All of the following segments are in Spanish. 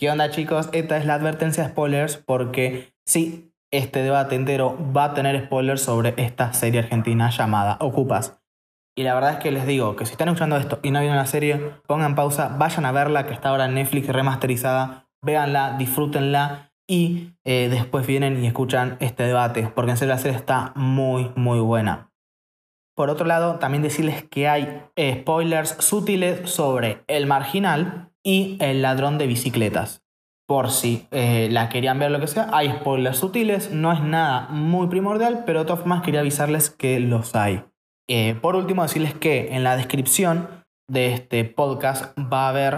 ¿Qué onda chicos? Esta es la advertencia spoilers porque sí, este debate entero va a tener spoilers sobre esta serie argentina llamada Ocupas. Y la verdad es que les digo que si están escuchando esto y no vieron la serie, pongan pausa, vayan a verla que está ahora en Netflix remasterizada, véanla, disfrútenla y eh, después vienen y escuchan este debate, porque en serio la serie está muy, muy buena. Por otro lado, también decirles que hay eh, spoilers sutiles sobre El Marginal y El Ladrón de Bicicletas. Por si eh, la querían ver lo que sea, hay spoilers sutiles, no es nada muy primordial, pero de todas quería avisarles que los hay. Eh, por último, decirles que en la descripción de este podcast va a haber,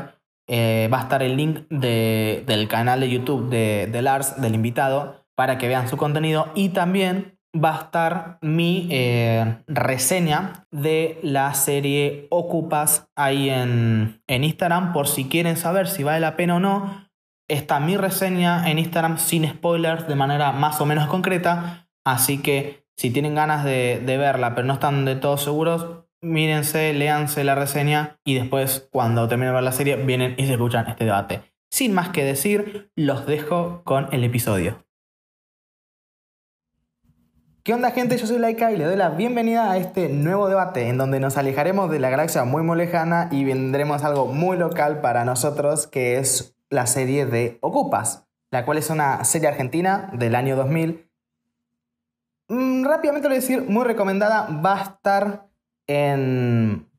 va a estar el link del canal de YouTube de, de Lars, del invitado, para que vean su contenido y también va a estar mi eh, reseña de la serie Ocupas ahí en, en, Instagram por si quieren saber si vale la pena o no. Está mi reseña en Instagram sin spoilers de manera más o menos concreta. Así que si tienen ganas de, de verla pero no están de todo seguros, mírense, léanse la reseña y después cuando terminen de ver la serie vienen y se escuchan este debate. Sin más que decir, los dejo con el episodio. ¿Qué onda gente? Yo soy Laika y le doy la bienvenida a este nuevo debate en donde nos alejaremos de la galaxia muy muy lejana y vendremos algo muy local para nosotros que es la serie de Ocupas, la cual es una serie argentina del año 2000. Mm, rápidamente lo voy a decir, muy recomendada, va a estar en,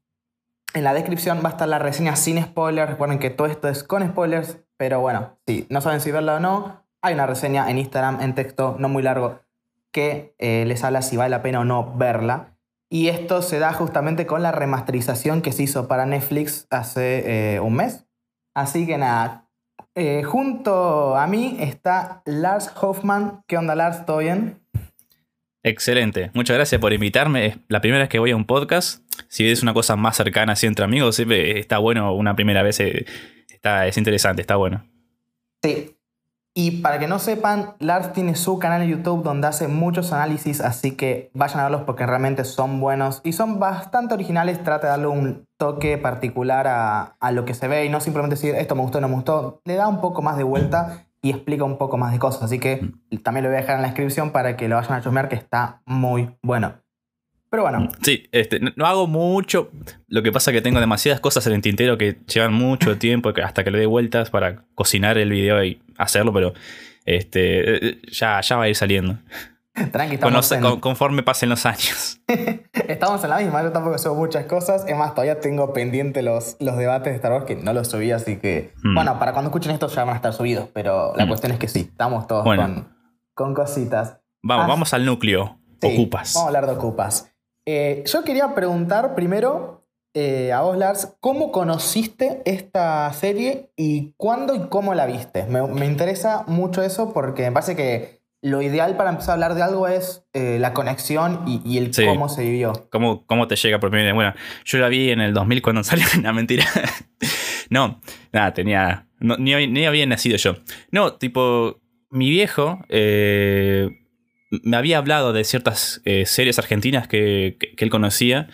en la descripción, va a estar la reseña sin spoilers, recuerden que todo esto es con spoilers, pero bueno, si no saben si verla o no, hay una reseña en Instagram en texto, no muy largo que eh, les habla si vale la pena o no verla. Y esto se da justamente con la remasterización que se hizo para Netflix hace eh, un mes. Así que nada, eh, junto a mí está Lars Hoffman. ¿Qué onda Lars? ¿Todo bien? Excelente, muchas gracias por invitarme. Es la primera vez que voy a un podcast. Si es una cosa más cercana así entre amigos, siempre está bueno una primera vez. Está, es interesante, está bueno. Sí, y para que no sepan, Lars tiene su canal de YouTube donde hace muchos análisis, así que vayan a verlos porque realmente son buenos y son bastante originales. Trata de darle un toque particular a, a, lo que se ve y no simplemente decir esto me gustó no me gustó. Le da un poco más de vuelta y explica un poco más de cosas. Así que también lo voy a dejar en la descripción para que lo vayan a chusmear, que está muy bueno. Pero bueno. Sí, este, no hago mucho. Lo que pasa es que tengo demasiadas cosas en el tintero que llevan mucho tiempo hasta que le dé vueltas para cocinar el video y hacerlo, pero este, ya, ya va a ir saliendo. Tranqui, conforme pasen los años. estamos en la misma, yo tampoco subo muchas cosas. Es más, todavía tengo pendiente los, los debates de Star Wars que no los subí, así que. Hmm. Bueno, para cuando escuchen esto ya van a estar subidos, pero la hmm. cuestión es que sí, estamos todos con, con, cositas. Vamos, vamos al núcleo. ocupas. Vamos a hablar de ocupas. Eh, yo quería preguntar primero eh, a vos, Lars, ¿cómo conociste esta serie y cuándo y cómo la viste? Me, interesa mucho eso porque me parece que lo ideal para empezar a hablar de algo es eh, la conexión y, el cómo se vivió. ¿Cómo, ¿Cómo te llega por primera vez? Bueno, yo la vi en el 2000 cuando salió. una mentira. no, nada, tenía. ni, ni, había nacido yo. No, tipo, mi viejo me había hablado de ciertas eh, series argentinas que, él conocía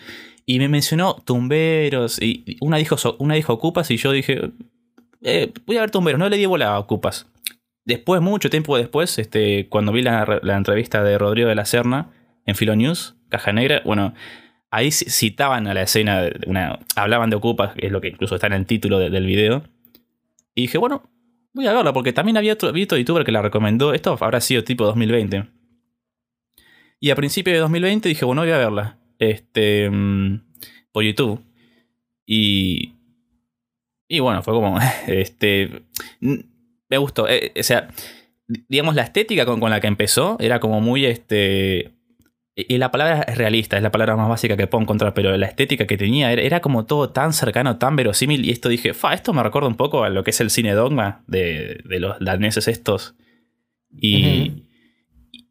y me mencionó Tumberos y una dijo, una dijo Ocupas y yo dije, eh, voy a ver Tumberos, no le di bola a Ocupas. Después, mucho tiempo después, este, cuando vi la, entrevista de Rodrigo de la Serna en Filonews, Caja Negra, bueno, ahí citaban a la escena, hablaban de Ocupas, que es lo que incluso está en el título del video. Y dije, bueno, voy a verla, porque también había otro, otro youtuber que la recomendó. Esto habrá sido tipo 2020. Y a principios de 2020 dije, bueno, voy a verla. Este. Mm, por YouTube. Y. Y bueno, fue como. Este. Me gustó. Eh, o sea. Digamos, la estética con, la que empezó era como muy. Este. Y la palabra es realista, es la palabra más básica que puedo encontrar, pero la estética que tenía era, como todo tan cercano, tan verosímil. Y esto dije, fa, esto me recuerda un poco a lo que es el cine dogma de, de los daneses estos. Y,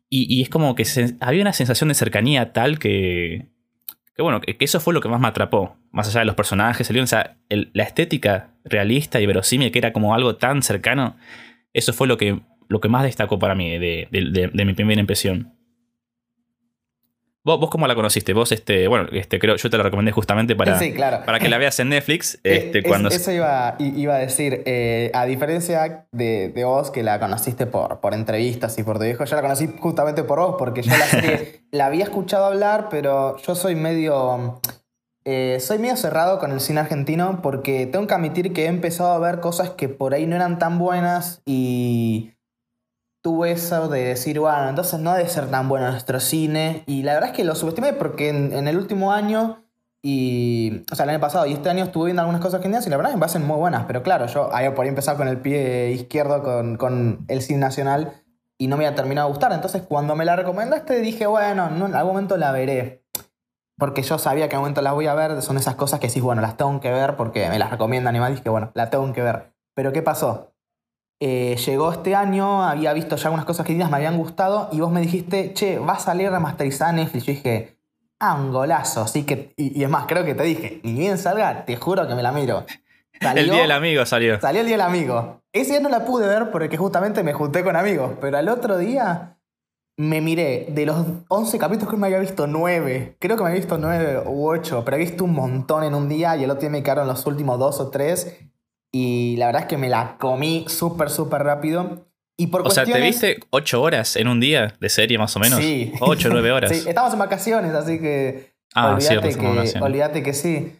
y, es como que había una sensación de cercanía tal que. Que bueno, que, eso fue lo que más me atrapó. Más allá de los personajes, la estética realista y verosímil, que era como algo tan cercano. Eso fue lo que, lo que más destacó para mí de, mi primera impresión. ¿Vos, ¿Vos cómo la conociste? Vos, este, bueno, este, creo, yo te la recomendé justamente para, Sí, claro. para que la veas en Netflix. Este, es- cuando, Eso iba, iba a decir, eh, a diferencia de, de vos que la conociste por, por entrevistas y por tu viejo, yo la conocí justamente por vos, porque yo la serie la había escuchado hablar, pero yo soy medio... eh, soy medio cerrado con el cine argentino porque tengo que admitir que he empezado a ver cosas que por ahí no eran tan buenas y tuve eso de decir, bueno, entonces no debe ser tan bueno nuestro cine. Y la verdad es que lo subestimé porque en, el último año y, o sea, el año pasado y este año estuve viendo algunas cosas argentinas y la verdad me parecen muy buenas. Pero claro, yo había por ahí empezar con el pie izquierdo con, con el cine nacional y no me había terminado de gustar. Entonces cuando me la recomendaste dije, bueno, no, en algún momento la veré. Porque yo sabía que en algún momento las voy a ver, son esas cosas que decís, bueno, las tengo que ver porque me las recomiendan y más, dije, bueno, la tengo que ver. Pero ¿qué pasó? Eh, llegó este año, había visto ya algunas cosas que me habían gustado y vos me dijiste, che, va a salir remasterizada Netflix. Yo dije, ah, un golazo. Así que, y, y es más, creo que te dije, ni bien salga, te juro que me la miro. Salió, el día del amigo salió. salió el día del amigo. Ese día no la pude ver porque justamente me junté con amigos, pero al otro día me miré de los 11 capítulos que me había visto 9. Creo que me había visto 9 u 8, pero he visto un montón en un día y el otro día me quedaron los últimos 2 o 3. Y la verdad es que me la comí súper, súper rápido. Y por O sea, ¿te viste 8 horas en un día de serie más o menos? Sí. 8 9 horas. Sí, estamos en vacaciones, así que. Ah, olvídate, en que, olvídate que sí.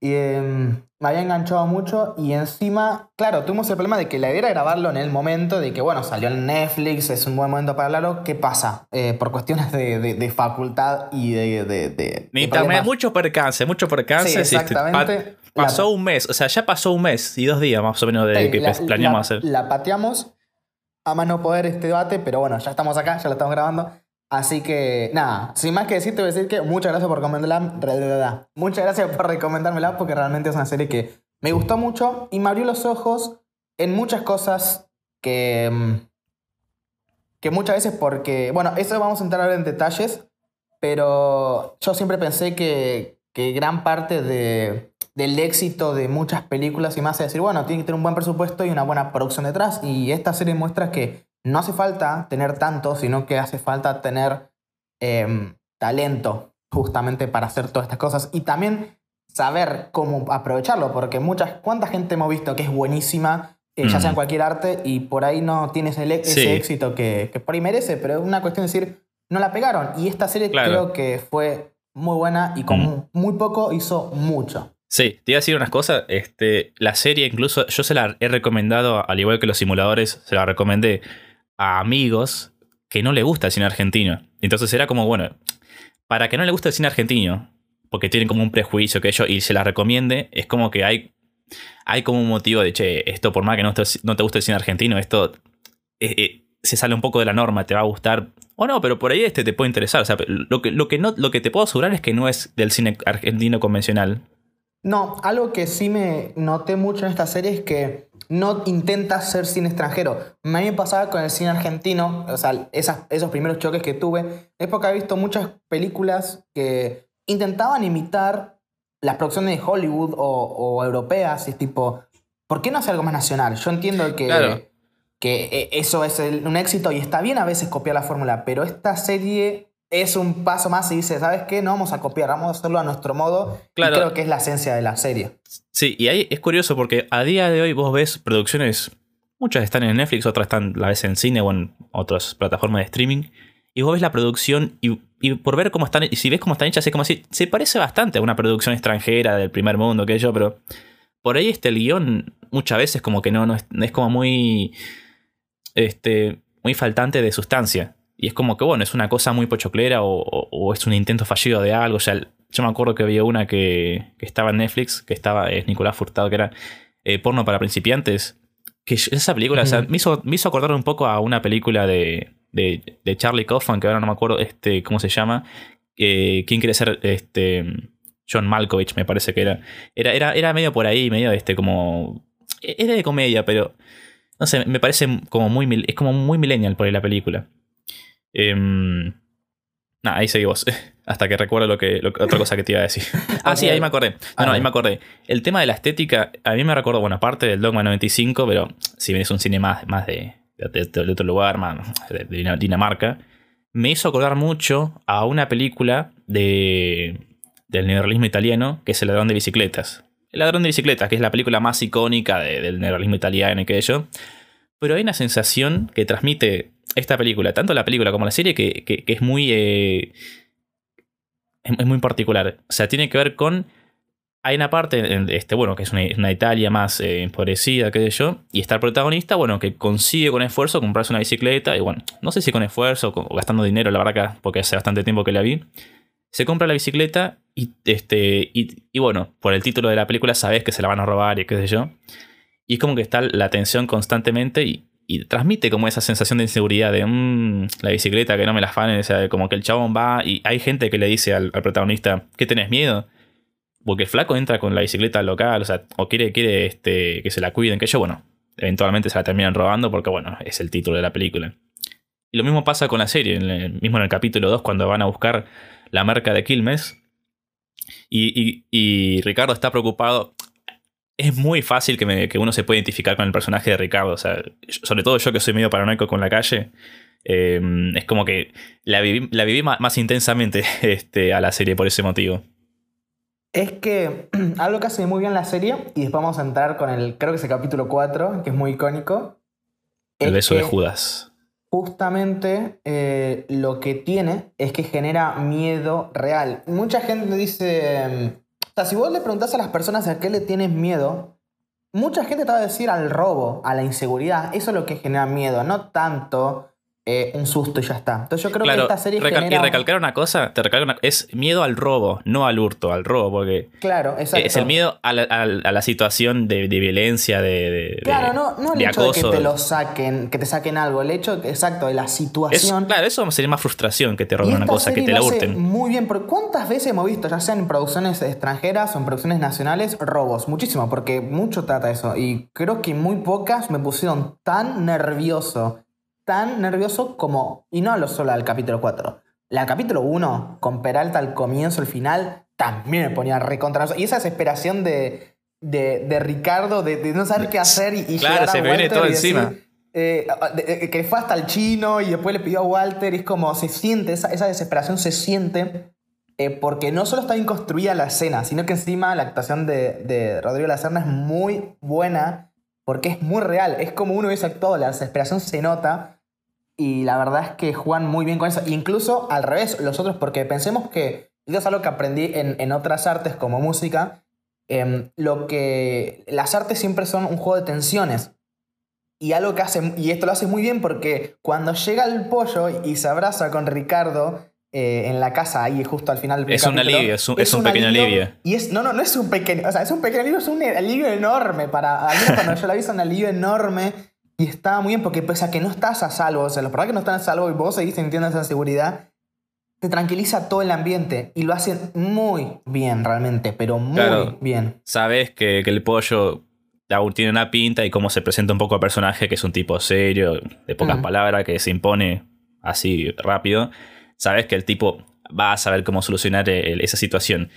Y em, me había enganchado mucho. Y encima, claro, tuvimos el problema de que la idea era grabarlo en el momento de que, bueno, salió en Netflix, es un buen momento para hablarlo. ¿Qué pasa? Eh, por cuestiones de, de- de facultad y de. de, de- también, mucho percance, mucho percance. Sí, exactamente. Pa- pasó La- un mes, o sea, ya pasó un mes y dos días más o menos de Sí, que la- planeamos la- hacer. La pateamos a más no poder este debate, pero bueno, ya estamos acá, ya lo estamos grabando. Así que, nada, sin más que decir, te voy a decir que muchas gracias por recomendarla. Muchas gracias por recomendármela porque realmente es una serie que me gustó mucho y me abrió los ojos en muchas cosas que. mm, que muchas veces porque. Bueno, eso vamos a entrar ahora en detalles, pero yo siempre pensé que, que gran parte de, del éxito de muchas películas y más es decir, bueno, tiene que tener un buen presupuesto y una buena producción detrás. Y esta serie muestra que no hace falta tener tanto, sino que hace falta tener em, talento justamente para hacer todas estas cosas. Y también saber cómo aprovecharlo, porque muchas, ¿cuánta gente hemos visto que es buenísima? eh, ya Mm. sea en cualquier arte, y por ahí no tienes el, ese Sí. éxito que, que por ahí merece, pero es una cuestión de decir, no la pegaron. Y esta serie Claro. creo que fue muy buena y con Mm. muy poco hizo mucho. Sí, te iba a decir unas cosas. Este, la serie, incluso, yo se la he recomendado, al igual que los simuladores, se la recomendé a amigos que no le gusta el cine argentino. Entonces era como, bueno, para que no le guste el cine argentino, porque tienen como un prejuicio que ellos, y se la recomiende, es como que hay, hay como un motivo de, che, esto por más que no te, no te guste el cine argentino, esto eh, eh, se sale un poco de la norma, te va a gustar. O no, pero por ahí este te puede interesar. O sea, lo que, lo que, no, lo que te puedo asegurar es que no es del cine argentino convencional. No, algo que sí me noté mucho en esta serie es que no intenta ser cine extranjero. A mí me pasaba con el cine argentino, o sea, esas- esos primeros choques que tuve, es porque he visto muchas películas que intentaban imitar las producciones de Hollywood o, o europeas, y es tipo, ¿por qué no hacer algo más nacional? Yo entiendo que, Claro. que eh, eso es el- un éxito y está bien a veces copiar la fórmula, pero esta serie es un paso más y dice, ¿sabes qué? No vamos a copiar, vamos a hacerlo a nuestro modo. Claro. Y creo que es la esencia de la serie. Sí, y ahí es curioso porque a día de hoy vos ves producciones, muchas están en Netflix, otras están la ves en cine o en otras plataformas de streaming, y vos ves la producción y, y por ver cómo están, y si ves cómo están hechas, es como si se parece bastante a una producción extranjera del primer mundo, que yo, pero por ahí este el guion muchas veces como que no, no es, es como muy, este, muy faltante de sustancia. Y es como que, bueno, es una cosa muy pochoclera o, o- o es un intento fallido de algo. O sea, yo me acuerdo que había una que, que estaba en Netflix, que estaba, es Nicolás Furtado, que era eh, porno para principiantes. Que esa película, o sea, me hizo, me hizo acordar un poco a una película de, de, de Charlie Kaufman, que ahora no me acuerdo este, cómo se llama. Eh, ¿Quién quiere ser este John Malkovich? Me parece que era. Era, era, era medio por ahí, medio este, como. Era de comedia, pero. No sé, me parece como muy. Es como muy millennial por ahí la película. Em, Nah, ahí seguí vos. Hasta que recuerdo lo que, lo otra cosa que te iba a decir. ah, sí, ahí me acordé. No, no, Ah, ahí me acordé. El tema de la estética, a mí me recuerdo, bueno, aparte del Dogma 95, pero si bien es un cine más, más de, de, otro lugar, más de, de Dina- Dinamarca, me hizo acordar mucho a una película de, del neorrealismo italiano, que es El ladrón de bicicletas. El ladrón de bicicletas, que es la película más icónica del neorrealismo italiano y que yo. Pero hay una sensación que transmite esta película, tanto la película como la serie, que, es muy. Eh, es muy particular. O sea, tiene que ver con hay una parte, este, bueno, que es una, Italia más eh, empobrecida, qué sé yo, y está el protagonista, bueno, que consigue con esfuerzo comprarse una bicicleta, y bueno, no sé si con esfuerzo o gastando dinero, la verdad que, porque hace bastante tiempo que la vi, se compra la bicicleta y, este, y, bueno, por el título de la película sabes que se la van a robar y qué sé yo, y es como que está la tensión constantemente y, transmite como esa sensación de inseguridad de mmm, la bicicleta que no me la fanen, o sea, como que el chabón va y hay gente que le dice al, protagonista, ¿qué tenés miedo? Porque el flaco entra con la bicicleta local, o sea, o quiere, quiere este, que se la cuiden, que yo, bueno, eventualmente se la terminan robando porque, bueno, es el título de la película. Y lo mismo pasa con la serie, mismo en el capítulo 2, cuando van a buscar la marca de Quilmes. Y, Ricardo está preocupado. Es muy fácil que, uno se pueda identificar con el personaje de Ricardo. O sea, sobre todo yo que soy medio paranoico con la calle. Eh, es como que la viví, la viví más, más intensamente este, a la serie por ese motivo es que algo que hace muy bien la serie, y después vamos a entrar con el, creo que es el capítulo 4, que es muy icónico. El beso de Judas. Justamente eh, lo que tiene es que genera miedo real. Mucha gente dice, o sea, si vos le preguntás a las personas a qué le tienes miedo, mucha gente te va a decir al robo, a la inseguridad. Eso es lo que genera miedo, no tanto eh, un susto y ya está. Entonces yo creo que esta serie Y recalcar una cosa, te recalco una, es miedo al robo, no al hurto, al robo, porque... Claro, exacto. Es el miedo a la, situación de, violencia, de, Claro, no, no el hecho de que te lo saquen, que te saquen algo, el hecho, exacto, de la situación... claro, eso sería más frustración que te roben una cosa, que te la hurten. Muy bien, porque ¿cuántas veces hemos visto, ya sea en producciones extranjeras o en producciones nacionales, robos? Muchísimo, porque mucho trata eso. Y creo que muy pocas me pusieron tan nervioso tan nervioso como, y no solo al capítulo 4, la capítulo 1, con Peralta al comienzo, al final, también me ponía recontra. Y esa desesperación de, de, Ricardo, de, no saber qué hacer y, y claro, se me viene todo encima. Eh, eh, que fue hasta el chino y después le pidió a Walter, y es como se siente, esa, desesperación se siente, eh, porque no solo está bien construida la escena, sino que encima la actuación de, de Rodrigo Lacerna es muy buena, porque es muy real, es como uno hubiese actuado, la desesperación se nota, y la verdad es que juegan muy bien con eso. Incluso al revés, los otros, porque pensemos que, esto es algo que aprendí en, otras artes como música, em, lo que las artes siempre son un juego de tensiones. Y algo que hace, y esto lo hace muy bien porque cuando llega el pollo y se abraza con Ricardo eh, en la casa, ahí justo al final del Es un alivio, es un, pequeño alivio, Y es, no, no, no es un pequeño, o sea, es un pequeño alivio, es un alivio enorme para, al menos cuando yo la vi es un alivio enorme y está muy bien porque pese a que no estás a salvo, o sea, la verdad que no estás a salvo y vos seguís sintiendo esa seguridad, te tranquiliza todo el ambiente y lo hacen muy bien realmente, pero muy bien. Sabes que, el pollo tiene una pinta y cómo se presenta un poco al personaje, que es un tipo serio, de pocas palabras, que se impone así rápido. Sabes que el tipo va a saber cómo solucionar esa situación.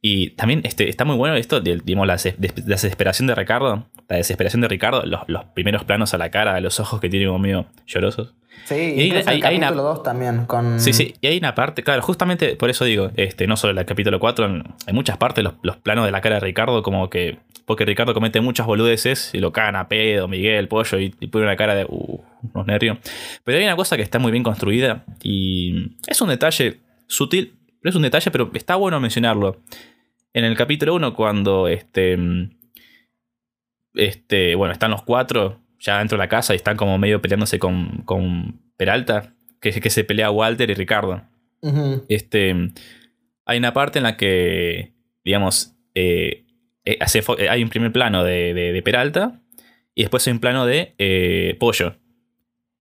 Y también este, está muy bueno esto, digamos, la, desesperación de Ricardo. La desesperación de Ricardo, los, primeros planos a la cara, los ojos que tiene como medio llorosos. Sí, y hay, el capítulo 2 también. Con... Sí, sí, y hay una parte, claro, justamente por eso digo, este, no solo el capítulo 4, hay muchas partes, los, planos de la cara de Ricardo, como que. Porque Ricardo comete muchas boludeces y lo cagan a pedo, Miguel, pollo, y, pone una cara de. Uh, unos nervios. Pero hay una cosa que está muy bien construida y es un detalle sutil, pero es un detalle, pero está bueno mencionarlo. En el capítulo 1, cuando este. Este. Bueno, están los cuatro ya dentro de la casa y están como medio peleándose con, con Peralta. Que es que se pelea Walter y Ricardo. Este. Hay una parte en la que. Digamos. Eh, eh, eh, hay un primer plano de, Peralta. Y después hay un plano de Pollo.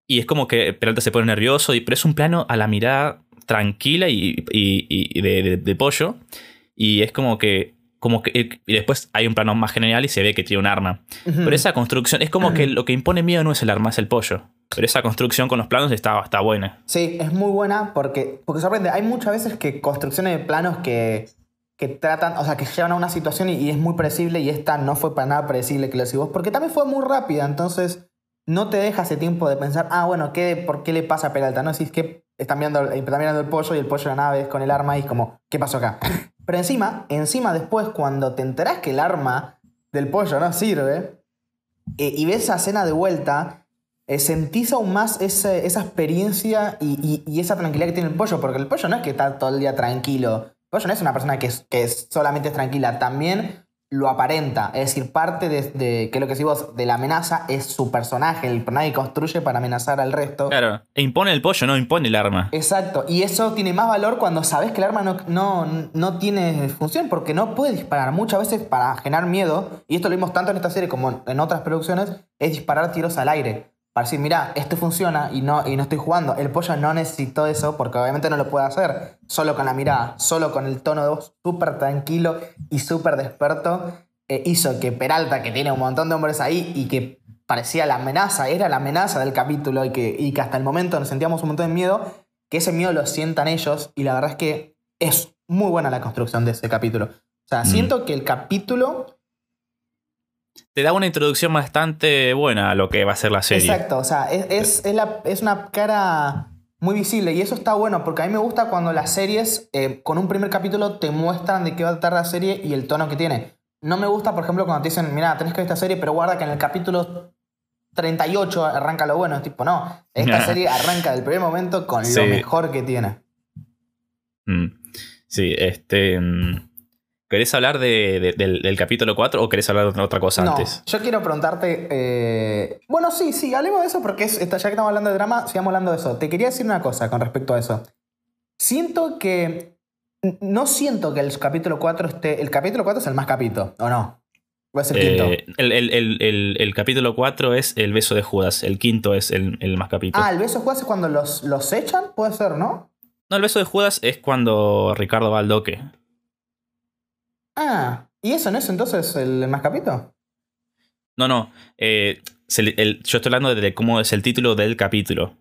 Y es como que Peralta se pone nervioso. Y, pero es un plano a la mirada tranquila y, de, pollo. Y es como que. Como que y después hay un plano más general y se ve que tiene un arma. Pero esa construcción, es como que lo que impone miedo no es el arma, es el pollo. Pero esa construcción con los planos está, está buena. Sí, es muy buena porque, porque sorprende. Hay muchas veces que construcciones de planos que, que tratan, o sea, que llevan a una situación y, es muy predecible y esta no fue para nada predecible que lo decís vos, porque también fue muy rápida. Entonces, no te deja ese tiempo de pensar, ah, bueno, ¿qué, ¿por qué le pasa a Peralta? No, es que están mirando, están mirando el pollo y el pollo de la nave con el arma y es como, ¿qué pasó acá? Pero encima, encima después, cuando te enterás que el arma del pollo no sirve eh, y ves esa escena de vuelta, eh, sentís aún más esa, esa experiencia y, y- y esa tranquilidad que tiene el pollo, porque el pollo no es que está todo el día tranquilo. El pollo no es una persona que, es- que es- solamente es tranquila, también lo aparenta. Es decir, parte de, de que lo que decís vos, de la amenaza es su personaje, el personaje que construye para amenazar al resto. Claro. E impone el pollo, no impone el arma. Exacto, y eso tiene más valor cuando sabes que el arma no, no, no tiene función, porque no puede disparar. Muchas veces para generar miedo, y esto lo vimos tanto en esta serie como en otras producciones, es disparar tiros al aire. Para decir, mira, esto funciona y no, y no estoy jugando. El pollo no necesitó eso porque obviamente no lo puede hacer solo con la mirada, solo con el tono de voz súper tranquilo y súper desperto. eh, hizo que Peralta, que tiene un montón de hombres ahí y que parecía la amenaza, era la amenaza del capítulo y que, y que hasta el momento nos sentíamos un montón de miedo, que ese miedo lo sientan ellos y la verdad es que es muy buena la construcción de ese capítulo. O sea, Mm. siento que el capítulo... Te da una introducción bastante buena a lo que va a ser la serie. Exacto, o sea, es, es, es la- es una cara muy visible y eso está bueno porque a mí me gusta cuando las series eh, con un primer capítulo te muestran de qué va a tratar la serie y el tono que tiene. No me gusta, por ejemplo, cuando te dicen, mira, tenés que ver esta serie, pero guarda que en el capítulo 38 arranca lo bueno. Es tipo, no, esta serie arranca del primer momento con Sí. lo mejor que tiene. Mm. Sí, este. ¿Querés hablar de- de- del, del capítulo 4 o querés hablar de otra cosa No, antes? yo quiero preguntarte. eh, Bueno, sí, sí, hablemos de eso porque es, ya que estamos hablando de drama, sigamos hablando de eso. Te quería decir una cosa con respecto a eso. Siento que. No siento que el capítulo 4 esté. El capítulo 4 es el más capito, ¿o no? ¿O es el quinto? Eh, el, el- el- el- capítulo 4 es el beso de Judas, el quinto es el, el más capítulo. Ah, el beso juez es cuando los, los echan, puede ser, ¿no? No, el beso de Judas es cuando Ricardo va al doque. Ah, ¿y eso no es entonces el más capito? No, no. eh, el- yo estoy hablando de cómo es el título del capítulo.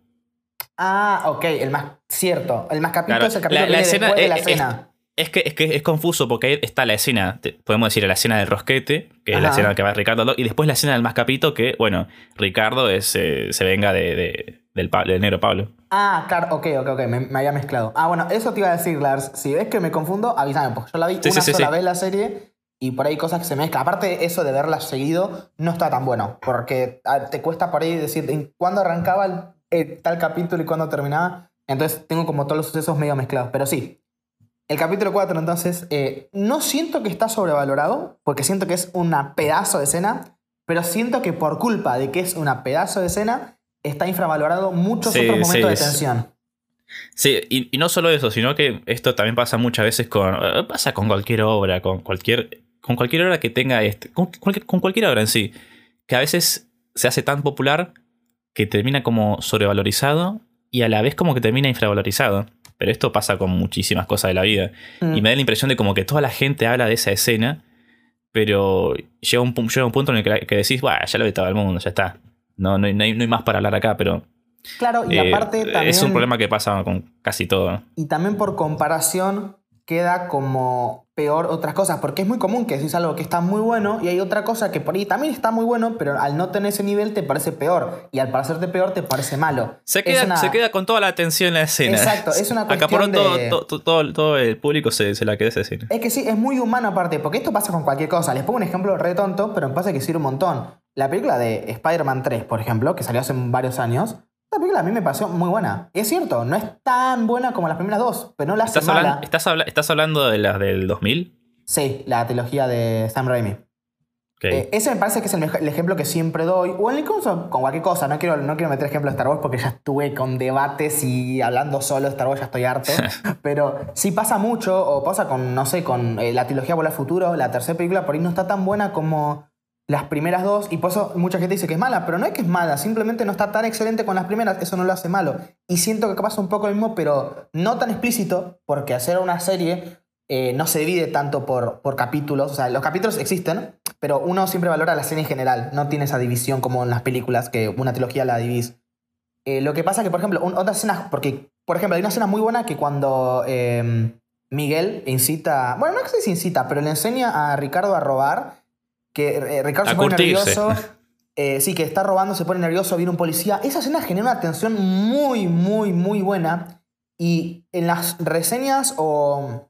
Ah, ok, el más. Cierto, el más capito Claro, es el capítulo la- que la viene escena después de la es- es- escena. Es que, es que es confuso porque ahí está la escena, podemos decir la escena del rosquete, que es la escena que va Ricardo y después la escena del más capito, que, bueno, Ricardo es, eh, se venga de, de- del, del negro Pablo. Ah, claro, ok, ok, ok, me, me había mezclado. Ah, bueno, eso te iba a decir, Lars. Si ves que me confundo, avísame, porque yo la vi Sí, una sí, sola sí. vez la serie y por ahí cosas que se mezclan. Aparte, eso de verla seguido no está tan bueno, porque ah, te cuesta por ahí decir en cuándo arrancaba el, eh, tal capítulo y cuándo terminaba. Entonces tengo como todos los sucesos medio mezclados. Pero sí, el capítulo 4, entonces, eh, no siento que está sobrevalorado, porque siento que es una pedazo de escena, pero siento que por culpa de que es una pedazo de escena, está infravalorado muchos Sí, otros momentos sí, de tensión. Sí, y, y no solo eso, sino que esto también pasa muchas veces con. eh, pasa con cualquier obra, con cualquier. Con cualquier obra que tenga este. Con cualquier, con cualquier obra en sí. Que a veces se hace tan popular que termina como sobrevalorizado y a la vez como que termina infravalorizado. Pero esto pasa con muchísimas cosas de la vida. Mm. Y me da la impresión de como que toda la gente habla de esa escena, pero llega un, llega un punto en el que, que decís, bueno, ya lo ve todo el mundo, ya está. No, no, hay, no hay- no hay más para hablar acá, pero Claro, y eh, aparte también. es un problema que pasa con casi todo. Y también por comparación queda como peor otras cosas, porque es muy común que decís algo que está muy bueno y hay otra cosa que por ahí también está muy bueno, pero al no tener ese nivel te parece peor y al parecerte peor te parece malo. Se queda, una- se queda con toda la atención en la escena. Exacto, es una cuestión todo, de- todo, todo, todo el público se, se la queda esa escena. Es que sí, es muy humano aparte, porque esto pasa con cualquier cosa. Les pongo un ejemplo re tonto, pero me pasa que sirve un montón. La película de Spider-Man 3, por ejemplo, que salió hace varios años, esta película a mí me pareció muy buena. Es cierto, no es tan buena como las primeras dos, pero no la hace ¿Estás, hablan- mala. estás, habla- estás hablando de las del 2000? Sí, la trilogía de Sam Raimi. Ok. Eh, ese me parece que es el, el ejemplo que siempre doy. O en incluso con cualquier cosa. No quiero, no quiero meter ejemplo de Star Wars porque ya estuve con debates y hablando solo de Star Wars ya estoy harto. Pero sí pasa mucho, o pasa con, no sé, con eh, la trilogía al Futuro. La tercera película por ahí no está tan buena como las primeras dos. Y por eso mucha gente dice que es mala. Pero no es que es mala, simplemente no está tan excelente con las primeras. Eso no lo hace malo. Y siento que pasa un poco lo mismo, pero no tan explícito. Porque hacer una serie eh, no se divide tanto por, por capítulos. O sea, los capítulos existen, pero uno siempre valora la serie en general. No tiene esa división como en las películas, que una trilogía la divís. Eh, lo que pasa que, por ejemplo, un- otras escenas, porque, por ejemplo, hay una escena muy buena que cuando eh, Miguel incita, bueno, no sé si incita, pero le enseña a Ricardo a robar, que eh, Ricardo A se pone curtirse. nervioso eh, sí, que está robando, se pone nervioso, viene un policía. Esa escena genera una tensión muy, muy, muy buena. Y en las reseñas o,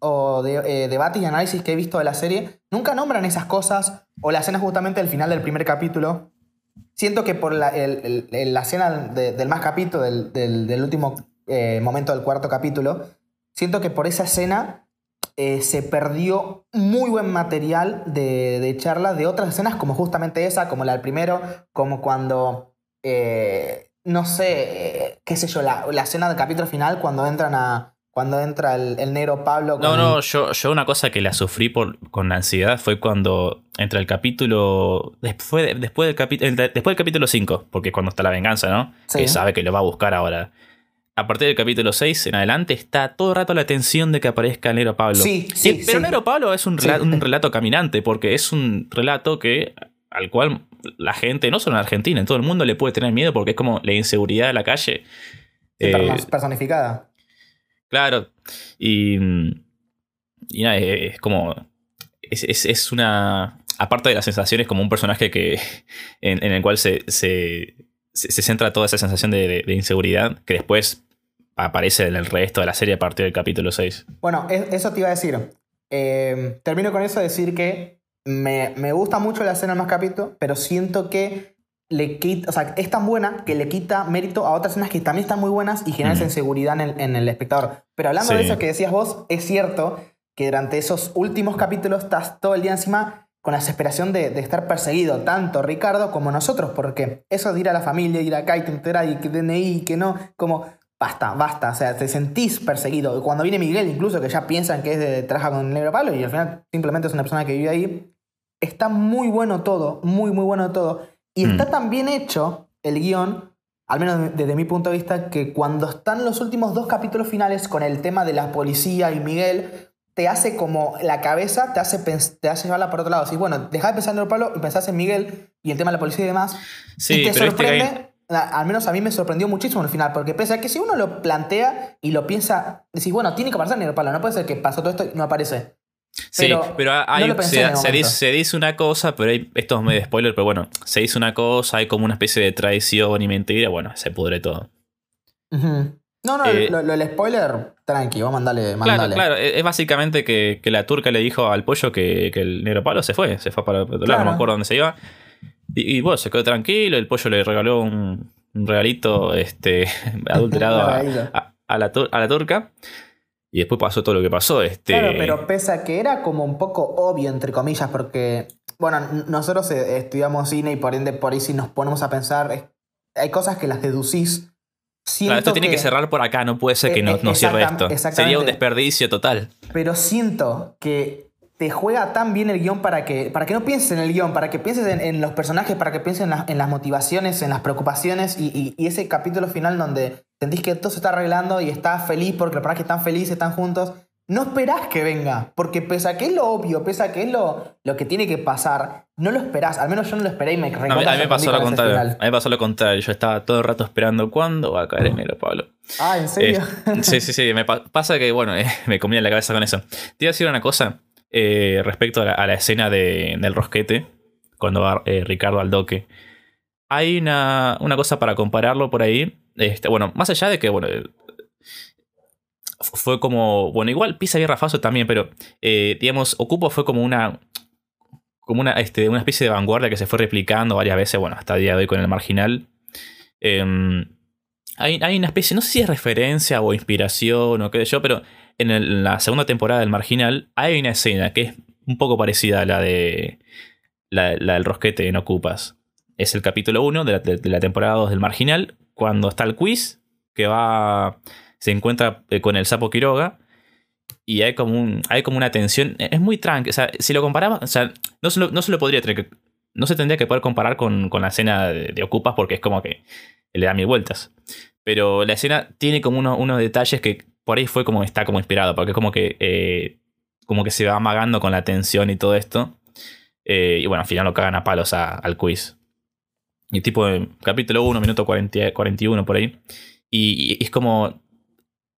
o de, eh, debates y análisis que he visto de la serie, nunca nombran esas cosas. O la escena justamente del final del primer capítulo. Siento que por la, la escena del más capítulo, del, del, último eh, momento del cuarto capítulo, siento que por esa escena eh, se perdió muy buen material de, de, charla de otras escenas, como justamente esa, como la del primero, como cuando, eh, no sé, eh, qué sé yo, la, la, escena del capítulo final, cuando entran a... Cuando entra el, negro Pablo. no, no, yo, yo una cosa que la sufrí por, con ansiedad fue cuando entra el capítulo. Después, después, del, capítulo después del capítulo 5, porque cuando está la venganza, ¿no? Que sabe que lo va a buscar ahora a partir del capítulo 6 en adelante está todo el rato la tensión de que aparezca Nero Pablo. Sí, sí. pero Nero Pablo es un relato, un relato caminante, porque es un relato que al cual la gente, no solo en Argentina, en todo el mundo le puede tener miedo porque es como la inseguridad de la calle. Eh, personificada. Claro. Y, y nada, es, como. Es, una. Aparte de las sensaciones, como un personaje que. en, el cual se, se se, centra toda esa sensación de, inseguridad que después aparece en el resto de la serie a partir del capítulo 6. Bueno, eso te iba a decir. Eh, termino con eso de decir que me, gusta mucho la escena más capítulo, pero siento que le quita, o sea, es tan buena que le quita mérito a otras escenas que también están muy buenas y generan esa inseguridad en el, espectador. Pero hablando de eso que decías vos, es cierto que durante esos últimos capítulos estás todo el día encima con la desesperación de, estar perseguido, tanto Ricardo como nosotros, porque eso de ir a la familia, ir acá y te enteras y que DNI y que no, como basta, basta, o sea, te sentís perseguido. Cuando viene Miguel, incluso que ya piensan que es de trabaja con el negro palo y al final simplemente es una persona que vive ahí, está muy bueno todo, muy, muy bueno todo. Y está mm. tan bien hecho el guion, al menos desde mi punto de vista, que cuando están los últimos dos capítulos finales con el tema de la policía y Miguel, te hace como la cabeza, te hace, te hace llevarla por otro lado. Si, bueno, deja de pensar en el Pablo y pensás en Miguel y el tema de la policía y demás. Sí, y te este sorprende. Al menos a mí me sorprendió muchísimo el final, porque pese a que si uno lo plantea y lo piensa, decís, bueno, tiene que aparecer el Pablo, no puede ser que pasó todo esto y no aparece. Sí, pero, hay, se, dice, una cosa, pero hay, esto es medio spoiler, pero bueno, se dice una cosa, hay como una especie de traición y mentira, bueno, se pudre todo. No, no, eh, lo, el spoiler, tranqui, vamos a mandarle. Claro, claro, es básicamente que, la turca le dijo al pollo que, el negro palo se fue, se fue para otro lado, no me acuerdo dónde se iba. Y, bueno, se quedó tranquilo, el pollo le regaló un, regalito este, adulterado a, la, turca. Y después pasó todo lo que pasó. Este... Claro, pero pese a que era como un poco obvio, entre comillas, porque, bueno, nosotros eh, estudiamos cine y por ende, por ahí si nos ponemos a pensar, hay cosas que las deducís claro, esto tiene que, cerrar por acá, no puede ser que no, no cierre esto. Sería un desperdicio total. Pero siento que te juega tan bien el guion para que, para que no pienses en el guion, para que pienses en, los personajes, para que pienses en, las motivaciones, en las preocupaciones y, ese capítulo final donde sentís que todo se está arreglando y estás feliz porque los personajes están felices, están juntos no esperás que venga, porque pese a que es lo obvio, pese a que es lo, lo que tiene que pasar, no lo esperás. Al menos yo no lo esperé y me no, a, mí me pasó lo contrario. A mí me pasó lo contrario. Yo estaba todo el rato esperando cuándo va a caer el negro Pablo. Ah, ¿en serio? Eh, sí, sí, sí. Me pasa que, bueno, eh, me comía la cabeza con eso. Te iba a decir una cosa eh, respecto a la, escena del rosquete, cuando va Ricardo al doque. Hay una, una cosa para compararlo por ahí. Este, bueno, más allá de que, bueno, fue como, bueno, igual Pisa y Rafazo también, pero eh, digamos, Ocupo fue como una, como una, este, una especie de vanguardia que se fue replicando varias veces, bueno, hasta el día de hoy con el marginal. Em, hay, una especie, no sé si es referencia o inspiración o qué sé yo, pero en, la segunda temporada del marginal hay una escena que es un poco parecida a la de la, del rosquete en Ocupas. Es el capítulo 1 de la, de la temporada 2 del marginal, cuando está el quiz que va se encuentra eh, con el sapo Quiroga y hay como, un, hay como una tensión. Es muy tranqui. O sea, si lo comparamos, o sea, no se lo, no se lo podría tener No se tendría que poder comparar con, la escena de, Ocupas porque es como que le da mil vueltas. Pero la escena tiene como unos detalles que por ahí fue como está como inspirado, porque es como que, eh, como que se va amagando con la tensión y todo esto. Eh, y bueno, al final lo cagan a palos al quiz. Y tipo capítulo 1, minuto 41 por ahí. y es como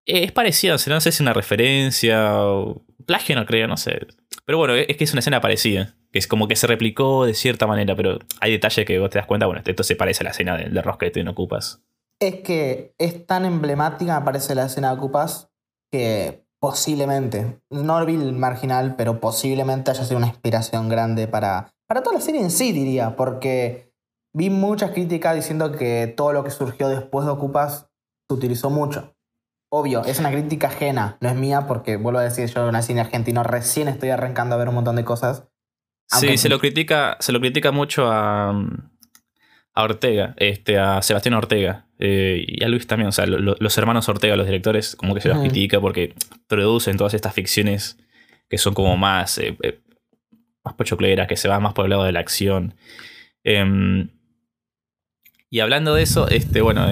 es parecida, no sé si es una referencia o plagio, no creo, no sé. Pero bueno, es que es una escena parecida. Que es como que se replicó de cierta manera, pero hay detalles que vos te das cuenta, bueno, esto se parece a la escena de, de que no ocupas. Es que es tan emblemática, me parece, la escena de Ocupas, que posiblemente, no vi el marginal, pero posiblemente haya sido una inspiración grande para, para toda la serie en sí, diría, porque vi muchas críticas diciendo que todo lo que surgió después de Ocupas se utilizó mucho. Obvio, es una crítica ajena, no es mía, porque vuelvo a decir, yo nací en argentino, recién estoy arrancando a ver un montón de cosas. Sí, se lo critica, se lo critica mucho a, a Ortega, este, a Sebastián Ortega eh, y a Luis también. O sea, los hermanos Ortega, los directores, como que se los critica porque producen todas estas ficciones que son como más, eh, eh, más pochocleras, que se van más por el lado de la acción. Em, y hablando de eso, este, bueno,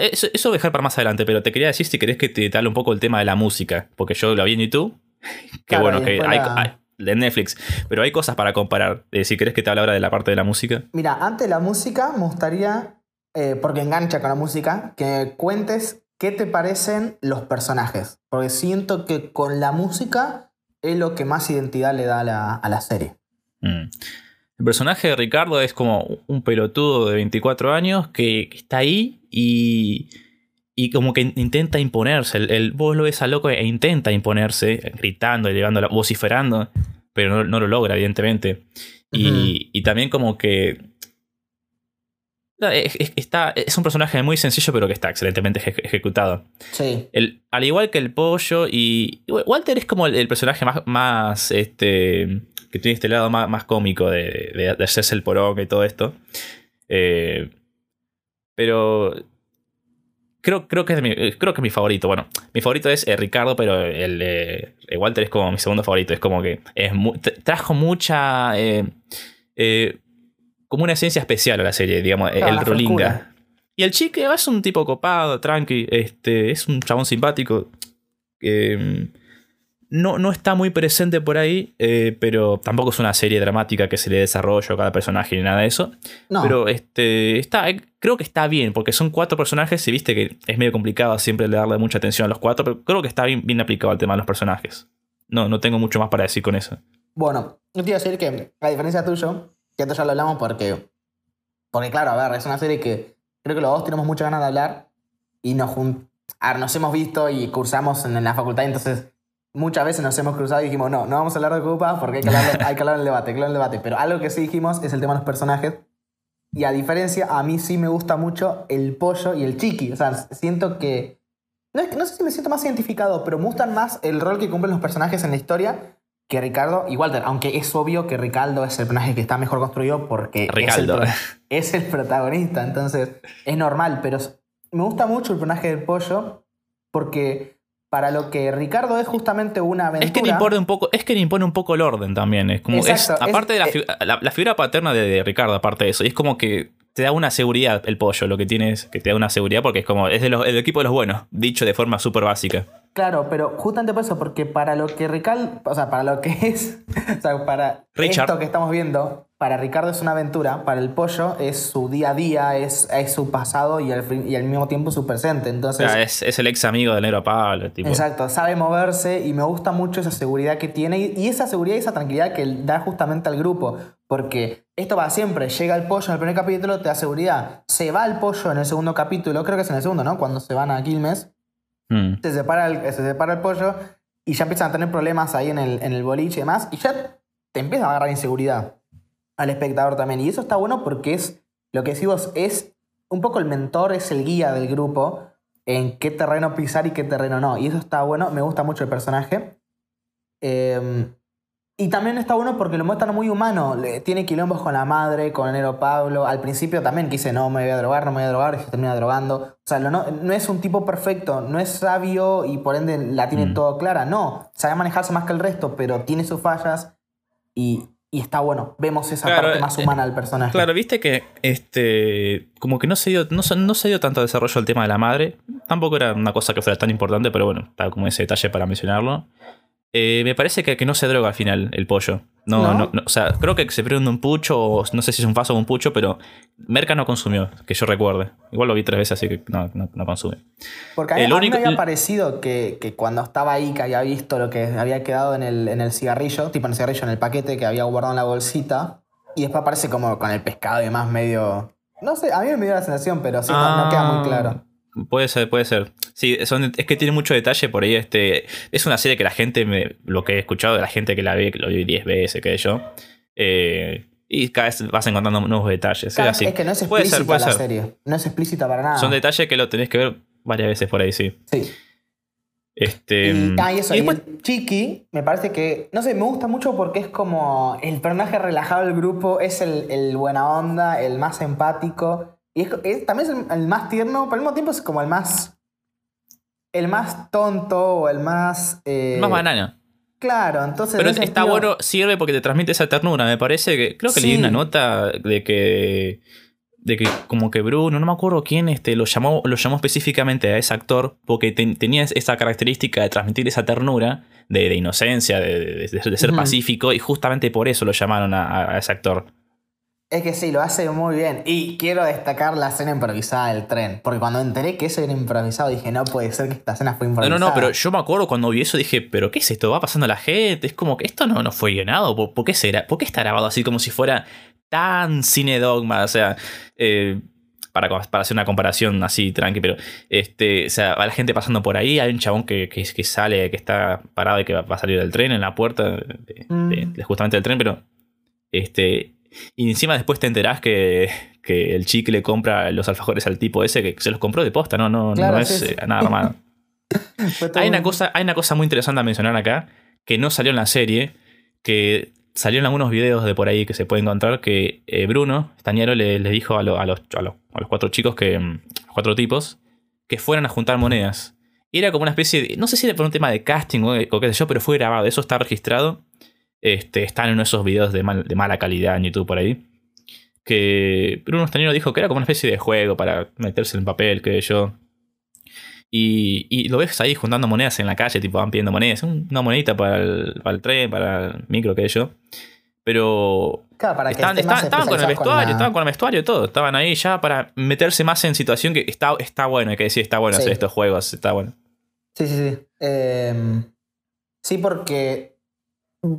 eso, eso voy a dejar para más adelante, pero te quería decir si querés que te, te hable un poco el tema de la música, porque yo lo vi en YouTube. Que bueno, que hay, de Netflix. Pero hay cosas para comparar. Eh, si querés que te hable ahora de la parte de la música. Mira, antes de la música, me gustaría, eh, porque engancha con la música, que cuentes qué te parecen los personajes. Porque siento que con la música es lo que más identidad le da a la, serie. Mm. El personaje de Ricardo es como un pelotudo de 24 años que está ahí y y como que intenta imponerse. El, vos lo ves a loco e intenta imponerse, gritando, y llevando, vociferando, pero no, lo logra, evidentemente. y, también como que... Es, está, es un personaje muy sencillo, pero que está excelentemente ejecutado. Sí. El, al igual que el pollo, y. Walter es como el, personaje más, más. este. que tiene este lado más, más cómico de, de, hacerse el porón y todo esto. Eh, pero Creo, creo, que es mi, eh, creo que es mi favorito. Bueno, mi favorito es eh, Ricardo, pero el, eh, Walter es como mi segundo favorito. Es como que es trajo mucha. como una esencia especial a la serie, digamos, el Rolinga. Y el chique es un tipo copado, tranqui, este, es un chabón simpático. Eh, no, no está muy presente por ahí, eh, pero tampoco es una serie dramática que se le desarrollo a cada personaje ni nada de eso. Pero este, está, eh, creo que está bien, porque son cuatro personajes y viste que es medio complicado siempre darle mucha atención a los cuatro, pero creo que está bien, bien aplicado al tema de los personajes. No, no tengo mucho más para decir con eso. Bueno, yo te iba a decir que, a diferencia tuyo, que esto ya lo hablamos porque, porque claro, a ver, es una serie que creo que los dos tenemos muchas ganas de hablar y nos, nos hemos visto y cursamos en la facultad, entonces muchas veces nos hemos cruzado y dijimos, no, no vamos a hablar de Ocupa porque hay que hablar, hay que hablar en el debate, el debate. Pero algo que sí dijimos es el tema de los personajes. Y a diferencia, a mí sí me gusta mucho el pollo y el chiqui. O sea, siento que... No, es, no sé si me siento más identificado, pero me gustan más el rol que cumplen los personajes en la historia que Ricardo y Walter. Aunque es obvio que Ricardo es el personaje que está mejor construido porque Ricardo. Es, el, protagonista. Entonces, es normal. Pero me gusta mucho el personaje del pollo porque para lo que Ricardo es justamente una aventura. Es que le impone un poco, es que le impone un poco el orden también. Es como aparte de eh, la, figura paterna de, Ricardo, aparte de eso, y es como que te da una seguridad el pollo, lo que tienes, que te da una seguridad porque es como, es el equipo de los buenos, dicho de forma súper básica. Claro, pero justamente por eso, porque para lo que Ricardo, o sea, para lo que es, o sea, para esto que estamos viendo, para Ricardo es una aventura, para el pollo es su día a día, es, es su pasado y al, y al mismo tiempo su presente. Entonces, es, el ex amigo del negro Pablo. Tipo. Exacto, sabe moverse y me gusta mucho esa seguridad que tiene y, esa seguridad y esa tranquilidad que da justamente al grupo. Porque esto va siempre, llega el pollo en el primer capítulo, te da seguridad. Se va el pollo en el segundo capítulo, creo que es en el segundo, ¿no? Cuando se van a Quilmes. Mm. Se, separa el, se separa el pollo y ya empiezan a tener problemas ahí en el, en el boliche y demás. Y ya te empieza a agarrar inseguridad al espectador también. Y eso está bueno porque es, lo que decimos, es un poco el mentor, es el guía del grupo en qué terreno pisar y qué terreno no. Y eso está bueno, me gusta mucho el personaje. Em, y también está bueno porque lo muestran muy humano. tiene quilombos con la madre, con el negro Pablo. Al principio también quise, no me voy a drogar, no me voy a drogar, y se termina drogando. O sea, no, no, es un tipo perfecto, no es sabio y por ende la tiene mm. todo clara. No, sabe manejarse más que el resto, pero tiene sus fallas. Y, y está bueno. Vemos esa parte más eh, humana del personaje. Claro, viste que este. como que no se dio. No, no se dio tanto desarrollo al tema de la madre. Tampoco era una cosa que fuera tan importante, pero bueno, estaba como ese detalle para mencionarlo. Eh, me parece que, que, no se droga al final el pollo. No, ¿No? no, no, o sea, creo que se prende un pucho, o no sé si es un faso o un pucho, pero Merca no consumió, que yo recuerde. Igual lo vi tres veces, así que no, no, no consume. Porque a mí, El a mí único- me había parecido que, que cuando estaba ahí, que había visto lo que había quedado en el, en el cigarrillo, tipo en el cigarrillo, en el paquete que había guardado en la bolsita, y después aparece como con el pescado y demás medio... No sé, a mí me dio la sensación, pero sí, no, no queda muy claro. Puede ser, puede ser. Sí, son- es que tiene mucho detalle por ahí. Este, es una serie que la gente, me- lo que he escuchado de la gente que la ve, que lo vi 10 veces, que yo. eh, y cada vez vas encontrando nuevos detalles. Es Claro, así. Es que no es Puede explícita ser, puede la ser. serie. No es explícita para nada. Son detalles que lo tenés que ver varias veces por ahí, sí. Sí. Este, Y, ah, y eso, y después- Chiqui, me parece que, no sé, me gusta mucho porque es como el personaje relajado del grupo, es el, el buena onda, el más empático, y es, es- también es el, el más tierno, pero al mismo tiempo es como el más, el más tonto o el más... eh, más banana. Claro, entonces... Pero en está sentido- bueno, sirve porque te transmite esa ternura. Me parece que. Creo que leí Sí. una nota de que. De que como que Bruno, no me acuerdo quién, este, lo llamó, lo llamó específicamente a ese actor porque ten- tenía esa característica de transmitir esa ternura, de, de inocencia, de, de- ser pacífico, y justamente por eso lo llamaron a ese actor. Es que sí, lo hace muy bien. Y quiero destacar la escena improvisada del tren, porque cuando enteré que eso era improvisado dije, no puede ser que esta escena fue No, improvisada. no, no, pero yo me acuerdo cuando vi eso dije, ¿pero qué es esto? ¿Va pasando a la gente? Es como que esto no, no fue guionado. ¿Por, por qué será? ¿Por qué está grabado así como si fuera tan cine dogma? O sea, eh, para, para hacer una comparación así tranqui, pero este, o sea, va la gente pasando por ahí, hay un chabón que, que, que sale, que está parado y que va, va a salir del tren en la puerta de, Mm. de justamente del tren, pero este. Y encima después te enterás que, que el chique le compra los alfajores al tipo ese que se los compró de posta, no, no, Claro, no es sí, sí. eh, nada armado. Hay una, un- cosa, hay una cosa muy interesante a mencionar acá, que no salió en la serie, que salió en algunos videos de por ahí que se puede encontrar, que eh, Bruno Stañero le, le dijo a, lo- a los, a, los, a los cuatro chicos, que, mm, a los cuatro tipos, que fueran a juntar monedas. Y era como una especie de, no sé si era por un tema de casting o, o qué sé yo, pero fue grabado, eso está registrado. Este, están en uno de esos videos de, mal- de mala calidad en YouTube por ahí. Que Bruno Stañero dijo que era como una especie de juego para meterse en el papel, que yo. Y, y lo ves ahí juntando monedas en la calle, tipo van pidiendo monedas. un- Una monedita para el, para el tren, para el micro, que yo. Pero Claro, para que estaban, más estaban- estaban con el vestuario, la- estaban con el vestuario y todo. Estaban ahí ya para meterse más en situación que está, está bueno, hay que decir, está bueno Sí. hacer estos juegos, está bueno. Sí, sí, sí. Eh, sí, porque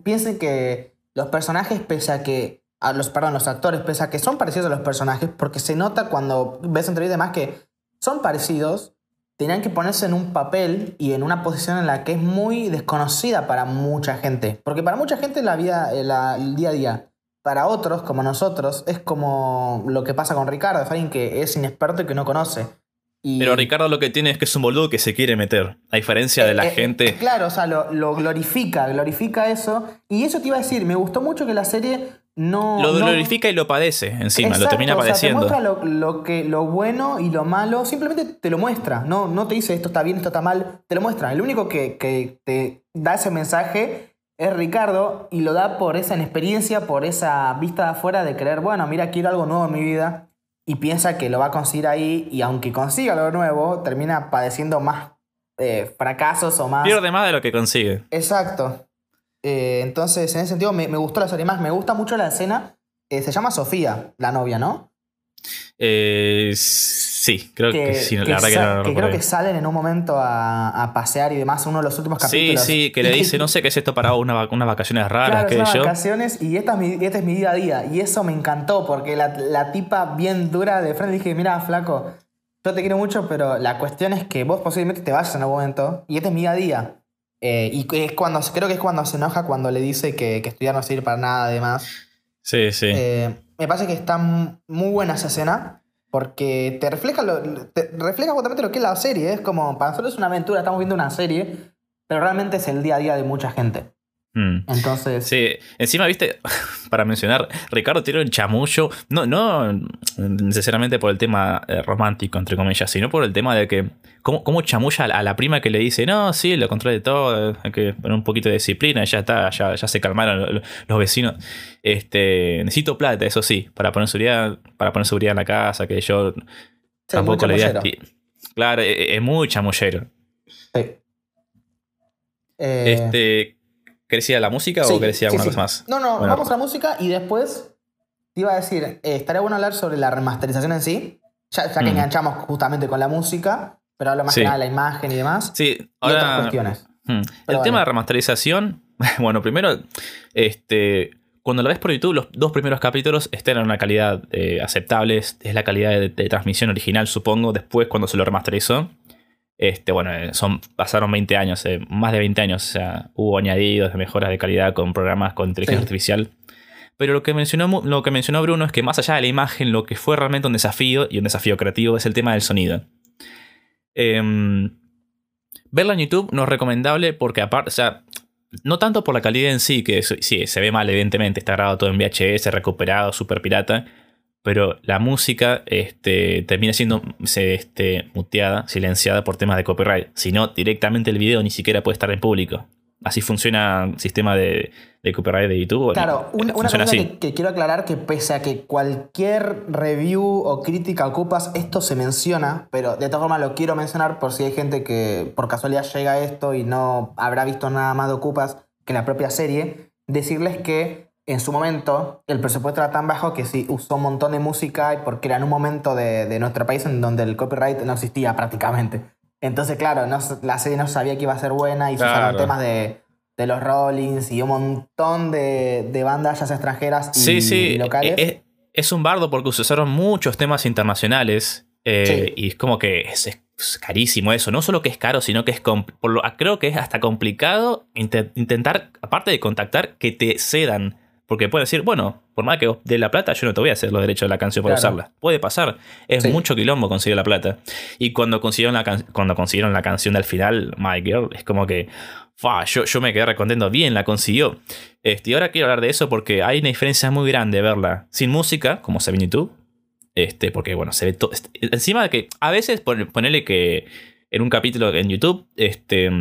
piensen que los personajes, pese a que. A los, perdón, los actores, pese a que son parecidos a los personajes, porque se nota cuando ves entrevistas demás que son parecidos, tenían que ponerse en un papel y en una posición en la que es muy desconocida para mucha gente. Porque para mucha gente la vida, eh, el día a día. Para otros, como nosotros, es como lo que pasa con Ricardo, es alguien que es inexperto y que no conoce. Y- Pero Ricardo lo que tiene es que es un boludo que se quiere meter. A diferencia de la eh, eh, gente. Claro, o sea, lo, lo glorifica, glorifica eso. Y eso te iba a decir, me gustó mucho que la serie no. Lo no- glorifica y lo padece encima, lo termina o sea, te padeciendo. muestra lo, lo que, lo bueno y lo malo, simplemente te lo muestra. No, no te dice esto está bien, esto está mal, te lo muestra. El único que, que te da ese mensaje es Ricardo y lo da por esa inexperiencia, por esa vista de afuera de creer, bueno, mira, quiero algo nuevo en mi vida. Y piensa que lo va a conseguir ahí y aunque consiga algo nuevo, termina padeciendo más eh, fracasos o más... Pierde más de lo que consigue. Exacto. Eh, entonces, en ese sentido, me, me gustó la serie más. Me gusta mucho la escena. eh, se llama Sofía, la novia, ¿no? Eh, sí, creo que, sí, la verdad que no lo que recuerdo creo que salen en un momento a, a pasear y demás, uno de los últimos Sí, capítulos. sí, que le dice, no sé qué es esto para una, unas vacaciones raras, Claro, qué yo. vacaciones y esta es, mi, este es mi día a día. Y eso me encantó porque la, la tipa bien dura de frente dije, mira, flaco, yo te quiero mucho, pero la cuestión es que vos posiblemente te vayas en algún momento y este es mi día a día. Eh, y que es cuando, creo que es cuando se enoja cuando le dice que, que estudiar no sirve para nada además. Sí, sí. Eh, me parece que está muy buena esa escena porque te refleja, lo, te refleja justamente lo que es la serie. Es como, para nosotros es una aventura, estamos viendo una serie, pero realmente es el día a día de mucha gente. Mm. Entonces, Sí, encima, viste, para mencionar, Ricardo tiene un chamullo, no, no necesariamente por el tema eh, romántico, entre comillas, sino por el tema de que, ¿cómo, cómo chamulla a la, prima que le dice, no, sí, lo controle todo, hay que poner un poquito de disciplina, ya está, ya, ya se calmaron lo- lo- los vecinos. Este, necesito plata, eso sí, para poner seguridad, para poner seguridad en la casa, que yo sí, tampoco la idea Claro, es, es muy chamullero. Sí. Eh, Este, ¿Querés ir a la música o querés ir a alguna cosa más? No, no, vamos a la música y después te iba a decir, eh, estaría bueno hablar sobre la remasterización en sí, ya, que mm. enganchamos justamente con la música, pero hablo más que nada de la imagen y demás. Sí, ahora, y otras cuestiones. Hmm. El tema de remasterización, bueno, primero, este, cuando lo ves por YouTube, los dos primeros capítulos están en una calidad eh, aceptable, es la calidad de, transmisión original, supongo. Después, cuando se lo remasterizó, este, bueno, eh, son, pasaron 20 años, eh, más de 20 años, o sea, hubo añadidos de mejoras de calidad con programas con inteligencia artificial. Pero lo que, mencionó, lo que mencionó Bruno es que más allá de la imagen, lo que fue realmente un desafío, y un desafío creativo, es el tema del sonido. Em, verla en YouTube no es recomendable porque aparte, o sea, no tanto por la calidad en sí, que sí, se ve mal, evidentemente, está grabado todo en VHS, recuperado, super pirata, pero la música este, termina siendo este, muteada, silenciada por temas de copyright. Si no, directamente el video ni siquiera puede estar en público. Así funciona el sistema de, de copyright de YouTube. Claro, una, cosa que, quiero aclarar que pese a que cualquier review o crítica ocupas, esto se menciona, pero de todas formas lo quiero mencionar por si hay gente que por casualidad llega a esto y no habrá visto nada más de ocupas que la propia serie, decirles que en su momento el presupuesto era tan bajo que sí usó un montón de música porque era en un momento de, nuestro país en donde el copyright no existía prácticamente. Entonces, claro, la serie no sabía que iba a ser buena y se usaron temas de, los Rollins y un montón de, bandas ya extranjeras y, locales. Es, es, un bardo porque se usaron muchos temas internacionales eh, y es como que es, carísimo eso. No solo que es caro, sino que es por lo, creo que es hasta complicado intentar, aparte de contactar, que te cedan porque pueden decir, bueno, por más que de la plata, yo no te voy a hacer los derechos de la canción para usarla. Puede pasar. Es mucho quilombo conseguir la plata. Y cuando consiguieron la, cuando consiguieron la canción del final, My Girl, es como que. yo, yo me quedé recontento. Bien, la consiguió. Este, y ahora quiero hablar de eso porque hay una diferencia muy grande verla sin música, como se ve en YouTube. Este, porque bueno, se ve todo. Este, encima de que a veces ponerle que en un capítulo en YouTube, este,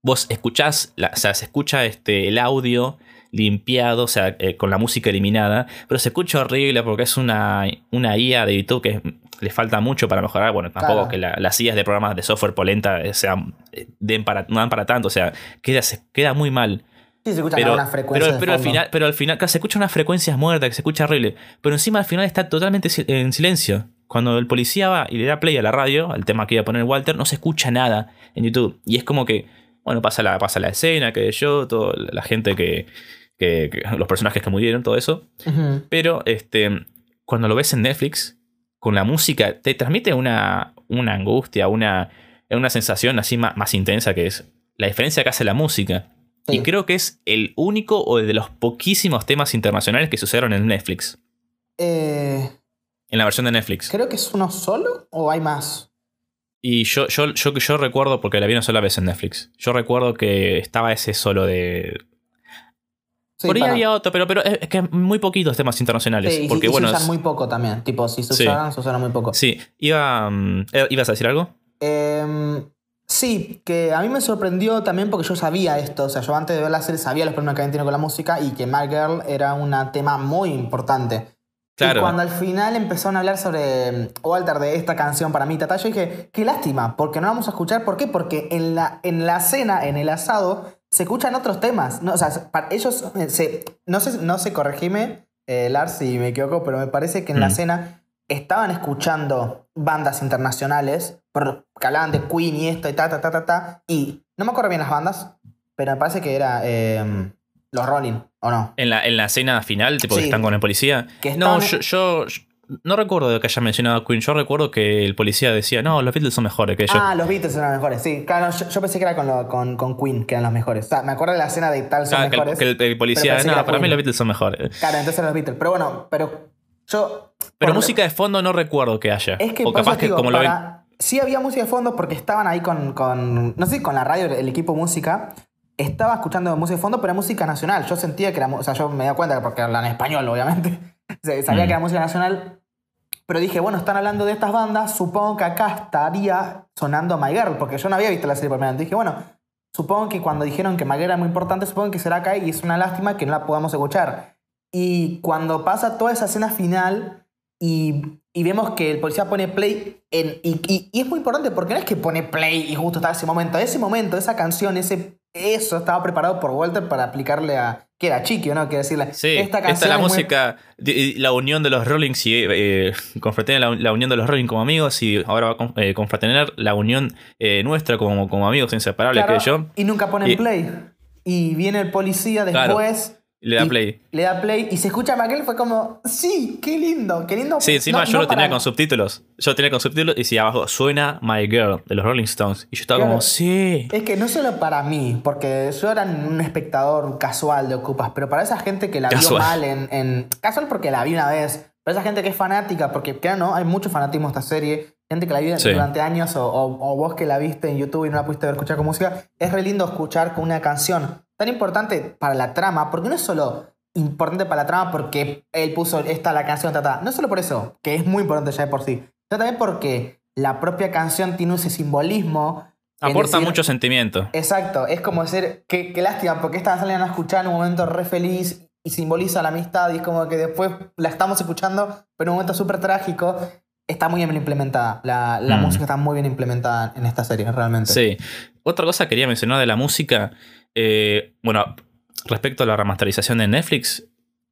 vos escuchás, o sea, se escucha este, el audio limpiado, o sea, eh, con la música eliminada, pero se escucha horrible porque es una, una IA de YouTube que le falta mucho para mejorar. Bueno, tampoco que las IAs de programas de software polenta eh, sean, eh, den para, no dan para tanto, o sea, queda, queda muy mal. Sí, se escucha pero, una frecuencia. Pero, al final, pero al final, se escucha unas frecuencias muertas, que se escucha horrible. Pero encima al final está totalmente en silencio. Cuando el policía va y le da play a la radio, al tema que iba a poner Walter, no se escucha nada en YouTube. Y es como que, bueno, pasa la, pasa la escena, que yo, toda la gente que, que, los personajes que murieron, todo eso. Pero este, cuando lo ves en Netflix, con la música, te transmite una, una angustia, una, una sensación así más, intensa que es la diferencia que hace la música. Y creo que es el único o de los poquísimos temas internacionales que sucedieron en Netflix. Eh, en la versión de Netflix. Creo que es uno solo o hay más. Y yo, yo, yo, yo recuerdo, porque la vi una sola vez en Netflix, yo recuerdo que estaba ese solo de por ahí había otro, pero, pero es que muy poquitos temas internacionales. Sí, porque, bueno, se usan muy poco también. Tipo, si se usaran muy poco. Sí, Iba, mm, eh, ¿ibas a decir algo? Em, sí, que a mí me sorprendió también porque yo sabía esto. O sea, yo antes de ver la serie sabía los problemas que habían tenido con la música y que My Girl era un tema muy importante. Claro. Y cuando al final empezaron a hablar sobre mm, Walter de esta canción para mí, Tata, yo dije, qué lástima, porque no vamos a escuchar. ¿Por qué? Porque en la, en la cena, en el asado, se escuchan otros temas. No, o sea, ellos, eh, se, no sé, no sé, corregime, eh, Lars, si me equivoco, pero me parece que en la escena estaban escuchando bandas internacionales que hablaban de Queen y esto y ta, ta, ta, ta, ta. Y no me acuerdo bien las bandas, pero me parece que era em, los Rolling, ¿o no? En la, en la escena final, tipo que están con el policía. no, yo no recuerdo que haya mencionado a Queen. Yo recuerdo que el policía decía, no, los Beatles son mejores que ellos. Ah, los Beatles son los mejores, sí. Claro, yo, pensé que era con, con, Queen, que eran los mejores. O sea, me acuerdo de la escena de tal son mejores. Que el, policía, no, para mí los Beatles son mejores. Claro, entonces eran los Beatles. Pero bueno, pero yo. Pero música de fondo no recuerdo que haya. Es que, o capaz que como lo ven. Sí había música de fondo porque estaban ahí con, con. No sé, con la radio, el equipo música estaba escuchando música de fondo, pero era música nacional. Yo sentía que era. O sea, yo me di cuenta porque hablan español, obviamente. Sabía que era música nacional, pero dije, bueno, están hablando de estas bandas, supongo que acá estaría sonando My Girl, porque yo no había visto la serie por primera. Dije, bueno, supongo que cuando dijeron que My Girl era muy importante, supongo que será acá y es una lástima que no la podamos escuchar. Y cuando pasa toda esa escena final, y, y vemos que el policía pone play en, y, y- y es muy importante porque no es que pone play y justo está ese momento. Ese momento, esa canción, ese, eso estaba preparado por Walter para aplicarle a... Que era Chiqui, ¿o ¿no? Quiere decirle, Sí, esta esta, canción es la es muy- música, la unión de los Rollings y eh, confraternar la, la unión de los Rolling como amigos y ahora va a con- eh, confraternar la unión eh, nuestra como, como amigos inseparables, Claro, creo yo. Y nunca ponen Y- play. Y viene el policía Claro. Le da y play. Le da play y se escucha a Miguel, fue como, sí, qué lindo, qué lindo. Sí, encima No- yo no lo tenía para- con subtítulos. Yo lo tenía con subtítulos y decía abajo, suena My Girl de los Rolling Stones. Y yo estaba Claro. como, sí. Es que no solo para mí, porque yo era un espectador casual de Ocupas, pero para esa gente que la vio Casual. mal en, en- Casual porque la vi una vez, pero esa gente que es fanática, porque claro, no, hay mucho fanatismo a esta serie, gente que la vio Sí. durante años, o, o- o vos que la viste en YouTube y no la pudiste ver escuchar con música, es re lindo escuchar con una canción tan importante para la trama, porque no es solo importante para la trama porque él puso esta la canción, ta, ta. no solo por eso, que es muy importante ya de por sí, sino también porque la propia canción tiene ese simbolismo. Aporta decir- mucho sentimiento. Exacto, es como decir, qué, qué lástima, porque esta salen a escuchar en un momento re feliz y simboliza la amistad y es como que después la estamos escuchando, pero en un momento súper trágico. Está muy bien implementada, la, la Mm. música está muy bien implementada en esta serie, realmente. Sí. Otra cosa que quería mencionar de la música, eh, bueno, respecto a la remasterización de Netflix,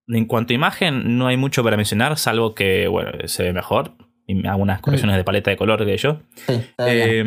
en cuanto a imagen no hay mucho para mencionar, salvo que, bueno, se ve mejor. Y algunas correcciones de paleta de color que yo. Sí. Eh,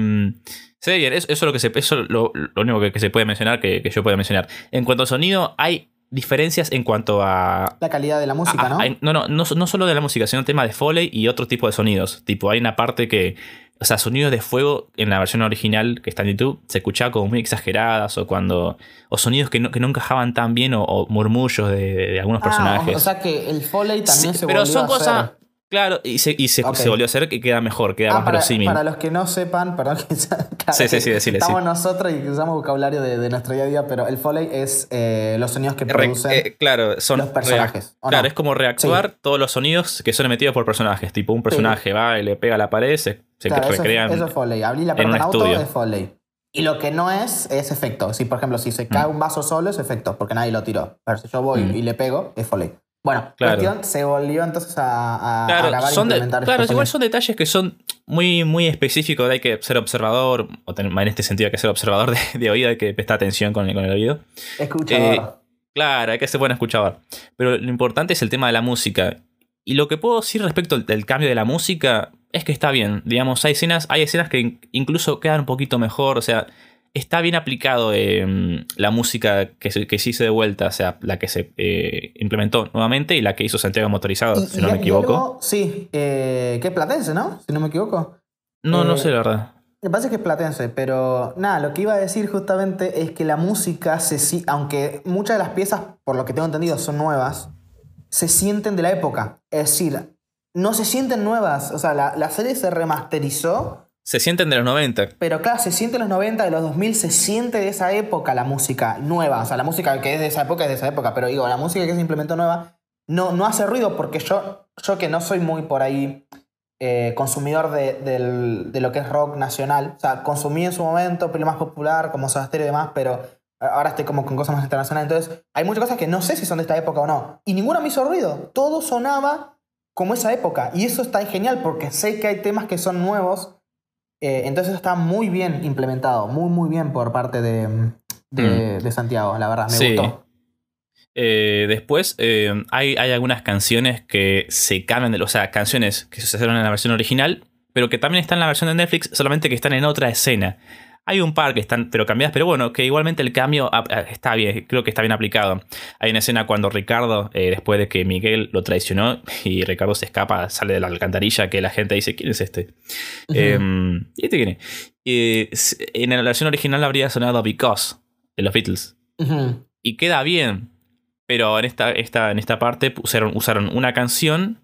bien, eso, eso es lo que se, eso es lo, lo único que, que se puede mencionar, que, que yo pueda mencionar. En cuanto a sonido, hay diferencias en cuanto a. la calidad de la música, a- ¿no? no, no, no, no solo de la música, sino tema de Foley y otro tipo de sonidos. Tipo, hay una parte que. O sea, sonidos de fuego en la versión original que está en YouTube se escuchaba como muy exageradas o cuando. O sonidos que no, que no encajaban tan bien o, o murmullos de, de algunos Ah, personajes. o, o sea que el Foley también Sí, se pero volvió son a cosas. Claro, y se, y se, se volvió a hacer que queda mejor, queda Ah, más para, verosímil. para los que no sepan, perdón que Sí, sí, sí, decile, estamos sí. nosotros y usamos vocabulario de, de nuestro día a día, pero el Foley es eh, los sonidos que Re- producen. eh, claro, son los personajes, reac- ¿o Claro, no? es como reactuar todos los sonidos que son emitidos por personajes. Tipo, un personaje va y le pega a la pared, se, se Claro, eso, es- recrean. eso es Foley. Abrir la pelota en auto estudio. es Foley. Y lo que no es, es efecto. Si, por ejemplo, si se cae Mm. un vaso solo, es efecto, porque nadie lo tiró. Pero si yo voy Mm. y le pego, es Foley. Bueno, Claro. cuestión, se volvió entonces a, a, a Claro, grabar e son de- claro igual son detalles que son muy, muy específicos. Hay que ser observador, o tener- en este sentido hay que ser observador de, de oído, hay que prestar atención con el, con el oído. Escuchador. eh, Claro, hay que ser buen escuchador. Pero lo importante es el tema de la música. Y lo que puedo decir respecto al, del cambio de la música es que está bien. Digamos, hay escenas, hay escenas que in- incluso quedan un poquito mejor. O sea, está bien aplicado eh, la música que, se- que se hizo de vuelta. O sea, la que se eh, implementó nuevamente y la que hizo Santiago Motorizado, Y- si y- no me equivoco. sí, eh, que es platense, ¿no? Si no me equivoco. No, no eh, sé la verdad. Me parece que es platense, pero nada, lo que iba a decir justamente es que la música, se, aunque muchas de las piezas, por lo que tengo entendido, son nuevas, se sienten de la época. Es decir, no se sienten nuevas. O sea, la, la serie se remasterizó, Se sienten de los 90. pero claro, se siente en los 90, de los 2000, se siente de esa época la música nueva. O sea, la música que es de esa época es de esa época, pero digo, la música que se implementó nueva no, no hace ruido porque yo, yo que no soy muy por ahí eh, consumidor de, del- de lo que es rock nacional. O sea, consumí en su momento, pero más popular, como Soda y demás, pero ahora estoy como con cosas más internacionales. Entonces, hay muchas cosas que no sé si son de esta época o no. Y ninguna me hizo ruido. Todo sonaba como esa época. Y eso está genial porque sé que hay temas que son nuevos. Eh, entonces está muy bien implementado. Muy, muy bien por parte de, de, de Santiago, la verdad. Me Sí. gustó. Eh, después eh, hay, hay algunas canciones que se cambian de. O sea, canciones que se hicieron en la versión original, pero que también están en la versión de Netflix, solamente que están en otra escena. Hay un par que están, pero cambiadas, pero bueno, que igualmente el cambio ah, ah, está bien, creo que está bien aplicado. Hay una escena cuando Ricardo, eh, después de que Miguel lo traicionó y Ricardo se escapa, sale de la alcantarilla, que la gente dice: ¿Quién es este? Em, ¿Y este quién es? Eh, en la versión original habría sonado Because de los Beatles y queda bien. Pero en esta, esta, en esta parte usaron, usaron una canción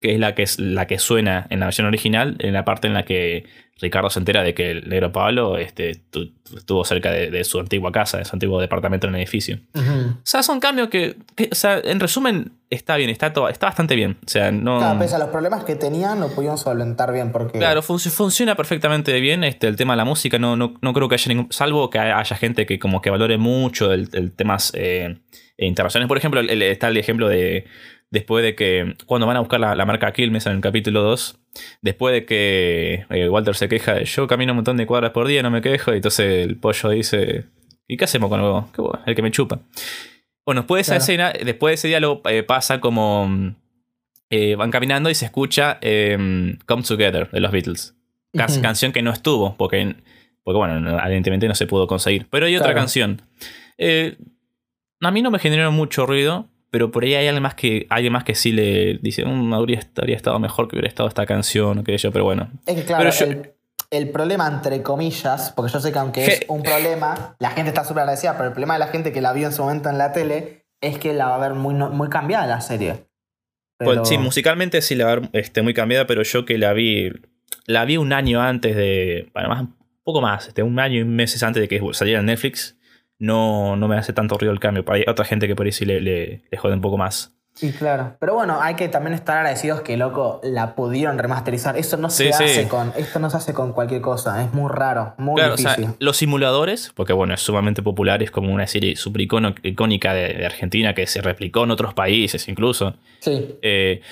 que es la que es la que suena en la versión original, en la parte en la que Ricardo se entera de que el negro Pablo este, tu- estuvo cerca de, de su antigua casa, de su antiguo departamento en el edificio. O sea, son cambios que, que, o sea, en resumen, está bien, está, todo, está bastante bien. O sea, no. Claro, pese a los problemas que tenían, lo pudieron solventar bien porque... Claro, fun- funciona perfectamente bien este, el tema de la música. No, no, no creo que haya ningún. Salvo que haya gente que como que valore mucho el, el temas eh, internacionales. Por ejemplo, el- está el ejemplo de, después de que, cuando van a buscar la, marca Quilmes en el capítulo 2, después de que eh, Walter se queja de yo camino un montón de cuadras por día, no me quejo, y entonces el pollo dice, ¿y qué hacemos con el, el que me chupa? Bueno, después de esa escena, después de ese diálogo eh, pasa como... Eh, van caminando y se escucha em, Come Together de los Beatles. Canción que no estuvo, porque, porque bueno, evidentemente no se pudo conseguir. Pero hay otra canción. a mí no me generó mucho ruido, pero por ahí hay alguien más que, alguien más que sí le dice, um, habría, estado mejor que hubiera estado esta canción o que yo, pero bueno. Es que claro, el, problema entre comillas, porque yo sé que aunque es un problema, la gente está súper agradecida, pero el problema de la gente que la vio en su momento en la tele es que la va a ver muy, muy cambiada la serie. Pues sí, musicalmente sí la va a ver este, muy cambiada, pero yo que la vi, la vi un año antes de, bueno, más, un poco más, este, un año y meses antes de que saliera en Netflix no, no me hace tanto ruido el cambio. Hay otra gente que por ahí sí le, le, jode un poco más. Sí, claro. Pero bueno, hay que también estar agradecidos que, loco, la pudieron remasterizar. Eso no se hace con. Esto no se hace con cualquier cosa. Es muy raro, muy difícil. los simuladores, porque bueno, es sumamente popular, es como una serie super icónica de, Argentina que se replicó en otros países incluso. Sí. Eh,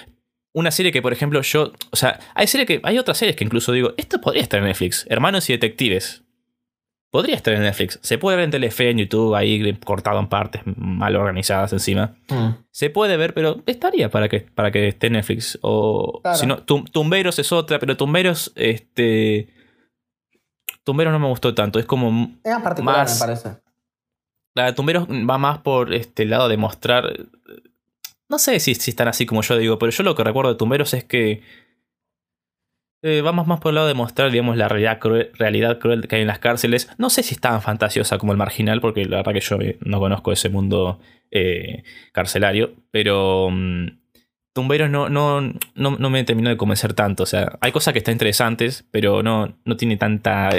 una serie que, por ejemplo, yo. O sea, hay serie que. Hay otras series que incluso digo, esto podría estar en Netflix. Hermanos y detectives. Podría estar en Netflix. Se puede ver en Telefe, en YouTube, ahí cortado en partes mal organizadas encima. Mm. Se puede ver, pero estaría para que, para que esté en Netflix. O si no, Tumberos es otra, pero Tumberos, este. Tumberos no me gustó tanto. Es como. Es particular, me parece. La de Tumberos va más por este lado de mostrar. No sé si, si están así como yo digo, pero yo lo que recuerdo de Tumberos es que eh, vamos más por el lado de mostrar, digamos, la realidad cruel, realidad cruel que hay en las cárceles. No sé si es tan fantasiosa como el marginal, porque la verdad que yo eh, no conozco ese mundo eh, carcelario, pero um, Tumberos no, no, no, me terminó de convencer tanto. O sea, hay cosas que están interesantes, pero no, no tiene tanta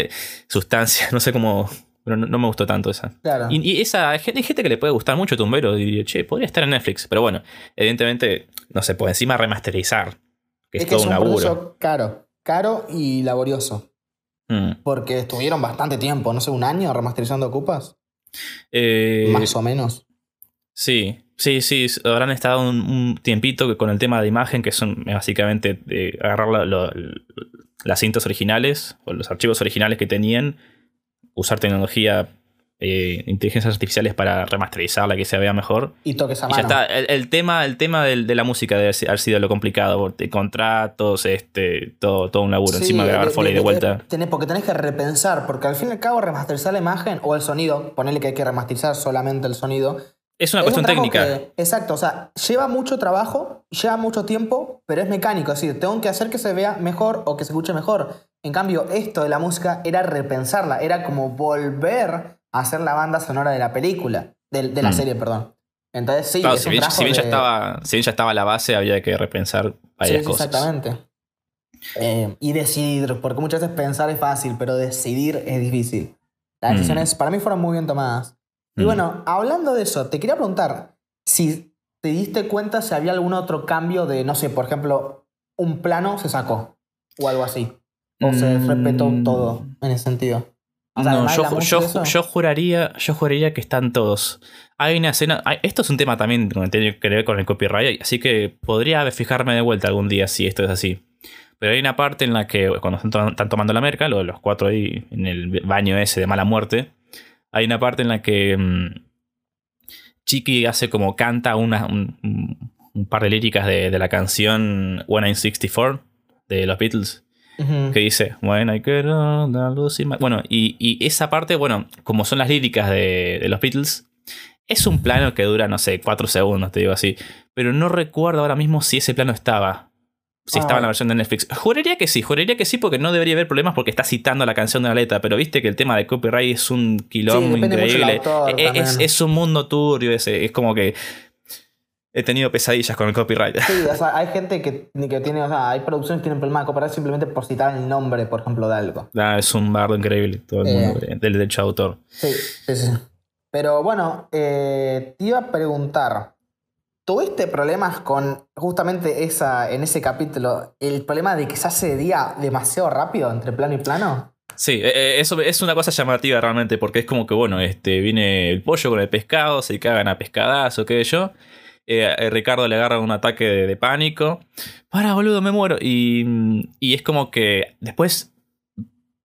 sustancia. No sé cómo. Pero no, me gustó tanto esa. Y, esa, hay gente, que le puede gustar mucho Tumberos. Y che, podría estar en Netflix. Pero bueno, evidentemente, no se puede encima remasterizar. Que es, todo un, laburo. Caro caro y laborioso. Mm. Porque estuvieron bastante tiempo, no sé, un año remasterizando Ocupas. Eh, Más o menos. Sí, sí, sí. Habrán estado un, tiempito con el tema de imagen, que son básicamente de agarrar las cintas originales o los archivos originales que tenían, usar tecnología eh, inteligencias artificiales para remasterizarla, que se vea mejor. Y toques a mano. ya está. El, tema, el tema de, la música debe haber sido lo complicado, de contratos, este, todo, todo un laburo. Encima de grabar Foley de, vuelta. porque tenés que repensar, porque al fin y al cabo remasterizar la imagen o el sonido, ponerle que hay que remasterizar solamente el sonido. Es una cuestión técnica. exacto, o sea, lleva mucho trabajo, lleva mucho tiempo, pero es mecánico. Es decir, tengo que hacer que se vea mejor o que se escuche mejor. En cambio, esto de la música era repensarla, era como volver hacer la banda sonora de la película, de, la mm. serie, perdón. Entonces sí, si, bien, ya estaba, si ya estaba la base, había que repensar varias sí, cosas. Exactamente. Eh, y decidir, porque muchas veces pensar es fácil, pero decidir es difícil. Las mm. decisiones para mí fueron muy bien tomadas. Y mm. bueno, hablando de eso, te quería preguntar si te diste cuenta si había algún otro cambio de, no sé, por ejemplo, un plano se sacó o algo así. O se respetó todo en ese sentido no, yo, yo, juraría, yo juraría que están todos. Hay una escena. esto es un tema también que tiene que ver con el copyright, así que podría fijarme de vuelta algún día si esto es así. Pero hay una parte en la que, cuando están, tomando la merca, los, los cuatro ahí en el baño ese de mala muerte, hay una parte en la que mm, Chiqui hace como canta una, un, par de líricas de, de la canción 1964 de los Beatles que dice, When I get Bueno, y, esa parte, bueno, como son las líricas de, los Beatles, es un plano que dura, no sé, cuatro segundos, te digo así. Pero no recuerdo ahora mismo si ese plano estaba. Si estaba en la ah. versión de Netflix. Juraría que sí, juraría que sí, porque no debería haber problemas porque está citando la canción de la letra. Pero viste que el tema de copyright es un quilombo increíble. es, es, un mundo turbio ese. Es como que he tenido pesadillas con el copyright. Sí, o sea, hay gente que, que tiene, o sea, hay producciones que tienen problemas de copyright simplemente por citar el nombre, por ejemplo, de algo. Ah, es un bardo increíble, todo el mundo eh. del derecho de autor. Sí, sí, sí. Pero bueno, eh, te iba a preguntar, ¿tuviste problemas con justamente esa, en ese capítulo, el problema de que se hace de día demasiado rápido entre plano y plano? Sí, eh, eso es una cosa llamativa realmente, porque es como que, bueno, este, viene el pollo con el pescado, se cagan a pescadazo, qué sé yo. Eh, eh, Ricardo le agarra un ataque de, pánico. Para, boludo, me muero. Y, y es como que después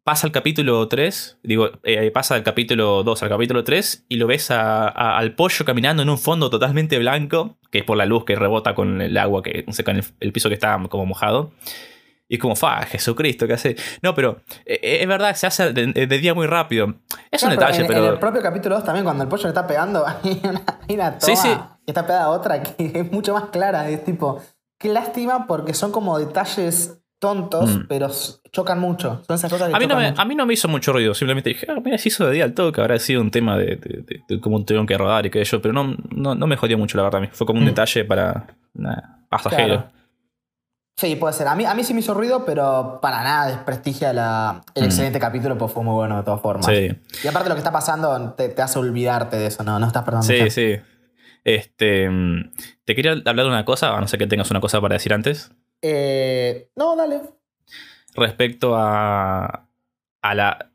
pasa el capítulo 3, digo, eh, pasa del capítulo 2 al capítulo 3 y lo ves al pollo caminando en un fondo totalmente blanco, que es por la luz que rebota con el agua, que seca el, el piso que está como mojado. Y es como, fa, Jesucristo, ¿qué hace? No, pero eh, eh, es verdad, se hace de, de día muy rápido. Es un detalle, en, pero... en el propio capítulo 2 también, cuando el pollo le está pegando, hay una, hay una Sí, toma sí. que está pegada a otra que es mucho más clara. Es tipo, qué lástima porque son como detalles tontos, Mm. pero chocan mucho. Son esas cosas que A mí, no me, mucho. a mí no me hizo mucho ruido, simplemente dije, ah, mira, se hizo de día al toque, habrá sido un tema de, de, de- de cómo tuvieron que rodar y qué sé yo, pero no, no, no me jodió mucho, la verdad. Fue como un Mm. detalle para nada, pasajero. Claro. Sí, puede ser. A mí, a mí sí me hizo ruido, pero para nada desprestigia la, el Mm. excelente capítulo, pues fue muy bueno de todas formas. Sí, Y aparte lo que está pasando te, te hace olvidarte de eso, no, no estás perdonando. sí, sí. Este, mm, te quería hablar de una cosa, a no ser que tengas una cosa para decir antes, Eh, no, dale. respecto a, a la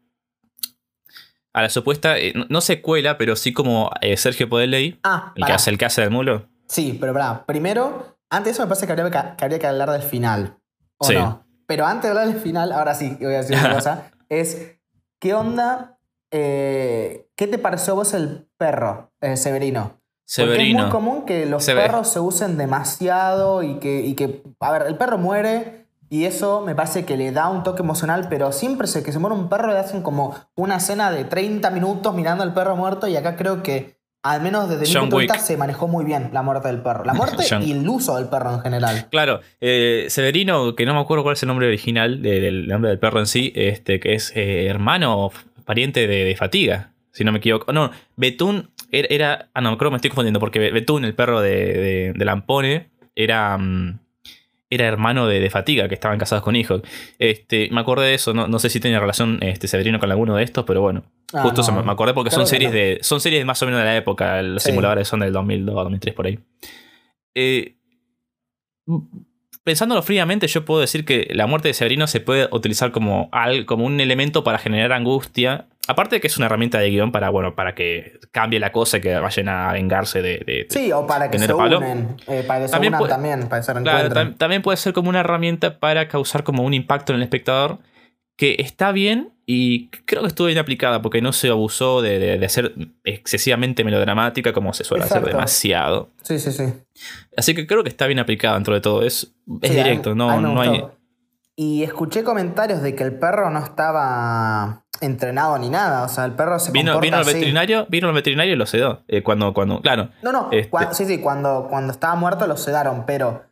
a la supuesta, eh, no, secuela, pero sí como eh, Sergio Podeley, Ah, el que, hace, el que hace del mulo. Sí, pero pará. Primero, antes de eso me parece que habría que, que habría que hablar del final. ¿O Sí. no? Pero antes de hablar del final, ahora sí, voy a decir una cosa. Es, ¿qué onda? eh, ¿Qué te pareció vos el perro, eh, Severino? Porque es Severino. muy común que los Se ve. perros se usen demasiado y que, y que, a ver, el perro muere y eso me parece que le da un toque emocional, pero siempre se, que se muere un perro le hacen como una escena de 30 minutos mirando al perro muerto y acá creo que, al menos desde mi John punto de vista, se manejó muy bien la muerte del perro. La muerte y el uso del perro en general. Claro, eh, Severino, que no me acuerdo cuál es el nombre original de- del nombre del perro en sí, este, que es eh, hermano o pariente de, de Fatiga, si no me equivoco. No, Betún era, era- Ah, no, creo que me estoy confundiendo, porque Betún, el perro de, de, de Lampone, era. mm, Era hermano de, de Fatiga, que estaban casados con hijos. Este, me acordé de eso, no, no sé si tenía relación este, Severino con alguno de estos, pero bueno. Ah, Justo se me, me acordé porque Creo son series no. de. Son series más o menos de la época. Los Sí. simuladores son del 2002, 2003 por ahí. Eh, pensándolo fríamente, yo puedo decir que la muerte de Severino se puede utilizar como, al- como un elemento para generar angustia. Aparte de que es una herramienta de guion para, bueno, para que cambie la cosa y que vayan a vengarse de. Sí, o para que ¿Tener se unen. eh, para que se También unan puede- también, para que se Claro, reencuentren. tam- también puede ser como una herramienta para causar como un impacto en el espectador que está bien y creo que estuvo bien aplicada porque no se abusó de, de, de ser excesivamente melodramática como se suele hacer demasiado. Sí, sí, sí. Así que creo que está bien aplicada dentro de todo. Es, es Sí, directo, no, no hay. Y escuché comentarios de que el perro no estaba entrenado ni nada. O sea, el perro se Vino, vino el así. veterinario, vino el veterinario y lo sedó. eh, cuando, cuando, claro. No, no. Este- sí, sí, cuando, cuando estaba muerto lo sedaron, pero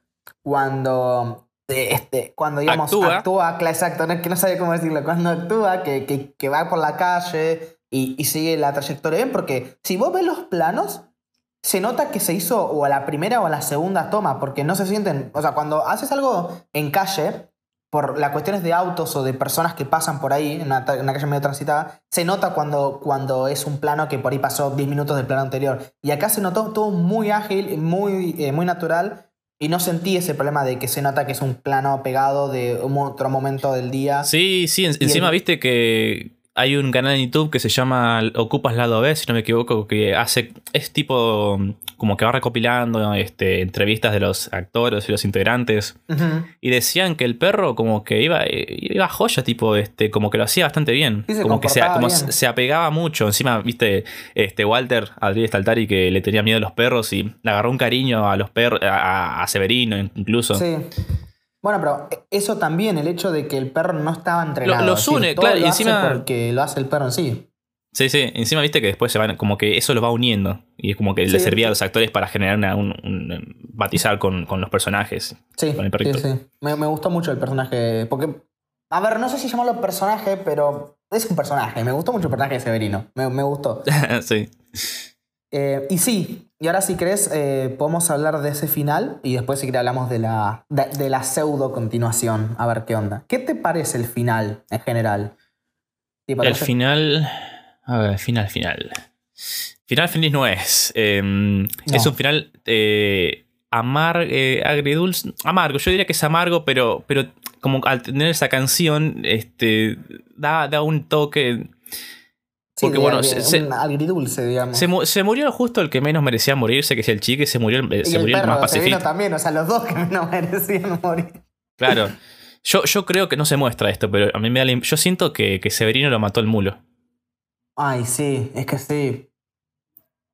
cuando. eh, Este, cuando digamos Actúa. actúa, cla- exacto, no, que no sabía cómo decirlo, cuando actúa, que, que, que va por la calle y, y sigue la trayectoria bien, porque si vos ves los planos, se nota que se hizo o a la primera o a la segunda toma, porque no se sienten, o sea, cuando haces algo en calle, por las cuestiones de autos o de personas que pasan por ahí, en una, en una calle medio transitada, se nota cuando, cuando es un plano que por ahí pasó 10 minutos del plano anterior. Y acá se notó todo muy ágil, muy, eh, muy natural, y no sentí ese problema de que se nota que es un plano pegado de un otro momento del día. Sí, sí, en- encima el- viste que hay un canal en YouTube que se llama Ocupas Lado B, si no me equivoco, que hace, es tipo como que va recopilando este, entrevistas de los actores y los integrantes. Y decían que el perro como que iba, iba joya, tipo, este, como que lo hacía bastante bien. Se como que se, como bien. se se apegaba mucho. Encima, viste, este Walter Adriel Staltari que le tenía miedo a los perros y le agarró un cariño a los perros, a, a Severino incluso. Sí. Bueno, pero eso también, el hecho de que el perro no estaba entrenado. los es decir, une, claro, lo encima- porque lo hace el perro en sí. Sí, sí. Encima viste que después se van, como que eso los va uniendo. Y es como que Sí. le servía a los actores para generar una, un, un- batizar con, con los personajes. Sí, Con el sí, perrito. sí. Me, me gustó mucho el personaje. Porque, a ver, no sé si llamarlo personaje, pero es un personaje. Me gustó mucho el personaje de Severino. Me, me gustó. sí. Eh, y sí, y ahora si querés, eh, podemos hablar de ese final y después si querés hablamos de la, de, de la pseudo continuación. A ver qué onda. ¿Qué te parece el final en general? ¿Te El final. A ver, final, final. Final feliz no es. Eh, Es un final eh, amar, eh, agridulce. Amargo, yo diría que es amargo, pero, pero como al tener esa canción, este, da, da un toque. Porque, bueno, se- se- un agridulce, digamos. Se, mu- se murió justo el que menos merecía morirse, que es el chique, se murió el, y se el murió el perro, más Severino pacifista. también, o sea, los dos que no merecían morir. Claro. Yo, yo creo que no se muestra esto, pero a mí me da la Yo siento que, que Severino lo mató el mulo. Ay, sí, es que sí.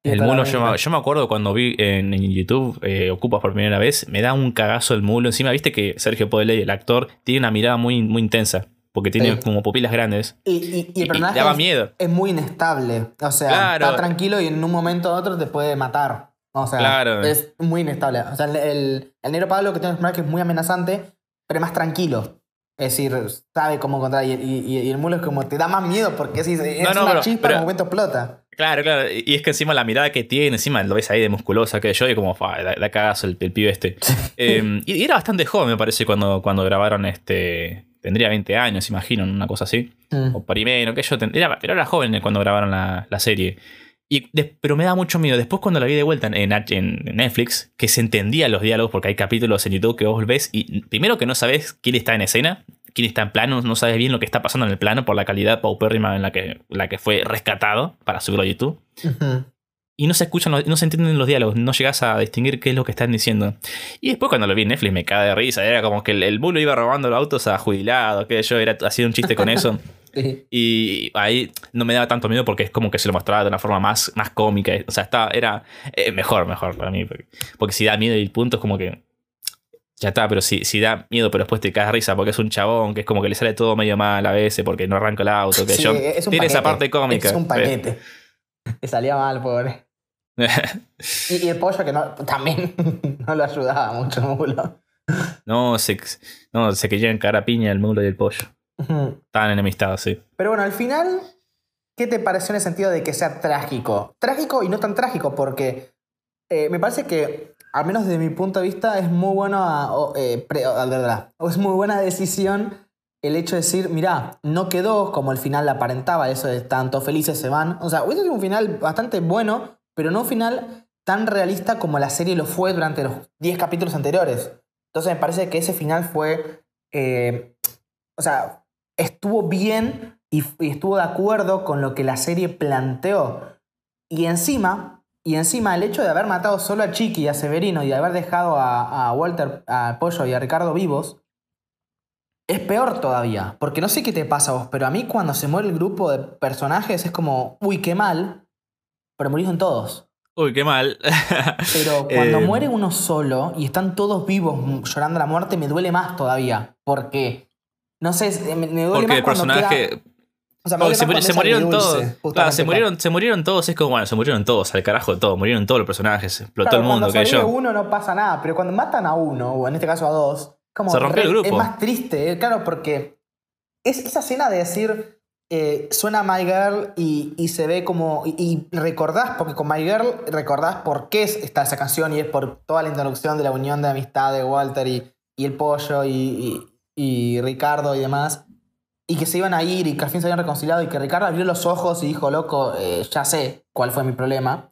El mulo, yo, me- totalmente. yo me acuerdo cuando vi en, en YouTube eh, Ocupas por primera vez, me da un cagazo el mulo. Encima, viste que Sergio Podeley, el actor, tiene una mirada muy, muy intensa, porque tiene Sí. como pupilas grandes. Y, y- y Y, el personaje daba es, miedo. es muy inestable. O sea, Claro. está tranquilo y en un momento u otro te puede matar. O sea, Claro. es muy inestable. O sea, el, el, el negro Pablo que tiene un personaje es muy amenazante, pero es más tranquilo. Es decir, sabe cómo controlar. Y, y- y el mulo es como te da más miedo porque es, es No, no, una pero- chispa pero- en un momento explota. Claro, claro. Y es que encima la mirada que tiene, encima lo ves ahí de musculosa que yo, y como, da, da cagazo el, el pibe este. Eh, y y era bastante joven, me parece, cuando, cuando grabaron este. Tendría 20 años, imagino, una cosa así. Mm. O primero, que yo. ten- Era, pero era joven cuando grabaron la, la serie. Y de- pero me da mucho miedo. Después, cuando la vi de vuelta en, en, en Netflix, que se entendía los diálogos, porque hay capítulos en YouTube que vos ves y primero que no sabes quién está en escena, quién está en plano, no sabes bien lo que está pasando en el plano por la calidad paupérrima en la que, la que fue rescatado para subirlo a YouTube. Y no se escuchan, no se entienden los diálogos, no llegas a distinguir qué es lo que están diciendo. Y después cuando lo vi en Netflix me cae de risa, era como que el, el bulo iba robando los autos a jubilados, que yo era hacía un chiste con eso. Sí. Y ahí no me daba tanto miedo porque es como que se lo mostraba de una forma más, más cómica. O sea, está, era eh, mejor, mejor para mí. Porque, porque si da miedo y el punto es como que. Ya está, pero si, si da miedo, pero después te caes de risa porque es un chabón que es como que le sale todo medio mal a veces porque no arranca el auto. Que Sí, yo, es un tiene esa parte cómica. Es un paquete. Salía mal, pobre. Y, y el pollo que no, también no lo ayudaba mucho, mulo. no, se, no, se querían cara a piña el mulo y el pollo. Estaban enemistados, sí. Pero bueno, al final, ¿qué te pareció en el sentido de que sea trágico? Trágico y no tan trágico, porque eh, me parece que, al menos desde mi punto de vista, es muy bueno a- o, eh, pre- o es muy buena decisión el hecho de decir, mirá, no quedó como el final aparentaba, eso de tanto felices se van. O sea, hubiese sido un final bastante bueno, pero no un final tan realista como la serie lo fue durante los 10 capítulos anteriores. Entonces me parece que ese final fue... eh, o sea, estuvo bien y, estuvo de acuerdo con lo que la serie planteó. Y encima, y encima el hecho de haber matado solo a Chiqui y a Severino y de haber dejado a, a Walter, a Pollo y a Ricardo vivos, es peor todavía. Porque no sé qué te pasa a vos, pero a mí cuando se muere el grupo de personajes es como, uy, qué mal, pero murieron todos. Uy, qué mal. Pero cuando Eh, muere uno solo y están todos vivos mm, llorando la muerte, me duele más todavía. Porque, no sé, me, me duele Porque más el cuando personaje. queda- o sea, duele se, muri- se murieron todos. Claro, se murieron, se murieron todos. Es como, bueno, se murieron todos, al carajo de todo. Murieron todos los personajes. Explotó Claro, el mundo, cuando que yo. uno no pasa nada, pero cuando matan a uno, o en este caso a dos, como Se rompió el re- grupo. es más triste, eh, claro, porque es esa escena de decir, eh, suena My Girl y, y se ve como, y, y recordás, porque con My Girl recordás por qué es- está esa canción y es por toda la introducción de la unión de amistad de Walter y, y el pollo y, y- y Ricardo y demás. Y que se iban a ir y que al fin se habían reconciliado y que Ricardo abrió los ojos y dijo, loco, eh, ya sé cuál fue mi problema.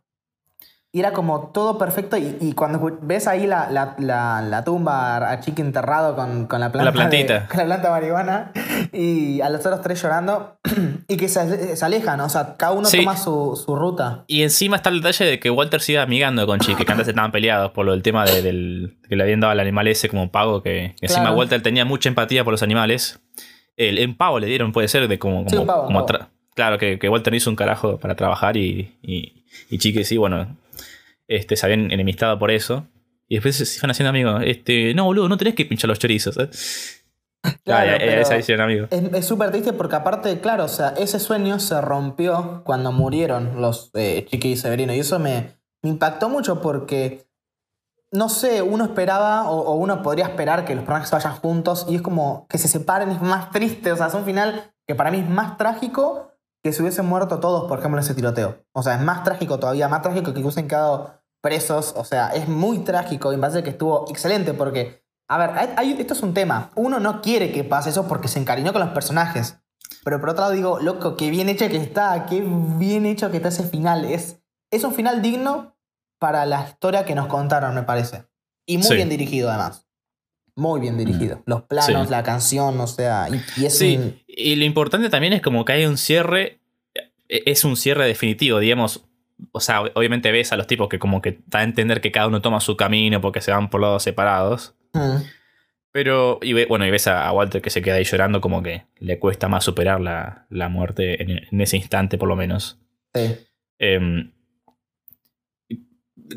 Y era como todo perfecto. Y, y cuando ves ahí la, la, la, la tumba a Chiqui enterrado con, con la planta. la plantita. de- con la planta marihuana. Y a los otros tres llorando. y que se, se alejan. O sea, cada uno Sí. toma su, su ruta. Y encima está el detalle de que Walter sigue amigando con Chique, que antes estaban peleados por lo del tema de- del que le habían dado al animal ese como pago, que, que encima. Walter tenía mucha empatía por los animales. El, en pago le dieron, puede ser, de como... Sí, un como tra- Claro, que, que Walter hizo un carajo para trabajar y, y, y sí, bueno, este, se habían enemistado por eso. Y después se iban haciendo amigos. Este, no, boludo, no tenés que pinchar los chorizos. ¿eh? Claro, ahí se hicieron amigos. Es es súper triste porque aparte, claro, o sea, ese sueño se rompió cuando murieron los eh, Chiqui y Severino. Y eso me, me impactó mucho porque, no sé, uno esperaba o, o uno podría esperar que los personajes vayan juntos y es como que se separen, es más triste. O sea, es un final que para mí es más trágico que si hubiesen muerto todos, por ejemplo, en ese tiroteo. O sea, es más trágico todavía, más trágico que hubiesen quedado presos. O sea, es muy trágico y me parece que estuvo excelente porque a ver, hay- esto es un tema. Uno no quiere que pase eso porque se encariñó con los personajes. Pero por otro lado digo, loco, qué bien hecho que está, qué bien hecho que está ese final. Es, es un final digno para la historia que nos contaron, me parece. Y muy Sí. bien dirigido además. Muy bien dirigido. Los planos, Sí. la canción, o sea, y, y es un- Sí, y lo importante también es como que hay un cierre e, es un cierre definitivo, digamos. O sea, obviamente ves a los tipos que como que da a entender que cada uno toma su camino porque se van por lados separados. Mm. Pero, y ve- bueno, y ves a, a Walter que se queda ahí llorando como que le cuesta más superar la, la muerte en, en ese instante por lo menos. Sí. Em,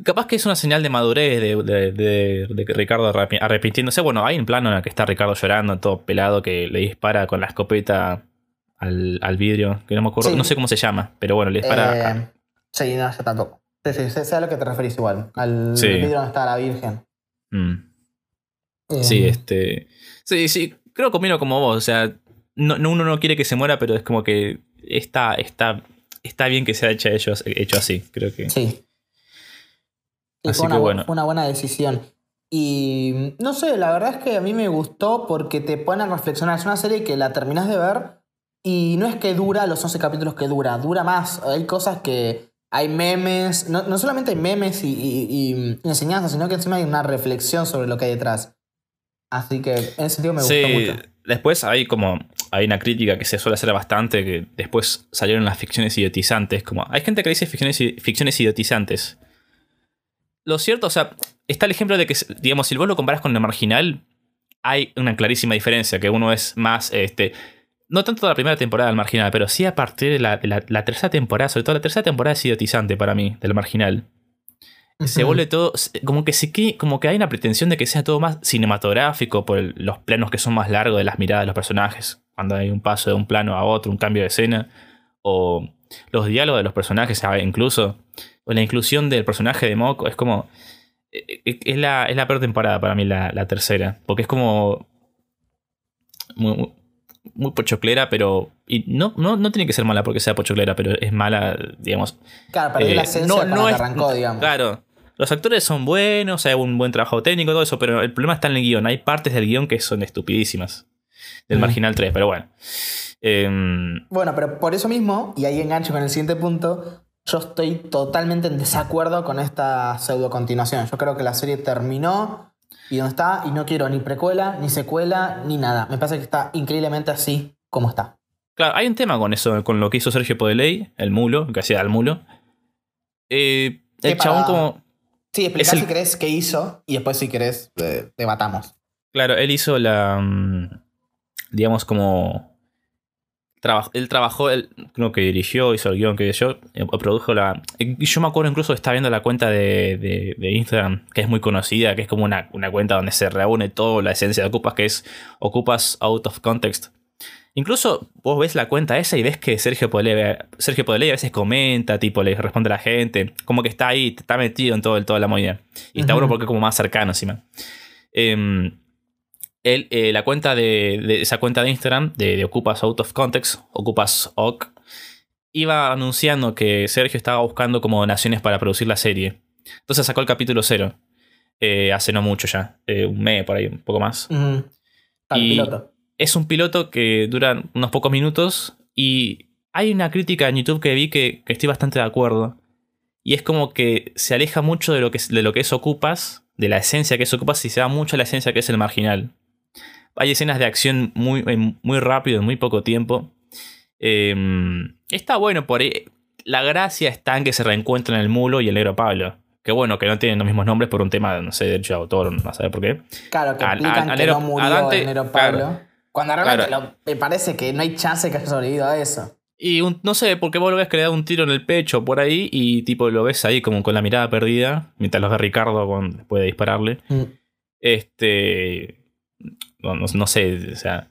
capaz que es una señal de madurez de, de- de- de que Ricardo arrepi- arrepintiéndose. Bueno, hay un plano en el que está Ricardo llorando, todo pelado, que le dispara con la escopeta al, al vidrio, que no me acuerdo, Sí. no sé cómo se llama, pero bueno, le dispara. Eh, sí, no, yo tampoco. Sí, sí, sé sé a lo que te referís igual. Al Sí. vidrio donde está la Virgen. Mm, Eh, sí, este. Sí, sí, creo que opino como vos, o sea, no, no- uno no quiere que se muera, pero es como que está, está, está bien que sea hecho, hecho, hecho así, creo que. Sí. Y Así fue que una, bu- bueno. una buena decisión. Y no sé, la verdad es que a mí me gustó porque te pone a reflexionar. Es una serie que la terminás de ver y no es que dura los 11 capítulos que dura, dura más. Hay cosas que. Hay memes, no, no solamente hay memes y, y- y enseñanzas, sino que encima hay una reflexión sobre lo que hay detrás. Así que en ese sentido me gustó Sí, mucho. después hay como hay una crítica que se suele hacer bastante que después salieron las ficciones idiotizantes, como hay gente que dice ficciones, ficciones idiotizantes. Lo cierto, o sea, está el ejemplo de que digamos si vos lo comparas con el marginal hay una clarísima diferencia, que uno es más este no tanto la primera temporada del marginal, pero sí a partir de la, de la- la tercera temporada, sobre todo la tercera temporada es idiotizante para mí, del marginal se vuelve todo como que sí que como que hay una pretensión de que sea todo más cinematográfico por el- los planos que son más largos de las miradas de los personajes cuando hay un paso de un plano a otro un cambio de escena o los diálogos de los personajes ¿sabe? incluso o la inclusión del personaje de Moco es como eh, eh, es la, es la peor temporada para mí la, la tercera porque es como muy, muy- muy pochoclera pero y no, no, no tiene que ser mala porque sea pochoclera pero es mala digamos Claro, perdió eh, la esencia no- no es- arrancó, digamos. Claro. Los actores son buenos, hay un buen trabajo técnico, todo eso, pero el problema está en el guion. Hay partes del guion que son estupidísimas. Del Mm. Marginal 3, pero bueno. Em, Bueno, pero por eso mismo, y ahí engancho con el siguiente punto, yo estoy totalmente en desacuerdo con esta pseudo continuación. Yo creo que la serie terminó y donde está, y no quiero ni precuela, ni secuela, ni nada. Me parece que está increíblemente así como está. claro, hay un tema con eso, con lo que hizo Sergio Podeley, el mulo, que hacía al mulo. Eh, el chabón como... Sí, explicar el- si querés qué hizo y después si querés eh, debatamos. Claro, él hizo la... mm, Digamos como... él trabajó, él creo que dirigió, hizo el guion que yo, eh, produjo la... Y yo me acuerdo incluso de estar viendo la cuenta de, de- de Instagram, que es muy conocida, que es como una, una cuenta donde se reúne toda la esencia de Ocupas, que es Ocupas Out of Context. Incluso vos ves la cuenta esa y ves que Sergio Podeley, Sergio Podeley a veces comenta, tipo, le responde a la gente, como que está ahí, está metido en todo, el- toda la movida. Y está bueno porque es como más cercano encima. Em, eh, la cuenta de, de esa cuenta de Instagram, de, de Ocupas Out of Context, Ocupas OC, iba anunciando que Sergio estaba buscando como donaciones para producir la serie. Entonces sacó el capítulo cero. eh, hace no mucho ya, eh, un mes por ahí, un poco más. Y- piloto. Es un piloto que dura unos pocos minutos y hay una crítica en YouTube que vi que, que estoy bastante de acuerdo. Y es como que se aleja mucho de lo que es, de lo que es Ocupas, de la esencia que es Ocupas y se va mucho a la esencia que es el marginal. Hay escenas de acción muy, en muy rápido, en muy poco tiempo. Eh, está bueno por ahí. La gracia está en que se reencuentran el mulo y el negro Pablo. Que bueno, que no tienen los mismos nombres por un tema, no sé, de derecho de autor, no sé por qué. Claro, que explican que Nero- no murió a Dante, el claro. Pablo. Cuando realmente Claro. lo- me parece que no hay chance que haya sobrevivido a eso. Y un- no sé, porque vos lo ves que le da un tiro en el pecho por ahí y tipo lo ves ahí como con la mirada perdida, mientras lo ve Ricardo con, después de dispararle. Mm. Este. No, no- sé, o sea.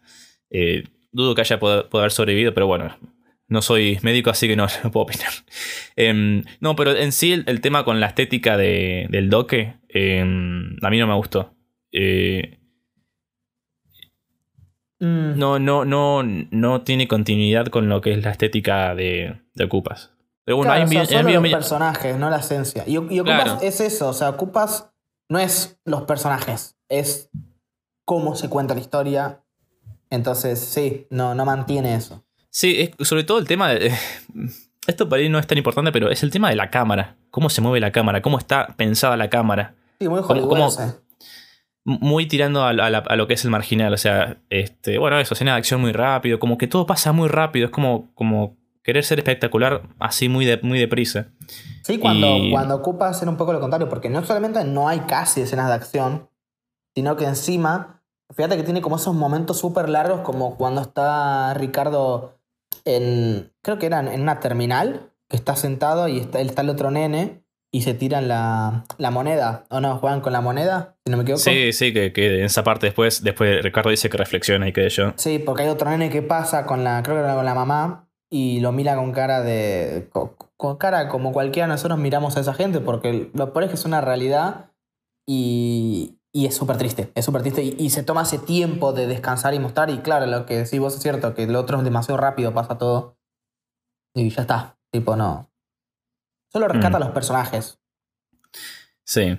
eh, dudo que haya podido haber sobrevivido, pero bueno. No soy médico, así que no, no puedo opinar. Em, no, pero en sí el, el tema con la estética de- del doque, em, a mí no me gustó. Eh, Mm. no, no, no, no tiene continuidad con lo que es la estética de, de Ocupas. Pero bueno, Claro, hay o sea, solo los personajes, no la esencia. Y, y Ocupas Claro. es eso, o sea, Ocupas no es los personajes, es cómo se cuenta la historia. Entonces, sí, no, no mantiene eso. Sí, es sobre todo el tema de. Esto para mí no es tan importante, pero es el tema de la cámara. Cómo se mueve la cámara, cómo está pensada la cámara. Sí, muy ¿Cómo- cómo- Muy tirando a, a la- a lo que es el marginal. O sea, este, bueno, eso, escena de acción muy rápido. Como que todo pasa muy rápido. Es como, como querer ser espectacular así muy, de, muy deprisa. Sí, cuando, Y- cuando ocupa hacer un poco lo contrario, porque no solamente no hay casi escenas de acción, sino que encima, fíjate que tiene como esos momentos súper largos, como cuando está Ricardo en, creo que era en- una terminal, que está sentado y está, está el otro nene y se tiran la, la moneda, o no, juegan con la moneda, si no me equivoco. Sí, sí, que, que en esa parte después, después Ricardo dice que reflexiona y que yo. Sí, porque hay otro nene que pasa con la, creo que era con la mamá, y lo mira con cara de. co- con, cara como cualquiera de nosotros miramos a esa gente, porque lo peor es que es una realidad y, y es súper triste. Es súper triste y, y se toma ese tiempo de descansar y mostrar. Y claro, lo que decís vos es cierto, que lo otro es demasiado rápido, pasa todo. Y ya está. Tipo, no. Solo rescata Mm. a los personajes. Sí.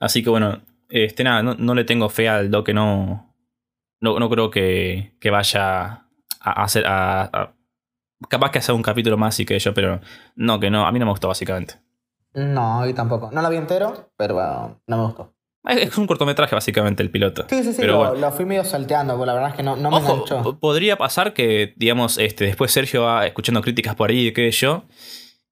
Así que bueno, este nada, no, no le tengo fe al do que no. No, no creo que, que vaya a hacer. A, a- capaz que hacer un capítulo más y que yo, pero no, que no, a mí no me gustó básicamente. No, y tampoco. No lo vi entero, pero bueno, no me gustó. Es es un cortometraje básicamente el piloto. Sí, sí, sí, Pero lo, bueno. lo fui medio salteando, porque la verdad es que no, no me Ojo, enganchó. po- podría pasar que, digamos, este, después Sergio va escuchando críticas por ahí, qué yo,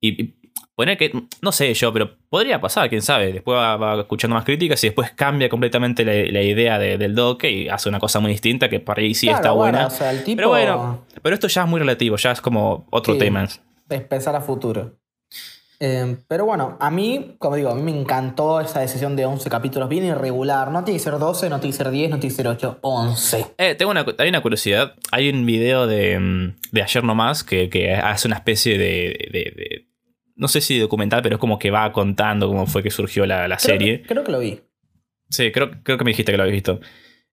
y, y poner que, no sé yo, pero podría pasar, quién sabe. Después va, va escuchando más críticas y después cambia completamente la, la idea de- del doque y hace una cosa muy distinta que para ahí sí Claro, está bueno, buena. o sea, el tipo Pero bueno, pero esto ya es muy relativo, ya es como otro Sí. tema. es pensar a futuro. Eh, pero bueno, a mí, como digo, a mí me encantó esa decisión de 11 capítulos, bien irregular. No tiene que ser 12, no tiene que ser 10, no tiene que ser 8, 11. Eh, tengo una, hay una curiosidad. Hay un video de, mm, de ayer nomás que, que hace una especie de, de- de- No sé si documental, pero es como que va contando cómo fue que surgió la, la Creo serie. que- Creo, que lo vi. Sí, creo, creo que me dijiste que lo habías visto.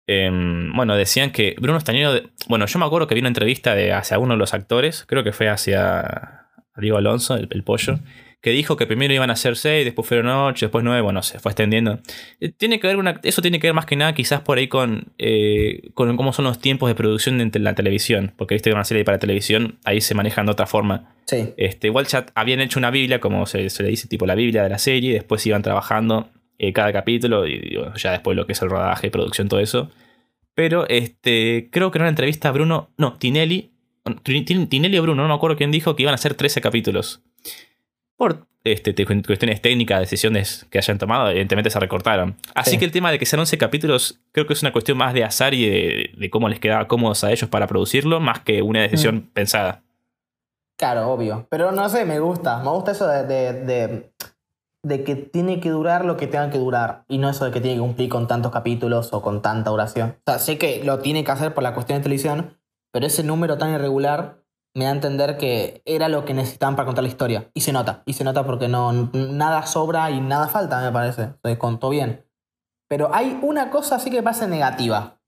Em, bueno, decían que Bruno Estañero. bueno, yo me acuerdo que vi una entrevista de, hacia uno de los actores, creo que fue hacia Diego Alonso, el, el pollo, que dijo que primero iban a ser seis, después fueron ocho, después nueve, bueno, se fue extendiendo. Eh, Tiene que ver una, eso tiene que ver más que nada quizás por ahí con, eh, con cómo son los tiempos de producción de la televisión, porque viste que una serie para televisión ahí se manejan de otra forma. Sí. Este, igual ya habían hecho una Biblia, como se, se le dice, tipo la Biblia de la serie, y después iban trabajando eh, cada capítulo, y, y, bueno, ya después lo que es el rodaje, producción, todo eso. Pero este, creo que en una entrevista Bruno, no, Tinelli, Tin- Tinelli o Bruno, no me acuerdo quién dijo que iban a ser 13 capítulos. Por este, te- cuestiones técnicas, decisiones que hayan tomado, evidentemente se recortaron. Así Sí. que el tema de que sean 11 capítulos, creo que es una cuestión más de azar y de, de cómo les quedaba cómodos a ellos para producirlo, más que una decisión pensada. Claro, obvio. Pero no sé, me gusta. Me gusta eso de, de, de- de que tiene que durar lo que tenga que durar. Y no eso de que tiene que cumplir con tantos capítulos o con tanta duración. O sea, sé que lo tiene que hacer por la cuestión de televisión, pero ese número tan irregular me da a entender que era lo que necesitaban para contar la historia. Y se nota. Y se nota porque no, nada sobra y nada falta, me parece. Se contó bien. Pero hay una cosa así que me parece negativa.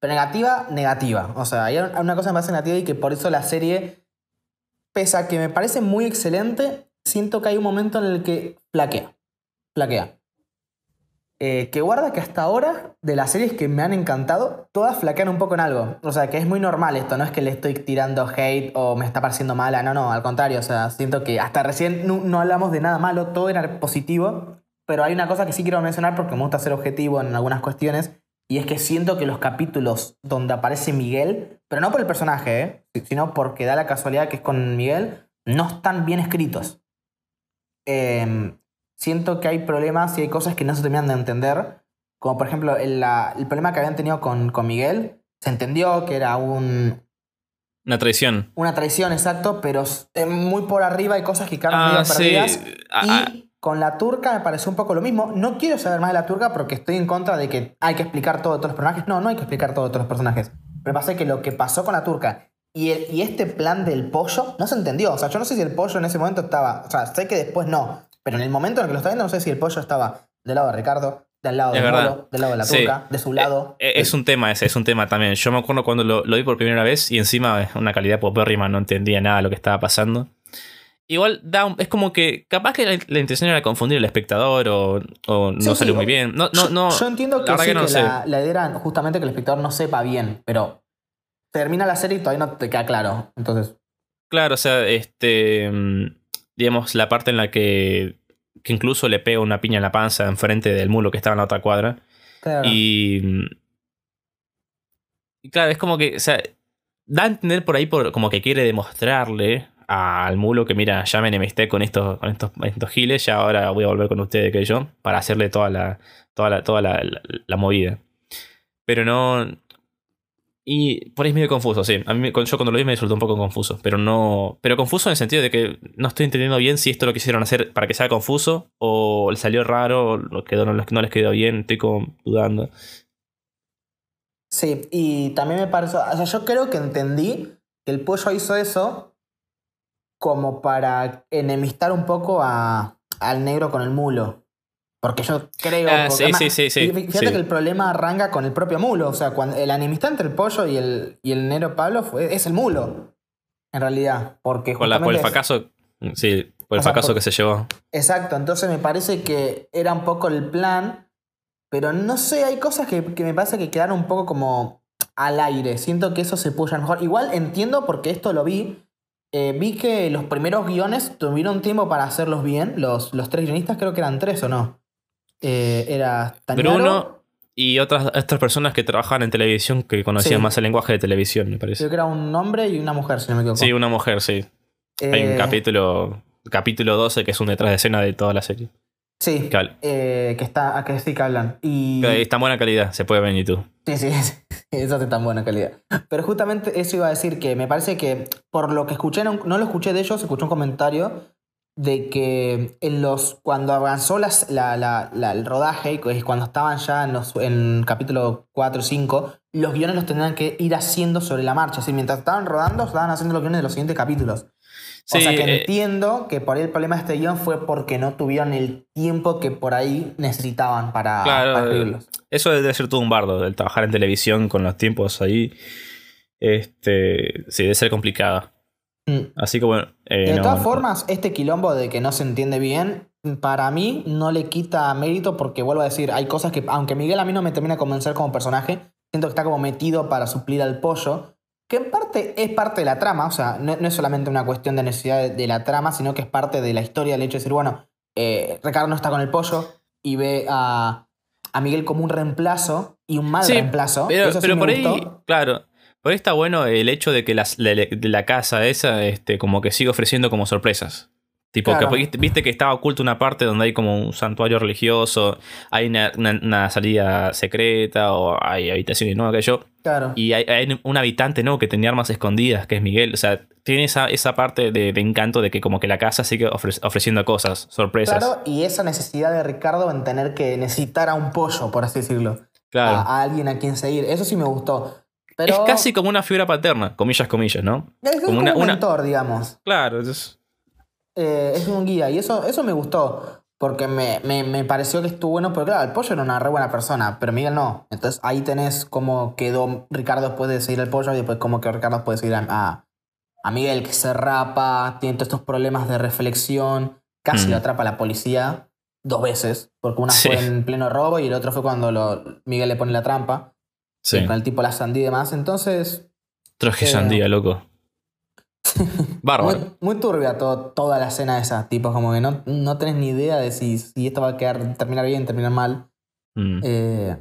Pero negativa, negativa. O sea, hay una cosa que me parece negativa y que por eso la serie pese a que me parece muy excelente, siento que hay un momento en el que flaquea. Flaquea. Eh, que guarda que hasta ahora, de las series que me han encantado, todas flaquean un poco en algo. O sea, que es muy normal esto, no es que le estoy tirando hate o me está pareciendo mala, no, no, al contrario. O sea, siento que hasta recién no, no hablamos de nada malo, todo era positivo. Pero hay una cosa que sí quiero mencionar porque me gusta ser objetivo en algunas cuestiones. Y es que siento que los capítulos donde aparece Miguel, pero no por el personaje, ¿eh? sino porque da la casualidad que es con Miguel, no están bien escritos. Eh, siento que hay problemas y hay cosas que no se terminan de entender. Como por ejemplo el, la- el problema que habían tenido con, con Miguel. Se entendió que era un, Una traición. una traición, exacto, pero eh, muy por arriba hay cosas que quedaron Ah, medio sí. perdidas. Ah, ah, Y con la turca me pareció un poco lo mismo. No quiero saber más de la turca porque estoy en contra de que hay que explicar todo de todos los personajes. No, no hay que explicar todo de todos los personajes. Pero pasa que lo que pasó con la turca y, el- y este plan del pollo no se entendió. O sea, yo no sé si el pollo en ese momento estaba. O sea, sé que después no. Pero en el momento en el que lo estaba viendo, no sé si el pollo estaba del lado de Ricardo, del lado Es de. Molo, del lado de la Sí. turca, de su lado. Eh, Es un tema ese, es un tema también. Yo me acuerdo cuando lo, lo vi por primera vez y encima es una calidad popérrima, no entendía nada de lo que estaba pasando. Igual da un- es como que capaz que la, la intención era confundir al espectador o, o no Sí, salió sí, muy bien. No, no, yo, no. yo entiendo que, la que no que la, la idea era justamente que el espectador no sepa bien, pero termina la serie y todavía no te queda claro. Entonces, Claro, o sea, este. Digamos, la parte en la que. Que incluso le pega una piña en la panza enfrente del mulo que estaba en la otra cuadra. claro. Y. Y claro, es como que. O sea, da a entender por ahí por, como que quiere demostrarle al mulo que mira, ya me enemisté con estos, con estos, estos giles, ya ahora voy a volver con ustedes que yo, para hacerle toda la, toda la, toda la, la movida. Pero no, y por ahí es medio confuso, sí. A mí, yo cuando lo vi me resultó un poco confuso. Pero no. Pero confuso en el sentido de que no estoy entendiendo bien si esto lo quisieron hacer para que sea confuso. O le salió raro. O lo quedó, no, no les quedó bien. Estoy como dudando. Sí, y también me pareció. O sea, yo creo que entendí que el pollo hizo eso como para enemistar un poco a, al negro con el mulo. Porque yo creo. Ah, sí, sí, sí, sí, Fíjate que el problema arranca con el propio mulo. O sea, cuando el enemistad entre el pollo y el, y el negro Pablo fue, es el mulo. En realidad. Porque por, la, por el fracaso. Sí, por el fracaso que se llevó. Exacto. Entonces me parece que era un poco el plan. Pero no sé, hay cosas que, que me parece que quedaron un poco como al aire. Siento que eso se puso mejor. Igual entiendo porque esto lo vi. Eh, vi que los primeros guiones tuvieron tiempo para hacerlos bien. Los, los tres guionistas creo que eran tres o no. Eh, era Bruno y otras, otras personas que trabajaban en televisión que conocían más el lenguaje de televisión, me parece. Creo que era un hombre y una mujer, si no me equivoco. Sí, una mujer, sí. Hay un eh, capítulo, capítulo 12 que es un detrás de escena de toda la serie. Sí. Que, eh, que está, que sí que hablan. Y... Está en buena calidad, se puede ver en YouTube. Sí, sí, eso es de tan buena calidad. Pero justamente eso iba a decir que me parece que por lo que escuché, no, no lo escuché de ellos, escuché un comentario de que en los, cuando avanzó las, la, la, el rodaje, cuando estaban ya en, los, en capítulo 4 o 5, los guiones los tendrían que ir haciendo sobre la marcha. Así, mientras estaban rodando, estaban haciendo los guiones de los siguientes capítulos. o sea que eh, entiendo que por ahí el problema de este guion fue porque no tuvieron el tiempo que por ahí necesitaban para, claro, escribirlos. Eso debe ser todo un bardo, el trabajar en televisión con los tiempos ahí. Este, sí, debe ser complicado. Mm. Así que bueno. Eh, de todas formas, este quilombo de que no se entiende bien, para mí no le quita mérito porque vuelvo a decir, hay cosas que, aunque Miguel a mí no me termina de convencer como personaje, siento que está como metido para suplir al pollo, que en parte es parte de la trama, o sea, no, es solamente una cuestión de necesidad de, la trama, sino que es parte de la historia, el hecho de decir, bueno, eh, Ricardo no está con el pollo y ve a, a Miguel como un reemplazo y un mal reemplazo. Pero, pero por ahí, claro, pero está bueno el hecho de que la, casa esa este, como que sigue ofreciendo como sorpresas. Tipo, que viste que estaba oculto una parte donde hay como un santuario religioso, hay una, salida secreta o hay habitaciones, ¿no? Aquello. Claro. Y hay, un habitante, ¿no? Que tenía armas escondidas, que es Miguel. O sea, tiene esa, esa parte de, encanto de que como que la casa sigue ofreciendo cosas, sorpresas. Claro, y esa necesidad de Ricardo en tener que necesitar a un pollo, por así decirlo. Claro. a alguien a quien seguir. Eso sí me gustó es casi como una figura paterna, comillas, comillas, ¿no? Es como, un mentor, digamos. Claro, es... Eh, es un guía y eso, eso me gustó. Porque me, pareció que estuvo bueno, porque claro, el pollo era una re buena persona, pero Miguel no. Entonces ahí tenés cómo quedó Ricardo después de seguir al pollo y después cómo que Ricardo puede seguir a, a, Miguel, que se rapa, tiene todos estos problemas de reflexión, casi lo mm. atrapa la policía dos veces, porque una fue en pleno robo y el otro fue cuando lo, Miguel le pone la trampa. Con el tipo la sandía y demás. Entonces. Traje eh, sandía, loco. Bárbaro. Muy, turbia toda la escena esa. Tipo, como que no, no tenés ni idea de si, si esto va a quedar, terminar bien, terminar mal. Mm. Eh,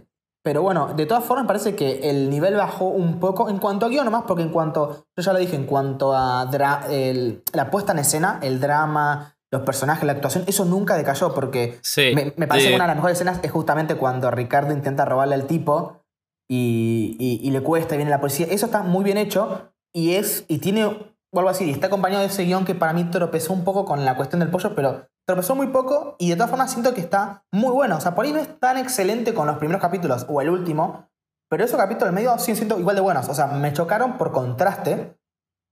pero bueno, de todas formas parece que el nivel bajó un poco en cuanto a guion nomás, porque en cuanto, yo ya lo dije, en cuanto a la puesta en escena, el drama, los personajes, la actuación, eso nunca decayó, porque me, parece que una de las mejores escenas es justamente cuando Ricardo intenta robarle al tipo y, le cuesta y viene la policía. Eso está muy bien hecho y es y tiene, vuelvo a decir, está acompañado de ese guion que para mí tropezó un poco con la cuestión del pollo, pero tropezó muy poco y de todas formas siento que está muy bueno. O sea, por ahí no es tan excelente con los primeros capítulos o el último, pero esos capítulos del medio sí siento igual de buenos. O sea, me chocaron por contraste,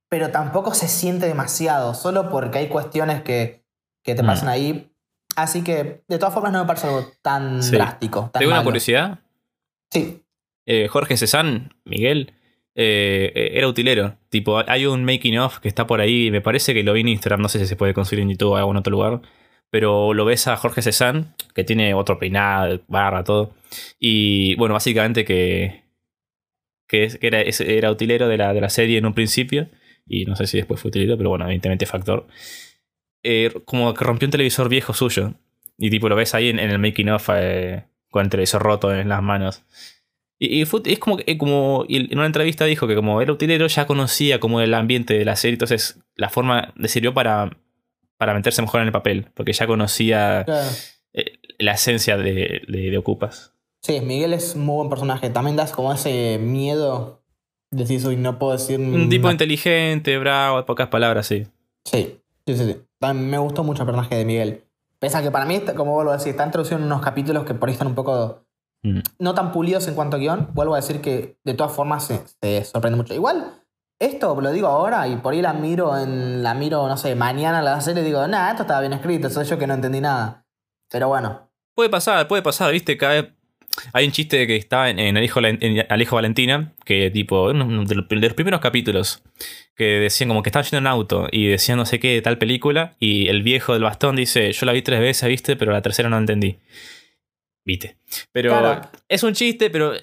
pero tampoco se siente demasiado, solo porque hay cuestiones que, que te mm. pasan ahí. Así que, de todas formas, no me parece algo tan drástico. ¿Tengo una curiosidad? Sí. Eh, Jorge Cezanne, Miguel, eh, eh, era utilero. Tipo, hay un making of que está por ahí, me parece que lo vi en Instagram, no sé si se puede conseguir en YouTube o en algún otro lugar. Pero lo ves a Jorge Cezanne, que tiene otro peinado, barra, todo. Y bueno, básicamente que, que, era, era, utilero de la, de la, serie en un principio. Y no sé si después fue utilero, pero bueno, evidentemente factor. como que rompió un televisor viejo suyo. Y tipo lo ves ahí en, el making of con el televisor roto en las manos. Y, y fue- es como, que- como y en una entrevista dijo que como era utilero ya conocía como el ambiente de la serie, entonces la forma le sirvió para, para meterse mejor en el papel, porque ya conocía Claro. eh, la esencia de, de, de Ocupas. Sí, Miguel es muy buen personaje. También das como ese miedo. Decís, uy, no puedo decir. Un tipo inteligente, bravo, de pocas palabras, sí. Sí, sí, sí. sí. También me gustó mucho el personaje de Miguel. Pese a que para mí, como vuelvo a decir, está introducido en unos capítulos que por ahí están un poco Mm. no tan pulidos en cuanto a guion. Vuelvo a decir que de todas formas se, se sorprende mucho. Igual, esto lo digo ahora y por ahí la miro en la miro, no sé, mañana la serie y digo, nada, esto estaba bien escrito, soy yo que no entendí nada. Pero bueno, Puede pasar, puede pasar, viste, cada vez... Hay un chiste que está en, en el hijo, Valen- en Alejo Valentina, que tipo, de los, de los primeros capítulos, que decían como que estaban yendo en auto y decían no sé qué de tal película, y el viejo del bastón dice, yo la vi tres veces, viste, pero la tercera no entendí. Viste. Pero Claro. es un chiste, pero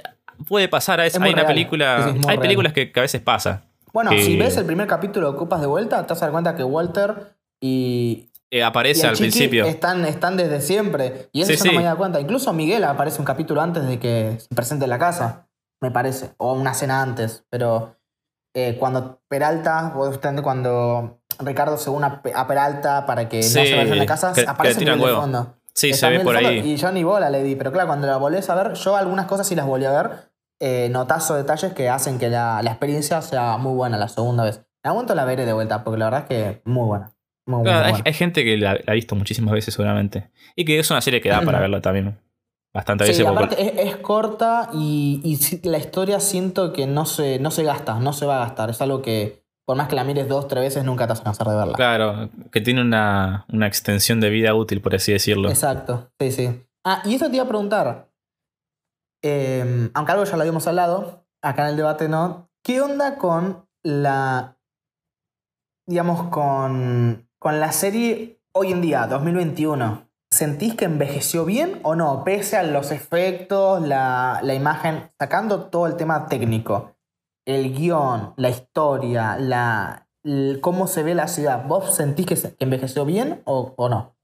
puede pasar. Es, Es hay una real. película. Es hay real. películas que, que a veces pasa. bueno, Que- si ves el primer capítulo de Ocupas de vuelta, te vas a dar cuenta que Walter y, Eh, aparece al Chiqui principio. Están, están desde siempre. Y eso Sí, yo no me había dado cuenta. Incluso Miguel aparece un capítulo antes de que se presente en la casa, me parece. O una cena antes. Pero eh, cuando Peralta, cuando Ricardo se une a Pe- a Peralta para que Sí, no se vaya en la casa, que- aparece Miguel de huevo. fondo. Sí, se ve por ahí. Y yo ni bola le di. Pero claro, cuando la volvés a ver, yo algunas cosas sí las volví a ver. Eh, notazo detalles que hacen que la, la experiencia sea muy buena la segunda vez. En algún momento la veré de vuelta, porque la verdad es que muy buena. Muy, Claro, muy hay, buena. hay gente que la, la ha visto muchísimas veces, seguramente. Y que es una serie que da para verla también. Bastante Sí, veces. porque- aparte es, es corta y, y sí, la historia siento que no se, no se gasta, no se va a gastar. Es algo que, por más que la mires dos, tres veces, nunca te vas a cansar de verla. Claro, que tiene una, una extensión de vida útil, por así decirlo. Exacto, sí, sí. Ah, y esto te iba a preguntar. eh, aunque algo ya lo habíamos hablado, acá en el debate no. ¿Qué onda con la. digamos, con, con la serie hoy en día, 2021? ¿Sentís que envejeció bien o no? Pese a los efectos, la, la imagen, sacando todo el tema técnico, el guion, la historia, la, cómo se ve la ciudad, ¿vos sentís que, se- envejeció bien o, o no?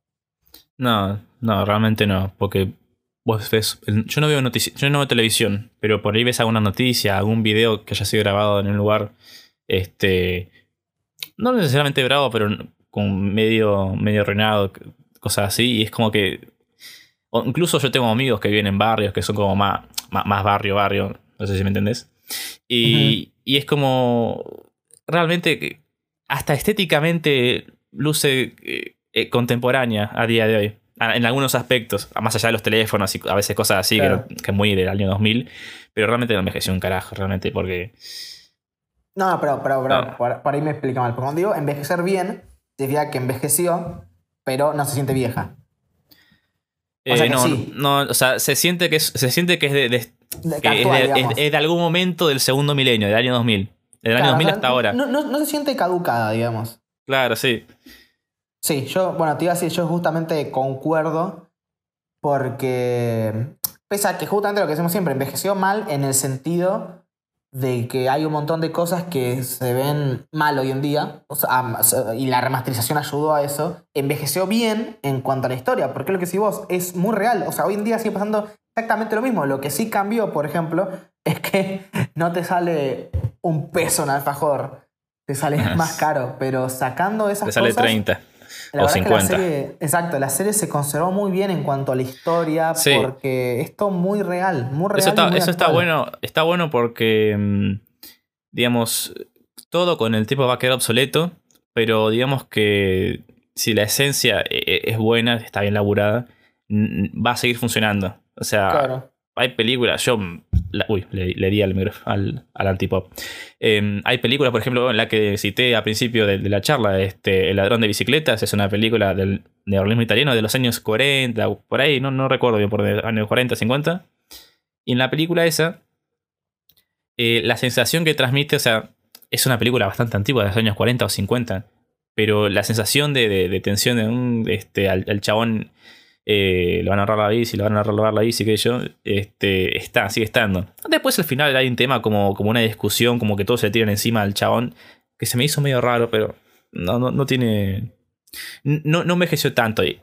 No, no, realmente no. Porque vos ves. Yo no veo noticias, yo no veo televisión, pero por ahí ves alguna noticia, algún video que haya sido grabado en un lugar. Este. No necesariamente bravo, pero con medio, medio arruinado, cosas así. Y es como que. incluso yo tengo amigos que viven en barrios que son como más, más, más barrio, barrio. No sé si me entendés. Y, y es como. Realmente. Hasta estéticamente luce eh, eh, contemporánea a día de hoy. En algunos aspectos, más allá de los teléfonos y a veces cosas así, Claro. que, que muy del año 2000, pero realmente no envejeció un carajo, realmente, porque No, pero, pero, pero No. por, por ahí me explica mal. Porque cuando digo envejecer bien, significa que envejeció, pero no se siente vieja. O sea eh, que no, sí. no, o sea, se siente que es, se siente que es de, de- De- que es, de, digamos. es- es de algún momento del segundo milenio, del año 2000. Del año Claro, 2000 o sea, hasta ahora. No, no- no se siente caducada, digamos. Claro, sí. Sí, yo, bueno, te iba a decir, yo justamente concuerdo porque, pese a que justamente lo que decimos siempre, envejeció mal en el sentido de que hay un montón de cosas que se ven mal hoy en día, o sea, y la remasterización ayudó a eso, envejeció bien en cuanto a la historia, porque lo que decís vos es muy real, o sea, hoy en día sigue pasando exactamente lo mismo, lo que sí cambió, por ejemplo, es que no te sale un peso en alfajor, te sale más caro, pero sacando esas Te sale cosas... 30 La o verdad que la 50. serie, exacto, la serie se conservó muy bien en cuanto a la historia, Sí. porque es todo muy real, muy real. Eso está, eso está bueno. Está bueno porque, mm, digamos, todo con el tiempo va a quedar obsoleto, pero digamos que si la esencia e- e- es buena, está bien laburada, va a seguir funcionando. O sea, Claro. hay películas, yo, la- uy, le, le di al, al, al antipop. Eh, hay películas, por ejemplo, la que cité al principio de, de la charla, este, El ladrón de bicicletas, es una película del neorrealismo italiano de los años 40, por ahí, no, no recuerdo bien, por de años 40, 50. Y en la película esa, eh, la sensación que transmite, o sea, es una película bastante antigua, de los años 40 o 50, pero la sensación de, de- de tensión de un, este, al, al chabón eh, le van a ahorrar la bici, le van a robar la bici, que yo, este, está, sigue estando. Después al final hay un tema como, como una discusión, como que todos se tiran encima al chabón, que se me hizo medio raro, pero no, no, no tiene... No, no envejeció tanto y,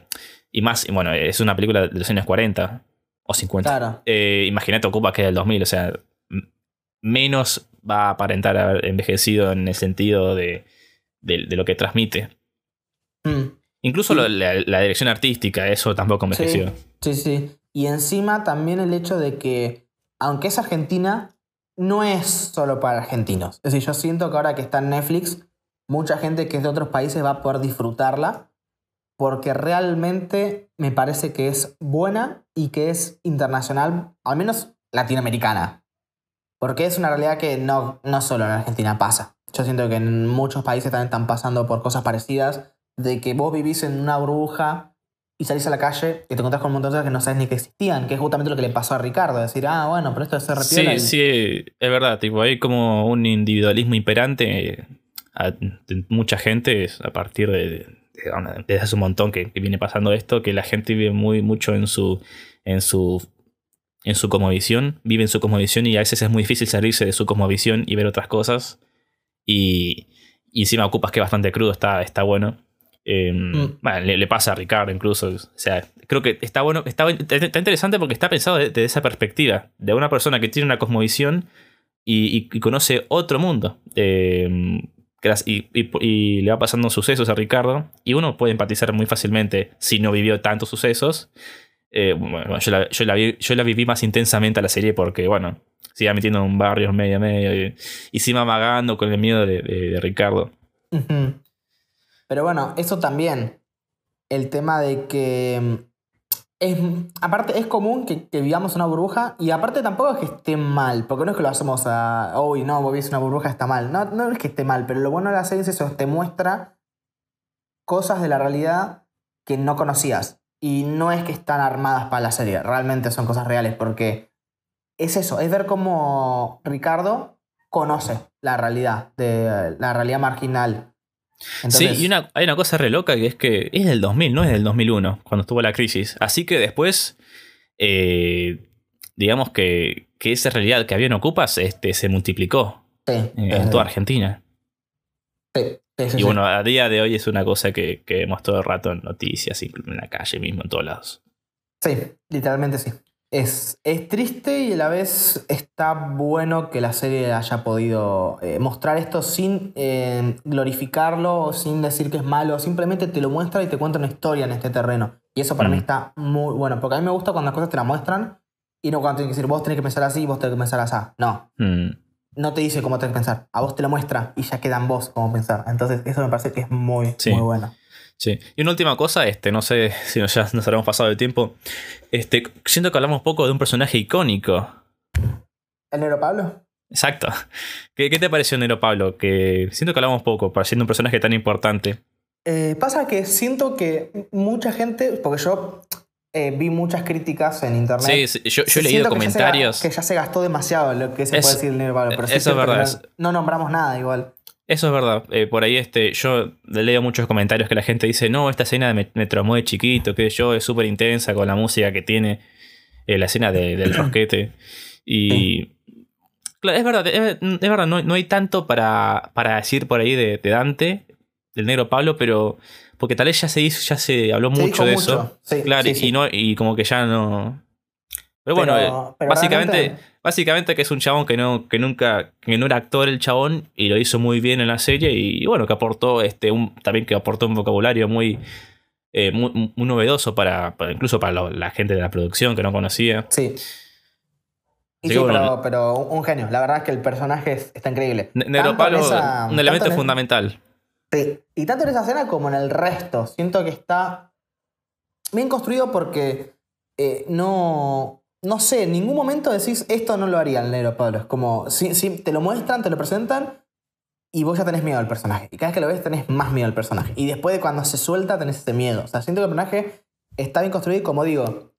y más, y bueno, es una película de los años 40. O 50. Claro. Eh, imagínate Ocupas que es del 2000, o sea, menos va a aparentar haber envejecido en el sentido de, de- de lo que transmite. Mm. Incluso Sí. lo- la, la dirección artística, eso tampoco envejeció. Sí, sí. Y encima también el hecho de que, aunque es argentina, no es solo para argentinos. Es decir, yo siento que ahora que está en Netflix, mucha gente que es de otros países va a poder disfrutarla porque realmente me parece que es buena y que es internacional, al menos latinoamericana. Porque es una realidad que no, no solo en Argentina pasa. Yo siento que en muchos países también están pasando por cosas parecidas, de que vos vivís en una burbuja y salís a la calle y te encontrás con un montón de cosas que no sabes ni que existían, que es justamente lo que le pasó a Ricardo, decir, ah, bueno, pero esto es ser Sí, y- sí, es verdad, tipo, hay como un individualismo imperante a- mucha gente a partir de, desde hace un montón que, que viene pasando esto, que la gente vive muy mucho en su en su en su cosmovisión, vive en su cosmovisión y a veces es muy difícil salirse de su cosmovisión y ver otras cosas y, y encima ocupas que es bastante crudo, está, está bueno. Eh, Mm. bueno, le, le pasa a Ricardo incluso. O sea, creo que está bueno, está, está interesante porque está pensado desde esa perspectiva, de una persona que tiene una cosmovisión y, y- y conoce otro mundo. Eh, gras- y, le va pasando sucesos a Ricardo. Y uno puede empatizar muy fácilmente si no vivió tantos sucesos. Eh, bueno, yo la, yo la vi, yo la viví más intensamente a la serie porque, bueno, se iba metiendo en un barrio medio medio y, y se iba amagando con el miedo de, de- de Ricardo. Ujú. Pero bueno, eso también. El tema de que. mm, Es, aparte, es común que, que vivamos una burbuja y aparte tampoco es que esté mal, porque no es que lo hacemos a. Uy, no, vos vivís una burbuja, está mal. No, no es que esté mal, pero lo bueno de la serie es eso, te muestra cosas de la realidad que no conocías. Y no es que están armadas para la serie, realmente son cosas reales, porque es eso, es ver cómo Ricardo conoce la realidad, de la realidad marginal. Entonces, sí, y una, hay una cosa re loca que es que es del 2000, no es del 2001, cuando estuvo la crisis. Así que después, eh, digamos que, que esa realidad que había en Ocupas este, se multiplicó sí, eh, en toda Argentina. sí, Y bueno, a día de hoy es una cosa que, que vemos todo el rato en noticias, incluso en la calle mismo, en todos lados. Sí, literalmente sí. Es, es triste y a la vez está bueno que la serie haya podido eh, mostrar esto sin eh, glorificarlo sin decir que es malo, simplemente te lo muestra y te cuenta una historia en este terreno. Y eso para Mm. mí está muy bueno, porque a mí me gusta cuando las cosas te la muestran y no cuando tienen que decir vos tenés que pensar así, vos tenés que pensar así. No, Mm. no te dice cómo tenés que pensar, a vos te lo muestra y ya queda en vos cómo pensar. Entonces eso me parece que es muy, Sí. muy bueno. Sí. Y una última cosa, este, no sé si nos- ya nos habremos pasado el tiempo. Este, siento que hablamos poco de un personaje icónico. ¿El negro Pablo? Exacto. ¿Qué, qué te pareció Nero Pablo? Que siento que hablamos poco, para siendo un personaje tan importante. Eh, pasa que siento que mucha gente, porque yo eh, vi muchas críticas en internet. Sí, sí, yo, yo he leído que ya se ga- comentarios. Que ya se gastó demasiado lo que se Es- puede decir del negro Pablo. Pero sí eso es verdad, no nombramos nada igual. Eso es verdad. Eh, por ahí este, yo leo muchos comentarios que la gente dice, no, esta escena me, me traumó de chiquito, que yo es súper intensa con la música que tiene, eh, la escena de- del rosquete. Y... Claro, es verdad, es, es verdad, no, no hay tanto para, para decir por ahí de, de Dante, del negro Pablo, pero... Porque tal vez ya se hizo, ya se habló Se mucho de mucho, eso. sí, claro, sí, y, sí. no, y como que ya no... Pero bueno, Pero- eh, pero básicamente... realmente- Básicamente que es un chabón que no, que nunca, que no era actor el chabón y lo hizo muy bien en la serie y bueno, que aportó este un, también que aportó un vocabulario muy, eh, muy, muy novedoso para, para- incluso para lo- la gente de la producción que no conocía. Sí. Y sí, bueno, pero, pero un genio. La verdad es que el personaje es- está increíble. Ne- Negro Tanto en Pablo, esa- un elemento fundamental. Sí, y tanto en esa escena como en el resto. Siento que está bien construido porque eh, no, no sé, en ningún momento decís esto no lo haría el negro Pablo. Es como, si, te lo muestran, te lo presentan y vos ya tenés miedo al personaje. Y cada vez que lo ves tenés más miedo al personaje. Y después de cuando se suelta tenés ese miedo. O sea, siento que el personaje está bien construido y como digo,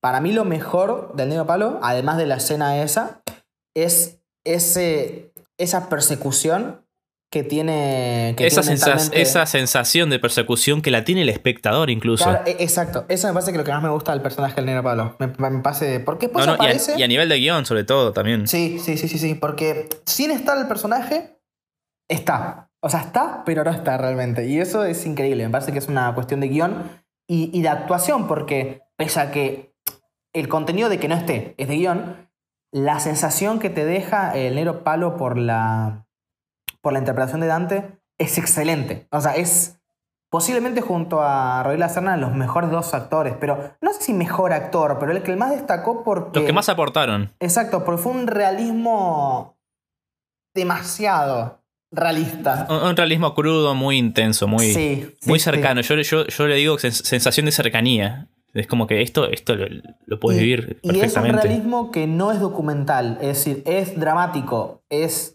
para mí lo mejor del negro Pablo, además de la escena esa, es ese, esa persecución que tiene... Que Esa, tiene sensación de persecución que la tiene el espectador incluso. Claro, e- exacto. Eso me parece que lo que más me gusta del personaje del negro Pablo. Me, me parece... Porque No, no, y, a, aparece... y a nivel de guion sobre todo también. Sí, sí, sí, sí, sí. Porque sin estar el personaje, está. O sea, está, pero no está realmente. Y eso es increíble. Me parece que es una cuestión de guion y, y de actuación, porque pese a que el contenido de que no esté, es de guion, la sensación que te deja el negro palo por la, por la interpretación de Dante es excelente. O sea, es posiblemente junto a Rodríguez Serna los mejores dos actores, pero no sé si mejor actor, pero el que más destacó porque... Los que más aportaron. Exacto, porque fue un realismo demasiado realista. Un, un realismo crudo, muy intenso, muy, Sí, muy sí. cercano. Yo, yo, yo le digo sens- sensación de cercanía. Es como que esto, esto lo, lo puedes Y- vivir Y es un realismo que no es documental, es decir, es dramático, es...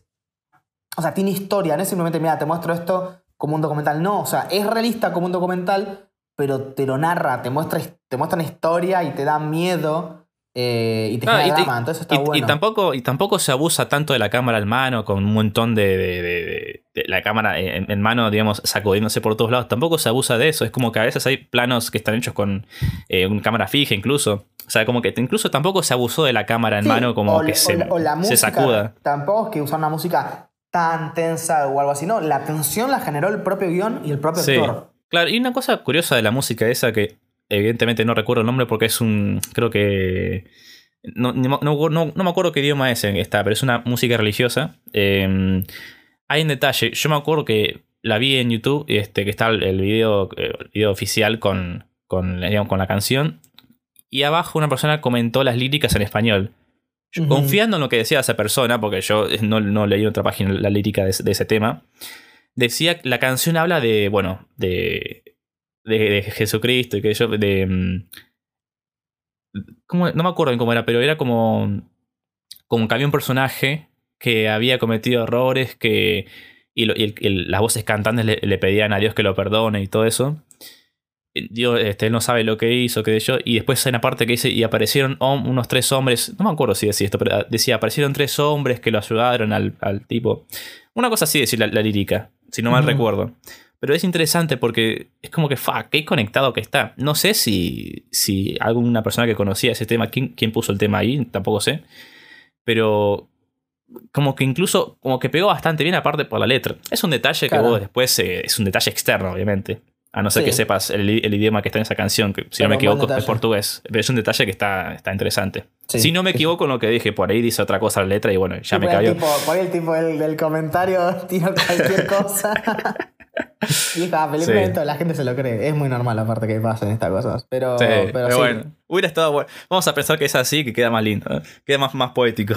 O sea, tiene historia, no es simplemente, mira, te muestro esto como un documental, no, o sea, es realista como un documental, pero te lo narra, te muestra, te muestra una historia y te da miedo eh, y te Ah, genera y, drama, entonces está y- y bueno. tampoco, y tampoco se abusa tanto de la cámara en mano, con un montón de, de- de- de la cámara en, en mano, digamos, sacudiéndose por todos lados. Tampoco se abusa de eso. Es como que a veces hay planos que están hechos con eh, una cámara fija, incluso. O sea, como que incluso tampoco se abusó de la cámara en Sí, mano, como o que se, o la- o la se música, sacuda. Tampoco es que usar una música tan tensa o algo así, no, la tensión la generó el propio guion y el propio Sí. actor. Claro, y una cosa curiosa de la música esa que evidentemente no recuerdo el nombre porque es un. Creo que. No, no, no- no- me acuerdo qué idioma es en esta, pero es una música religiosa. Eh, hay un detalle. Yo me acuerdo que la vi en YouTube, este, que está el, video, eh, el video oficial con, con, digamos, con la canción. Y abajo una persona comentó las líricas en español. Yo. Confiando en lo que decía esa persona, porque yo no, no leí en otra página la lírica de, ese- de ese tema, decía que la canción habla de, bueno, de, de, de Jesucristo y que yo, de... mm, ¿cómo? no me acuerdo cómo era, pero era como, como que había un personaje que había cometido errores, que y, lo- y el- el- las voces cantantes le, le pedían a Dios que lo perdone y todo eso. Dios, este, él no sabe lo que hizo, qué yo. Y después hay una parte que dice, y aparecieron unos tres hombres, no me acuerdo si decía esto, pero decía, aparecieron tres hombres que lo ayudaron al, al tipo. Una cosa así decir la, la lírica, si no mal recuerdo. Pero es interesante porque es como que, fuck, qué conectado que está. No sé si, si alguna persona que conocía ese tema, quién, quién puso el tema ahí, tampoco sé. Pero como que incluso, como que pegó bastante bien aparte por la letra. Es un detalle Claro. que vos después, eh, es un detalle externo, obviamente. A no ser Sí. que sepas el, el idioma que está en esa canción, que si Pero no me equivoco es portugués. Pero es un detalle que está, está interesante. Sí, si no me equivoco en lo que dije, por ahí dice otra cosa la letra y bueno, ya Sí, me tipo- por ahí el tipo del, del comentario tira cualquier cosa. y ah, felizmente Sí. la gente se lo cree. Es muy normal aparte que pasen estas cosas. Pero, Sí, pero pero sí. bueno, hubiera estado bueno. Vamos a pensar que es así, que queda más lindo, ¿eh? queda más, más poético.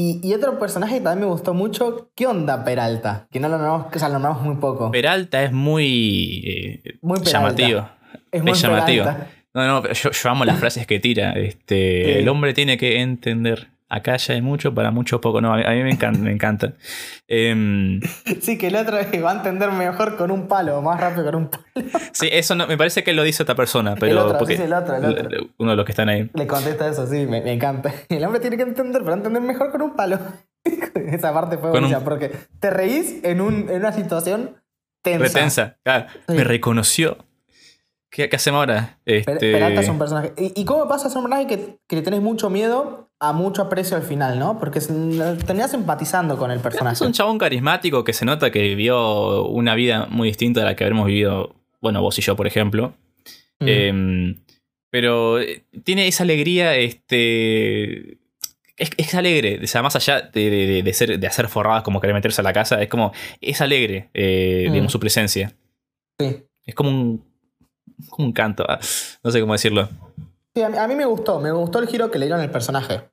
Y, y otro personaje que también me gustó mucho, ¿qué onda Peralta? Que no lo nombramos, o sea, lo nombramos muy poco. Peralta es muy, eh, Muy Peralta. llamativo. es muy es llamativo. Peralta. No, no, yo, yo amo las frases que tira. Este, Sí. El hombre tiene que entender. Acá ya hay mucho, para mucho poco. No, a mí, me encanta. Me encanta. Em, Sí, que el otro va a entender mejor con un palo, más rápido con un palo. sí, eso no, me parece que lo dice otra persona, pero otro, porque sí, sí, el otro, el otro. uno de los que están ahí. Le contesta eso, sí, me, me encanta. El hombre tiene que entender, pero entender mejor con un palo. Esa parte fue un- buenísima, porque te reís en, un, en una situación tensa. Retensa. Claro, Sí. Me reconoció. ¿Qué, qué hacemos ahora? Este, Peralta es un personaje. ¿Y, y cómo pasa a ser un personaje que, que le tenés mucho miedo a mucho aprecio al final, no? Porque es- terminás empatizando con el personaje. Es un chabón carismático que se nota que vivió una vida muy distinta a la que habremos vivido, bueno, vos y yo, por ejemplo. Mm. Eh, pero eh, tiene esa alegría, este. Es, es alegre, o sea, más allá de, de- de ser, de hacer forradas como querer meterse a la casa, es como. Es alegre, eh, Mm. digamos, su presencia. sí. Es como un. como un canto, ah, no sé cómo decirlo. Sí, a mí, a mí me gustó, me gustó el giro que le dieron al personaje.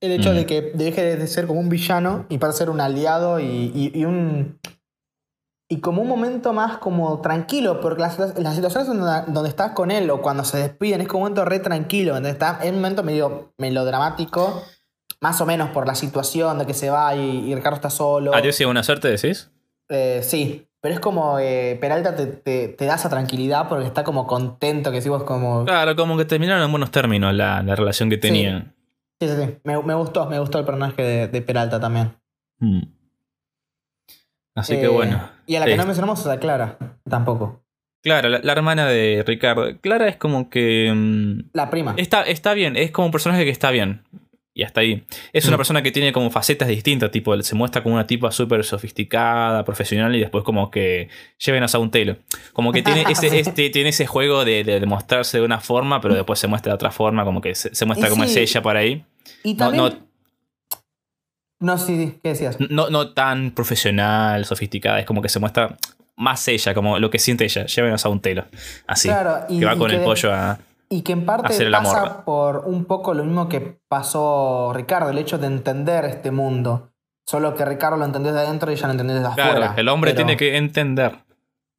El hecho Mm. de que deje de ser como un villano y pase a ser un aliado y, y- y un. Y como un momento más como tranquilo, porque las, las situaciones donde, donde estás con él o cuando se despiden es como un momento re tranquilo, donde está, es un momento medio melodramático, más o menos por la situación de que se va y, y Ricardo está solo. ¿Adiós y buena suerte, decís? Eh, sí, pero es como eh, Peralta te, te- te da esa tranquilidad porque está como contento, que decimos como... Claro, como que terminaron en buenos términos la, la relación que tenían. Sí, sí, sí. Me, me gustó, me gustó el personaje de, de Peralta también. Mm. Así que Eh, bueno. Y a la que no mencionamos es a Clara, tampoco. Claro, la, la hermana de Ricardo. Clara es como que. mm, La prima. está, está bien, es como un personaje que está bien. Y hasta ahí. Es una Mm. persona que tiene como facetas distintas, tipo, se muestra como una tipa súper sofisticada, profesional, y después como que lleven a un telo. Como que tiene ese, este, tiene ese juego de, de, de mostrarse de una forma, pero después se muestra de otra forma, como que se, se muestra Y como es ella por ahí. Y No, también. no, No, sí, sí, ¿qué decías? no, no tan profesional, sofisticada, es como que se muestra más ella, como lo que siente ella. Lleven a un telo. Así. Claro, y- que va y con que el pollo a. Y que en parte pasa amor. por un poco lo mismo que pasó Ricardo, el hecho de entender este mundo. Solo que Ricardo lo entendió desde adentro y ella lo entendió Claro, afuera. el hombre Pero- tiene que entender.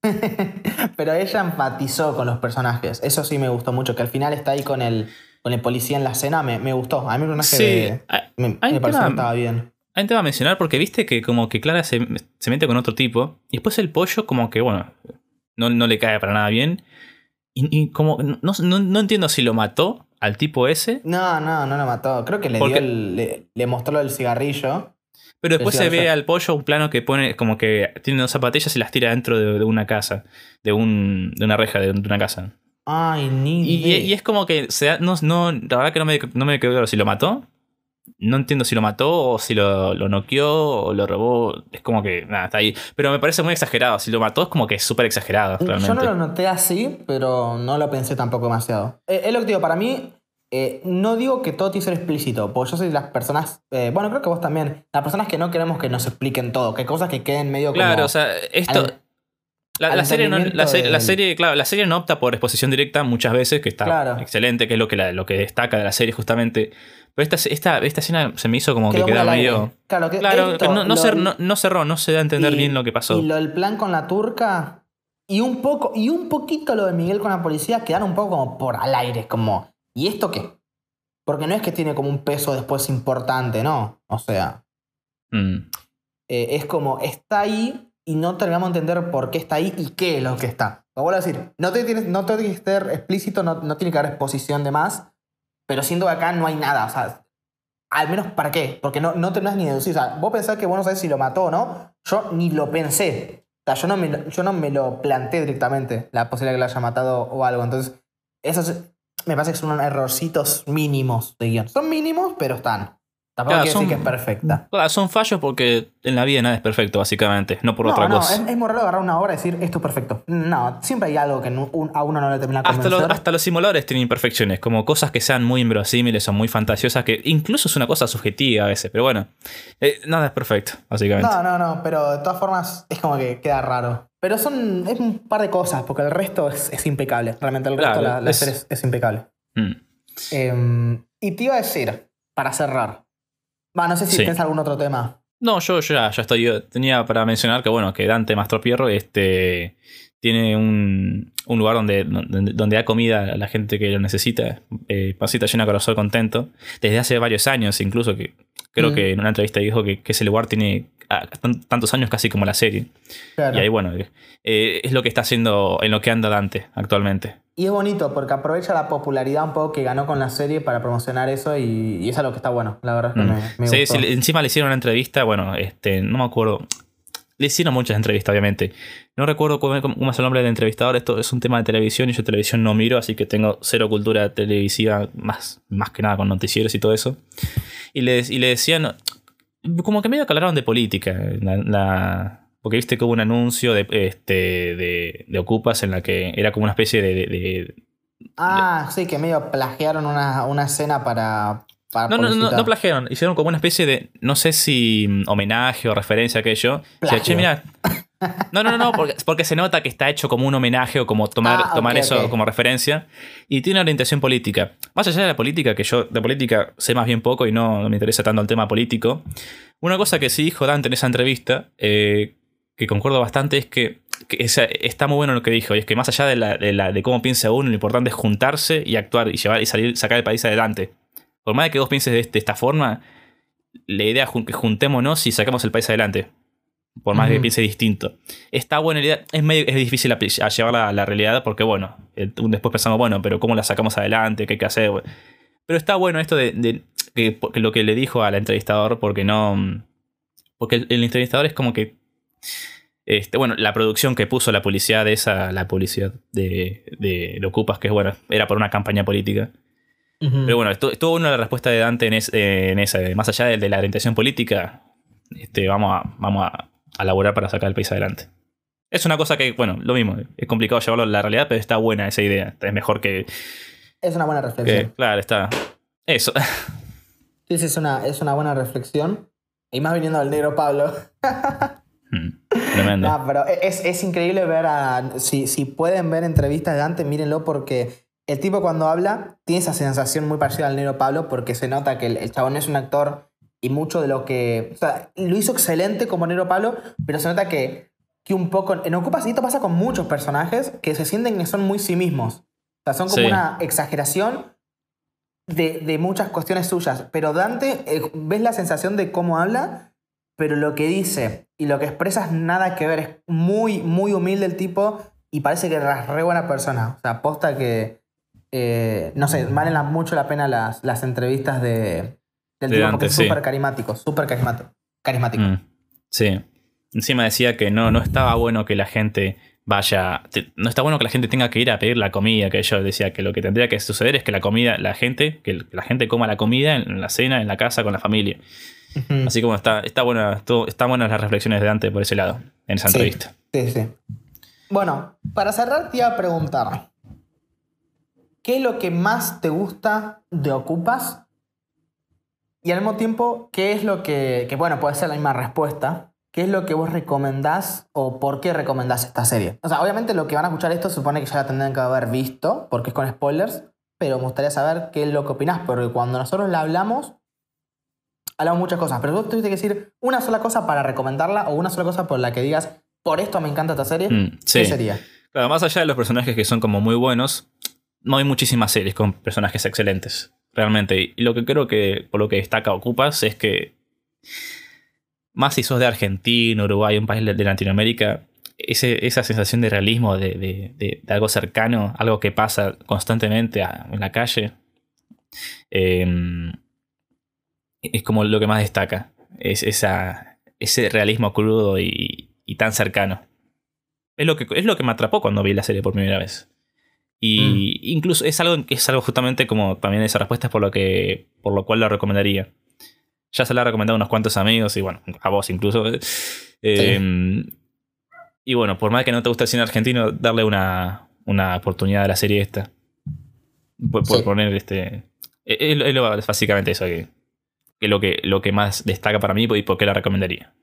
Pero ella empatizó con los personajes. Eso sí me gustó mucho. Que al final está ahí con el, con el policía en la escena. Me, me gustó. A mí el personaje Sí. de- Hay me, hay me un pareció que estaba bien. hay un tema a mencionar porque viste que como que Clara se, se mete con otro tipo y después el pollo como que, bueno, no, no le cae para nada bien. Y, y como, no, no, no entiendo si lo mató al tipo ese, No, no, no lo mató. Creo que le Porque- dio el- le, le mostró del cigarrillo. pero después se ve al pollo un plano que pone como que tiene dos zapatillas y las tira dentro de, de una casa, de, un, de una reja de, una casa. Ay, ni Y, es como que, se da- no, no, la verdad que no me, no me quedó claro si lo mató. No entiendo si lo mató o si lo, lo noqueó o lo robó. Es como que, nada, está ahí. Pero me parece muy exagerado. Si lo mató es como que es súper exagerado, realmente. Yo no lo noté así, pero no lo pensé tampoco demasiado. Eh, es lo que digo, para mí, eh, no digo que todo tiene que ser explícito, porque yo soy de las personas, eh, bueno, creo que vos también, las personas que no queremos que nos expliquen todo, que hay cosas que queden medio como... Claro, o sea, esto. al- la, al la serie no, la, la serie, claro, la serie no opta por exposición directa muchas veces, que está Claro. excelente, que es lo que, lo que destaca de la serie justamente. Pero esta, esta, esta escena se me hizo como quedó que muy queda al aire. medio. Claro, que Claro, esto, no, no, lo- cer- no- no cerró, no se da a entender y- bien lo que pasó. Y lo del plan con la turca, y un poco, y un poquito lo de Miguel con la policía, quedaron un poco como por al aire, como, ¿y esto qué? Porque no es que tiene como un peso después importante, ¿no? O sea... Mm. eh, es como está ahí y no terminamos de entender por qué está ahí y qué es lo que está. Lo vuelvo a decir, no, te tienes, no tiene que estar explícito, no, no tiene que haber exposición de más, pero siento que acá no hay nada, o sea, al menos para qué, porque no, no terminas ni de deducir, o sea, vos pensás que vos no sabés si lo mató o no, yo ni lo pensé, o sea, yo no me, yo no me lo planteé directamente, la posibilidad de que lo haya matado o algo, entonces, esos me parece que son errorcitos mínimos de guion, son mínimos, pero están. Tampoco Claro, quiere son- decir que es perfecta. Claro, son fallos porque en la vida nada es perfecto, básicamente, no por no, otra no, cosa. Es, es raro agarrar una obra y decir esto es perfecto. No, siempre hay algo que no- un- a uno no le termina Hasta los, hasta los simuladores tienen imperfecciones, como cosas que sean muy inverosímiles o muy fantasiosas, que incluso es una cosa subjetiva a veces, pero bueno, eh, nada es perfecto, básicamente. No, no, no, pero de todas formas es como que queda raro. Pero son es un par de cosas, porque el resto es, es impecable. Realmente el resto Claro, la, la es- serie es, es impecable. Mm. Eh, y te iba a decir, para cerrar. Va, no sé si Sí. tienes algún otro tema. No, yo ya, ya estoy. yo tenía para mencionar que, bueno, que Dante Mastropierro este, tiene un, un lugar donde, donde, donde da comida a la gente que lo necesita. Eh, pasita llena, corazón contento. Desde hace varios años, incluso, que creo Mm. que en una entrevista dijo que, que ese lugar tiene ah, tan- tantos años casi como la serie. Claro. Y ahí, bueno, eh, es lo que está haciendo, en lo que anda Dante actualmente. Y es bonito porque aprovecha la popularidad un poco que ganó con la serie para promocionar eso y, y es algo que está bueno. La verdad es que Mm. me, me Sí, gustó. sí, encima le hicieron una entrevista, bueno, este, no me acuerdo. Le hicieron muchas entrevistas, obviamente. No recuerdo cómo, cómo es el nombre del entrevistador. Esto es un tema de televisión y yo televisión no miro, así que tengo cero cultura televisiva, más, más que nada con noticieros y todo eso. Y le, y le decían, como que medio que hablaron de política. la- la- porque viste que hubo un anuncio de, este, de, de Ocupas en la que era como una especie de- de- de Ah, sí, que medio plagiaron una, una escena para. para No, no, no, no plagiaron. Hicieron como una especie de, no sé si mm, homenaje o referencia a aquello. O sea, che, mira. No, no, no, no, porque, porque se nota que está hecho como un homenaje o como tomar, Ah, tomar eso como referencia. Y tiene una orientación política. Más allá de la política, que yo de política sé más bien poco y no, no me interesa tanto el tema político. Una cosa que sí dijo Dante en esa entrevista, eh, que concuerdo bastante, es que, que esa- está muy bueno lo que dijo. Y es que más allá de, la, de, la- de cómo piensa uno, lo importante es juntarse y actuar y llevar y salir, sacar el país adelante. Por más de que vos pienses de, de esta forma, la idea es que juntémonos y sacamos el país adelante. Por más que piense distinto. Está buena la idea. Es, medio, es difícil a llevarla a la realidad porque, bueno, el- después pensamos, bueno, pero ¿cómo la sacamos adelante? ¿Qué hay que hacer? Pero está bueno esto de, de- que, que lo que le dijo al entrevistador porque no... Porque el, el entrevistador es como que... Este, bueno, la producción que puso la publicidad de esa, la publicidad de, de, de Ocupas, que bueno, era por una campaña política. Pero bueno, estuvo, estuvo una la respuesta de Dante en, es- en esa. Más allá de, de la orientación política, este, vamos, a, vamos a, a laburar para sacar el país adelante. Es una cosa que, bueno, lo mismo, es complicado llevarlo a la realidad, pero está buena esa idea. Es mejor que. Es una buena reflexión. que- claro, está. Eso. Sí, sí, es una, es una buena reflexión. Y más viniendo del negro Pablo. Mm, Tremendo. Pero es, es increíble ver a. Si, si pueden ver entrevistas de Dante, mírenlo porque el tipo cuando habla tiene esa sensación muy parecida al negro Pablo porque se nota que el, el chabón es un actor y mucho de lo que. O sea, lo hizo excelente como negro Pablo, pero se nota que, que un poco. En Ocupas, esto pasa con muchos personajes que se sienten que son muy sí mismos. O sea, son como Sí. una exageración de, de muchas cuestiones suyas. Pero Dante, eh, ves la sensación de cómo habla, pero lo que dice y lo que expresa es nada que ver. Es muy, muy humilde el tipo y parece que es re buena persona. O sea, aposta que, eh, no sé, valen mucho la pena las, las entrevistas de, del De tipo porque es sí. súper carismático, súper carismático. carismático. Mm, Sí. Encima decía que no, no estaba bueno que la gente vaya. te- No está bueno que la gente tenga que ir a pedir la comida. Que yo decía que lo que tendría que suceder es que la comida, la gente, que la gente coma la comida en la cena, en la casa, con la familia. Así como está, está buena, estuvo- están buenas las reflexiones de Dante por ese lado, en esa Sí. entrevista. Sí, sí. Bueno, para cerrar te iba a preguntar, ¿qué es lo que más te gusta de Ocupas? Y al mismo tiempo, ¿qué es lo que, que bueno, puede ser la misma respuesta, ¿qué es lo que vos recomendás o por qué recomendás esta serie? O sea, obviamente lo que van a escuchar esto se supone que ya la tendrán que haber visto, porque es con spoilers, pero me gustaría saber qué es lo que opinás, porque cuando nosotros la hablamos, hablamos muchas cosas, pero vos tuviste que decir una sola cosa para recomendarla o una sola cosa por la que digas, por esto me encanta esta serie. Mm, sí. ¿Qué sería? Claro, más allá de los personajes que son como muy buenos, no hay muchísimas series con personajes excelentes, realmente. Y lo que creo que por lo que destaca Ocupas es que, más si sos de Argentina, Uruguay, un país de Latinoamérica, ese- esa sensación de realismo, de, de- de- de algo cercano, algo que pasa constantemente a- en la calle, eh, es como lo que más destaca. Es esa, ese realismo crudo y, y tan cercano. Es lo, que, es lo que me atrapó cuando vi la serie por primera vez. Y incluso es algo, es algo justamente como también esa respuesta es por lo que. por lo cual lo recomendaría. Ya se la he recomendado a unos cuantos amigos, y bueno, a vos incluso. Eh, Y bueno, por más que no te guste el cine argentino, darle una, una oportunidad a la serie esta. Por, por Sí. poner este. Es, es es básicamente eso que, que lo que, lo que más destaca para mí y por qué la recomendaría.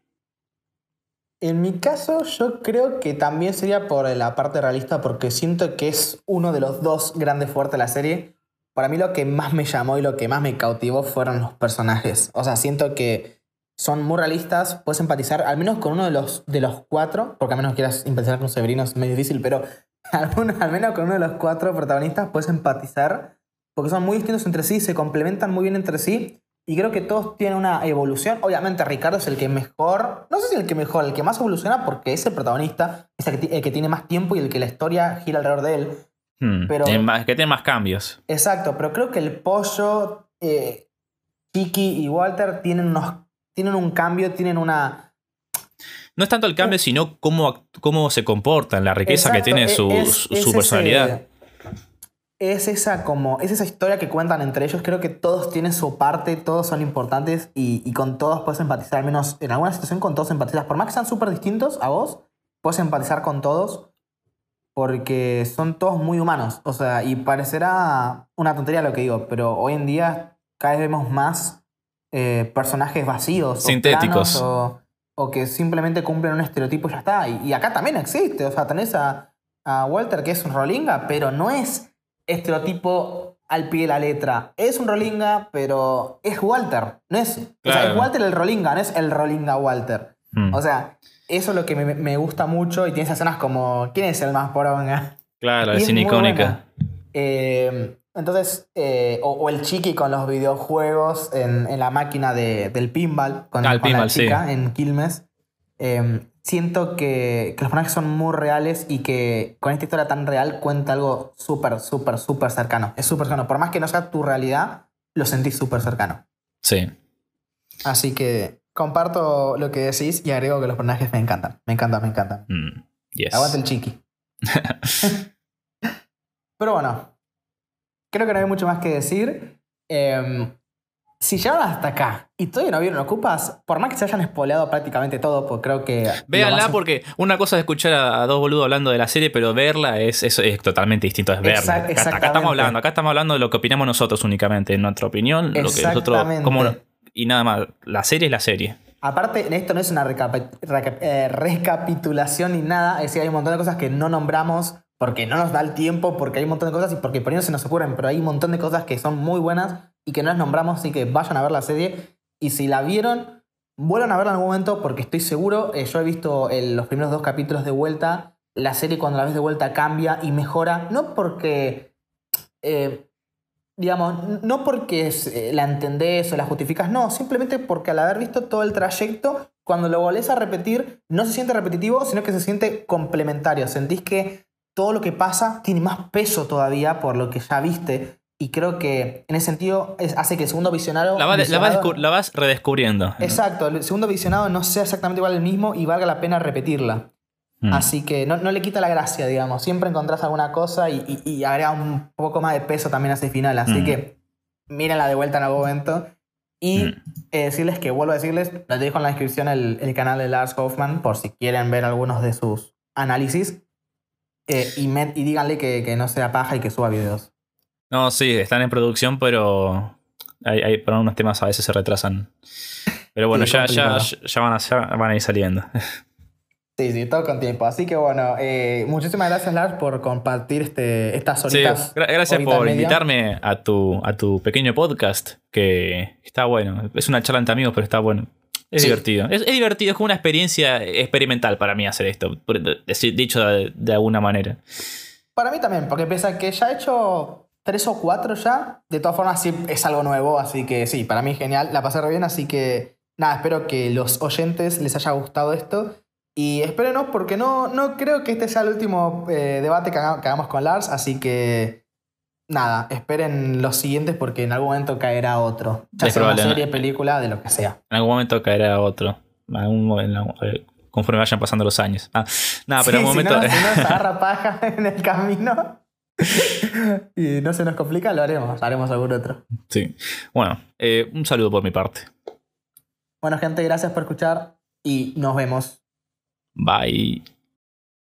En mi caso, yo creo que también sería por la parte realista, porque siento que es uno de los dos grandes fuertes de la serie. Para mí lo que más me llamó y lo que más me cautivó fueron los personajes. O sea, siento que son muy realistas, puedes empatizar al menos con uno de los, de los cuatro, porque a menos quieras empatizar con Severino es medio difícil, pero alguno- al menos con uno de los cuatro protagonistas puedes empatizar, porque son muy distintos entre sí, se complementan muy bien entre sí, y creo que todos tienen una evolución. Obviamente Ricardo es el que mejor, no sé si el que mejor, el que más evoluciona porque es el protagonista, es el que, ti- el que tiene más tiempo y el que la historia gira alrededor de él. Hmm, Pero- más- que tiene más cambios. Exacto, pero creo que el pollo, eh, Chiqui y Walter tienen, unos, tienen un cambio, tienen una... No es tanto el cambio, sino cómo, cómo se comportan, la riqueza que tiene e- su, es- su- es su ese- personalidad. Es esa como es esa historia que cuentan entre ellos. Creo que todos tienen su parte todos son importantes y, y con todos puedes empatizar al menos en alguna situación con todos empatizas. Por más que sean súper distintos a vos puedes empatizar con todos porque son todos muy humanos. O sea y parecerá una tontería lo que digo pero hoy en día cada vez vemos más eh, personajes vacíos o Sintéticos. o, o que simplemente cumplen un estereotipo y ya está. Y, y acá también existe. O sea tenés a, a Walter que es un rolinga pero no es estereotipo al pie de la letra. Es un Rolinga, pero es Walter. No es, o sea, es Walter el Rolinga, no es el Rolinga Walter. Hmm. O sea, eso es lo que me, me gusta mucho y tiene esas escenas como ¿Quién es el más poronga? claro, y es icónica. Eh, entonces, eh, o, o el chiqui con los videojuegos en, en la máquina de- del pinball, con, Ah, el con la pinball, sí. chica en Quilmes. Eh, siento que, que los personajes son muy reales y que con esta historia tan real cuenta algo súper, súper, súper cercano. Es súper cercano. Por más que no sea tu realidad, lo sentís súper cercano. Sí. Así que comparto lo que decís y agrego que los personajes me encantan. Me encantan, me encantan. Mm, yes. Aguante el chiqui. Pero bueno, creo que no hay mucho más que decir. Em, si llegaron hasta acá y todavía no vieron Ocupas, por más que se hayan spoileado prácticamente todo, pues creo que. Véanla porque una cosa es escuchar a, dos boludos hablando de la serie, pero verla es, es, es totalmente distinto, es verla. acá, estamos hablando, acá estamos hablando de lo que opinamos nosotros únicamente, en nuestra opinión, lo que nosotros. y nada más, la serie es la serie. Aparte, esto no es una eh, recapitulación ni nada, es decir, hay un montón de cosas que no nombramos porque no nos da el tiempo, porque hay un montón de cosas y porque por ahí no se nos ocurren, pero hay un montón de cosas que son muy buenas y que no las nombramos, así que vayan a ver la serie. Y si la vieron, vuelvan a verla en algún momento porque estoy seguro, eh, yo he visto los primeros dos capítulos de vuelta, la serie cuando la ves de vuelta cambia y mejora, no porque, eh, digamos, no porque eh, la entendés o la justificas, no, simplemente porque al haber visto todo el trayecto, cuando lo volvés a repetir, no se siente repetitivo, sino que se siente complementario. Sentís que todo lo que pasa tiene más peso todavía por lo que ya viste. Y creo que en ese sentido hace que el segundo visionario. La, vas redescubriendo. Exacto, el segundo visionado no sea exactamente igual el mismo y valga la pena repetirla. Mm. Así que no, le quita la gracia, digamos. Siempre encontrás alguna cosa y, agrega un poco más de peso también a ese final. Así mm. que mírenla de vuelta en algún momento. Y mm. eh, decirles que, vuelvo a decirles, les dejo en la descripción el, el, canal de Lars Hoffman por si quieren ver algunos de sus análisis. Eh, y, y díganle que, que no sea paja y que suba videos. No, sí, están en producción, pero hay, hay, por unos temas a veces se retrasan. Pero bueno, ya, ya, ya, van a, van a ir saliendo. Sí, sí, todo con tiempo. Así que bueno, eh, muchísimas gracias Lars por compartir este, estas horitas. Sí, gracias por invitarme a tu, a tu pequeño podcast, que está bueno. Es una charla entre amigos, pero está bueno. Es divertido. Es, divertido, es como una experiencia experimental para mí hacer esto, dicho de, de alguna manera. Para mí también, porque pese a que ya he hecho tres o cuatro ya. De todas formas, sí es algo nuevo, así que sí, para mí genial, la pasé re bien, así que nada, espero que los oyentes les haya gustado esto. Y espérenos porque no, no creo que este sea el último eh, debate que, hagamos con Lars, así que nada, esperen los siguientes porque en algún momento caerá otro. Ya sea una serie, película, de lo que sea. En algún momento caerá otro. Eh, conforme vayan pasando los años. Ah, nada, pero en algún momento. Si no, si agarra paja en el camino. Y no se nos complica, lo haremos. Haremos algún otro. Sí. Bueno, eh, un saludo por mi parte. Bueno, gente, gracias por escuchar y nos vemos. Bye.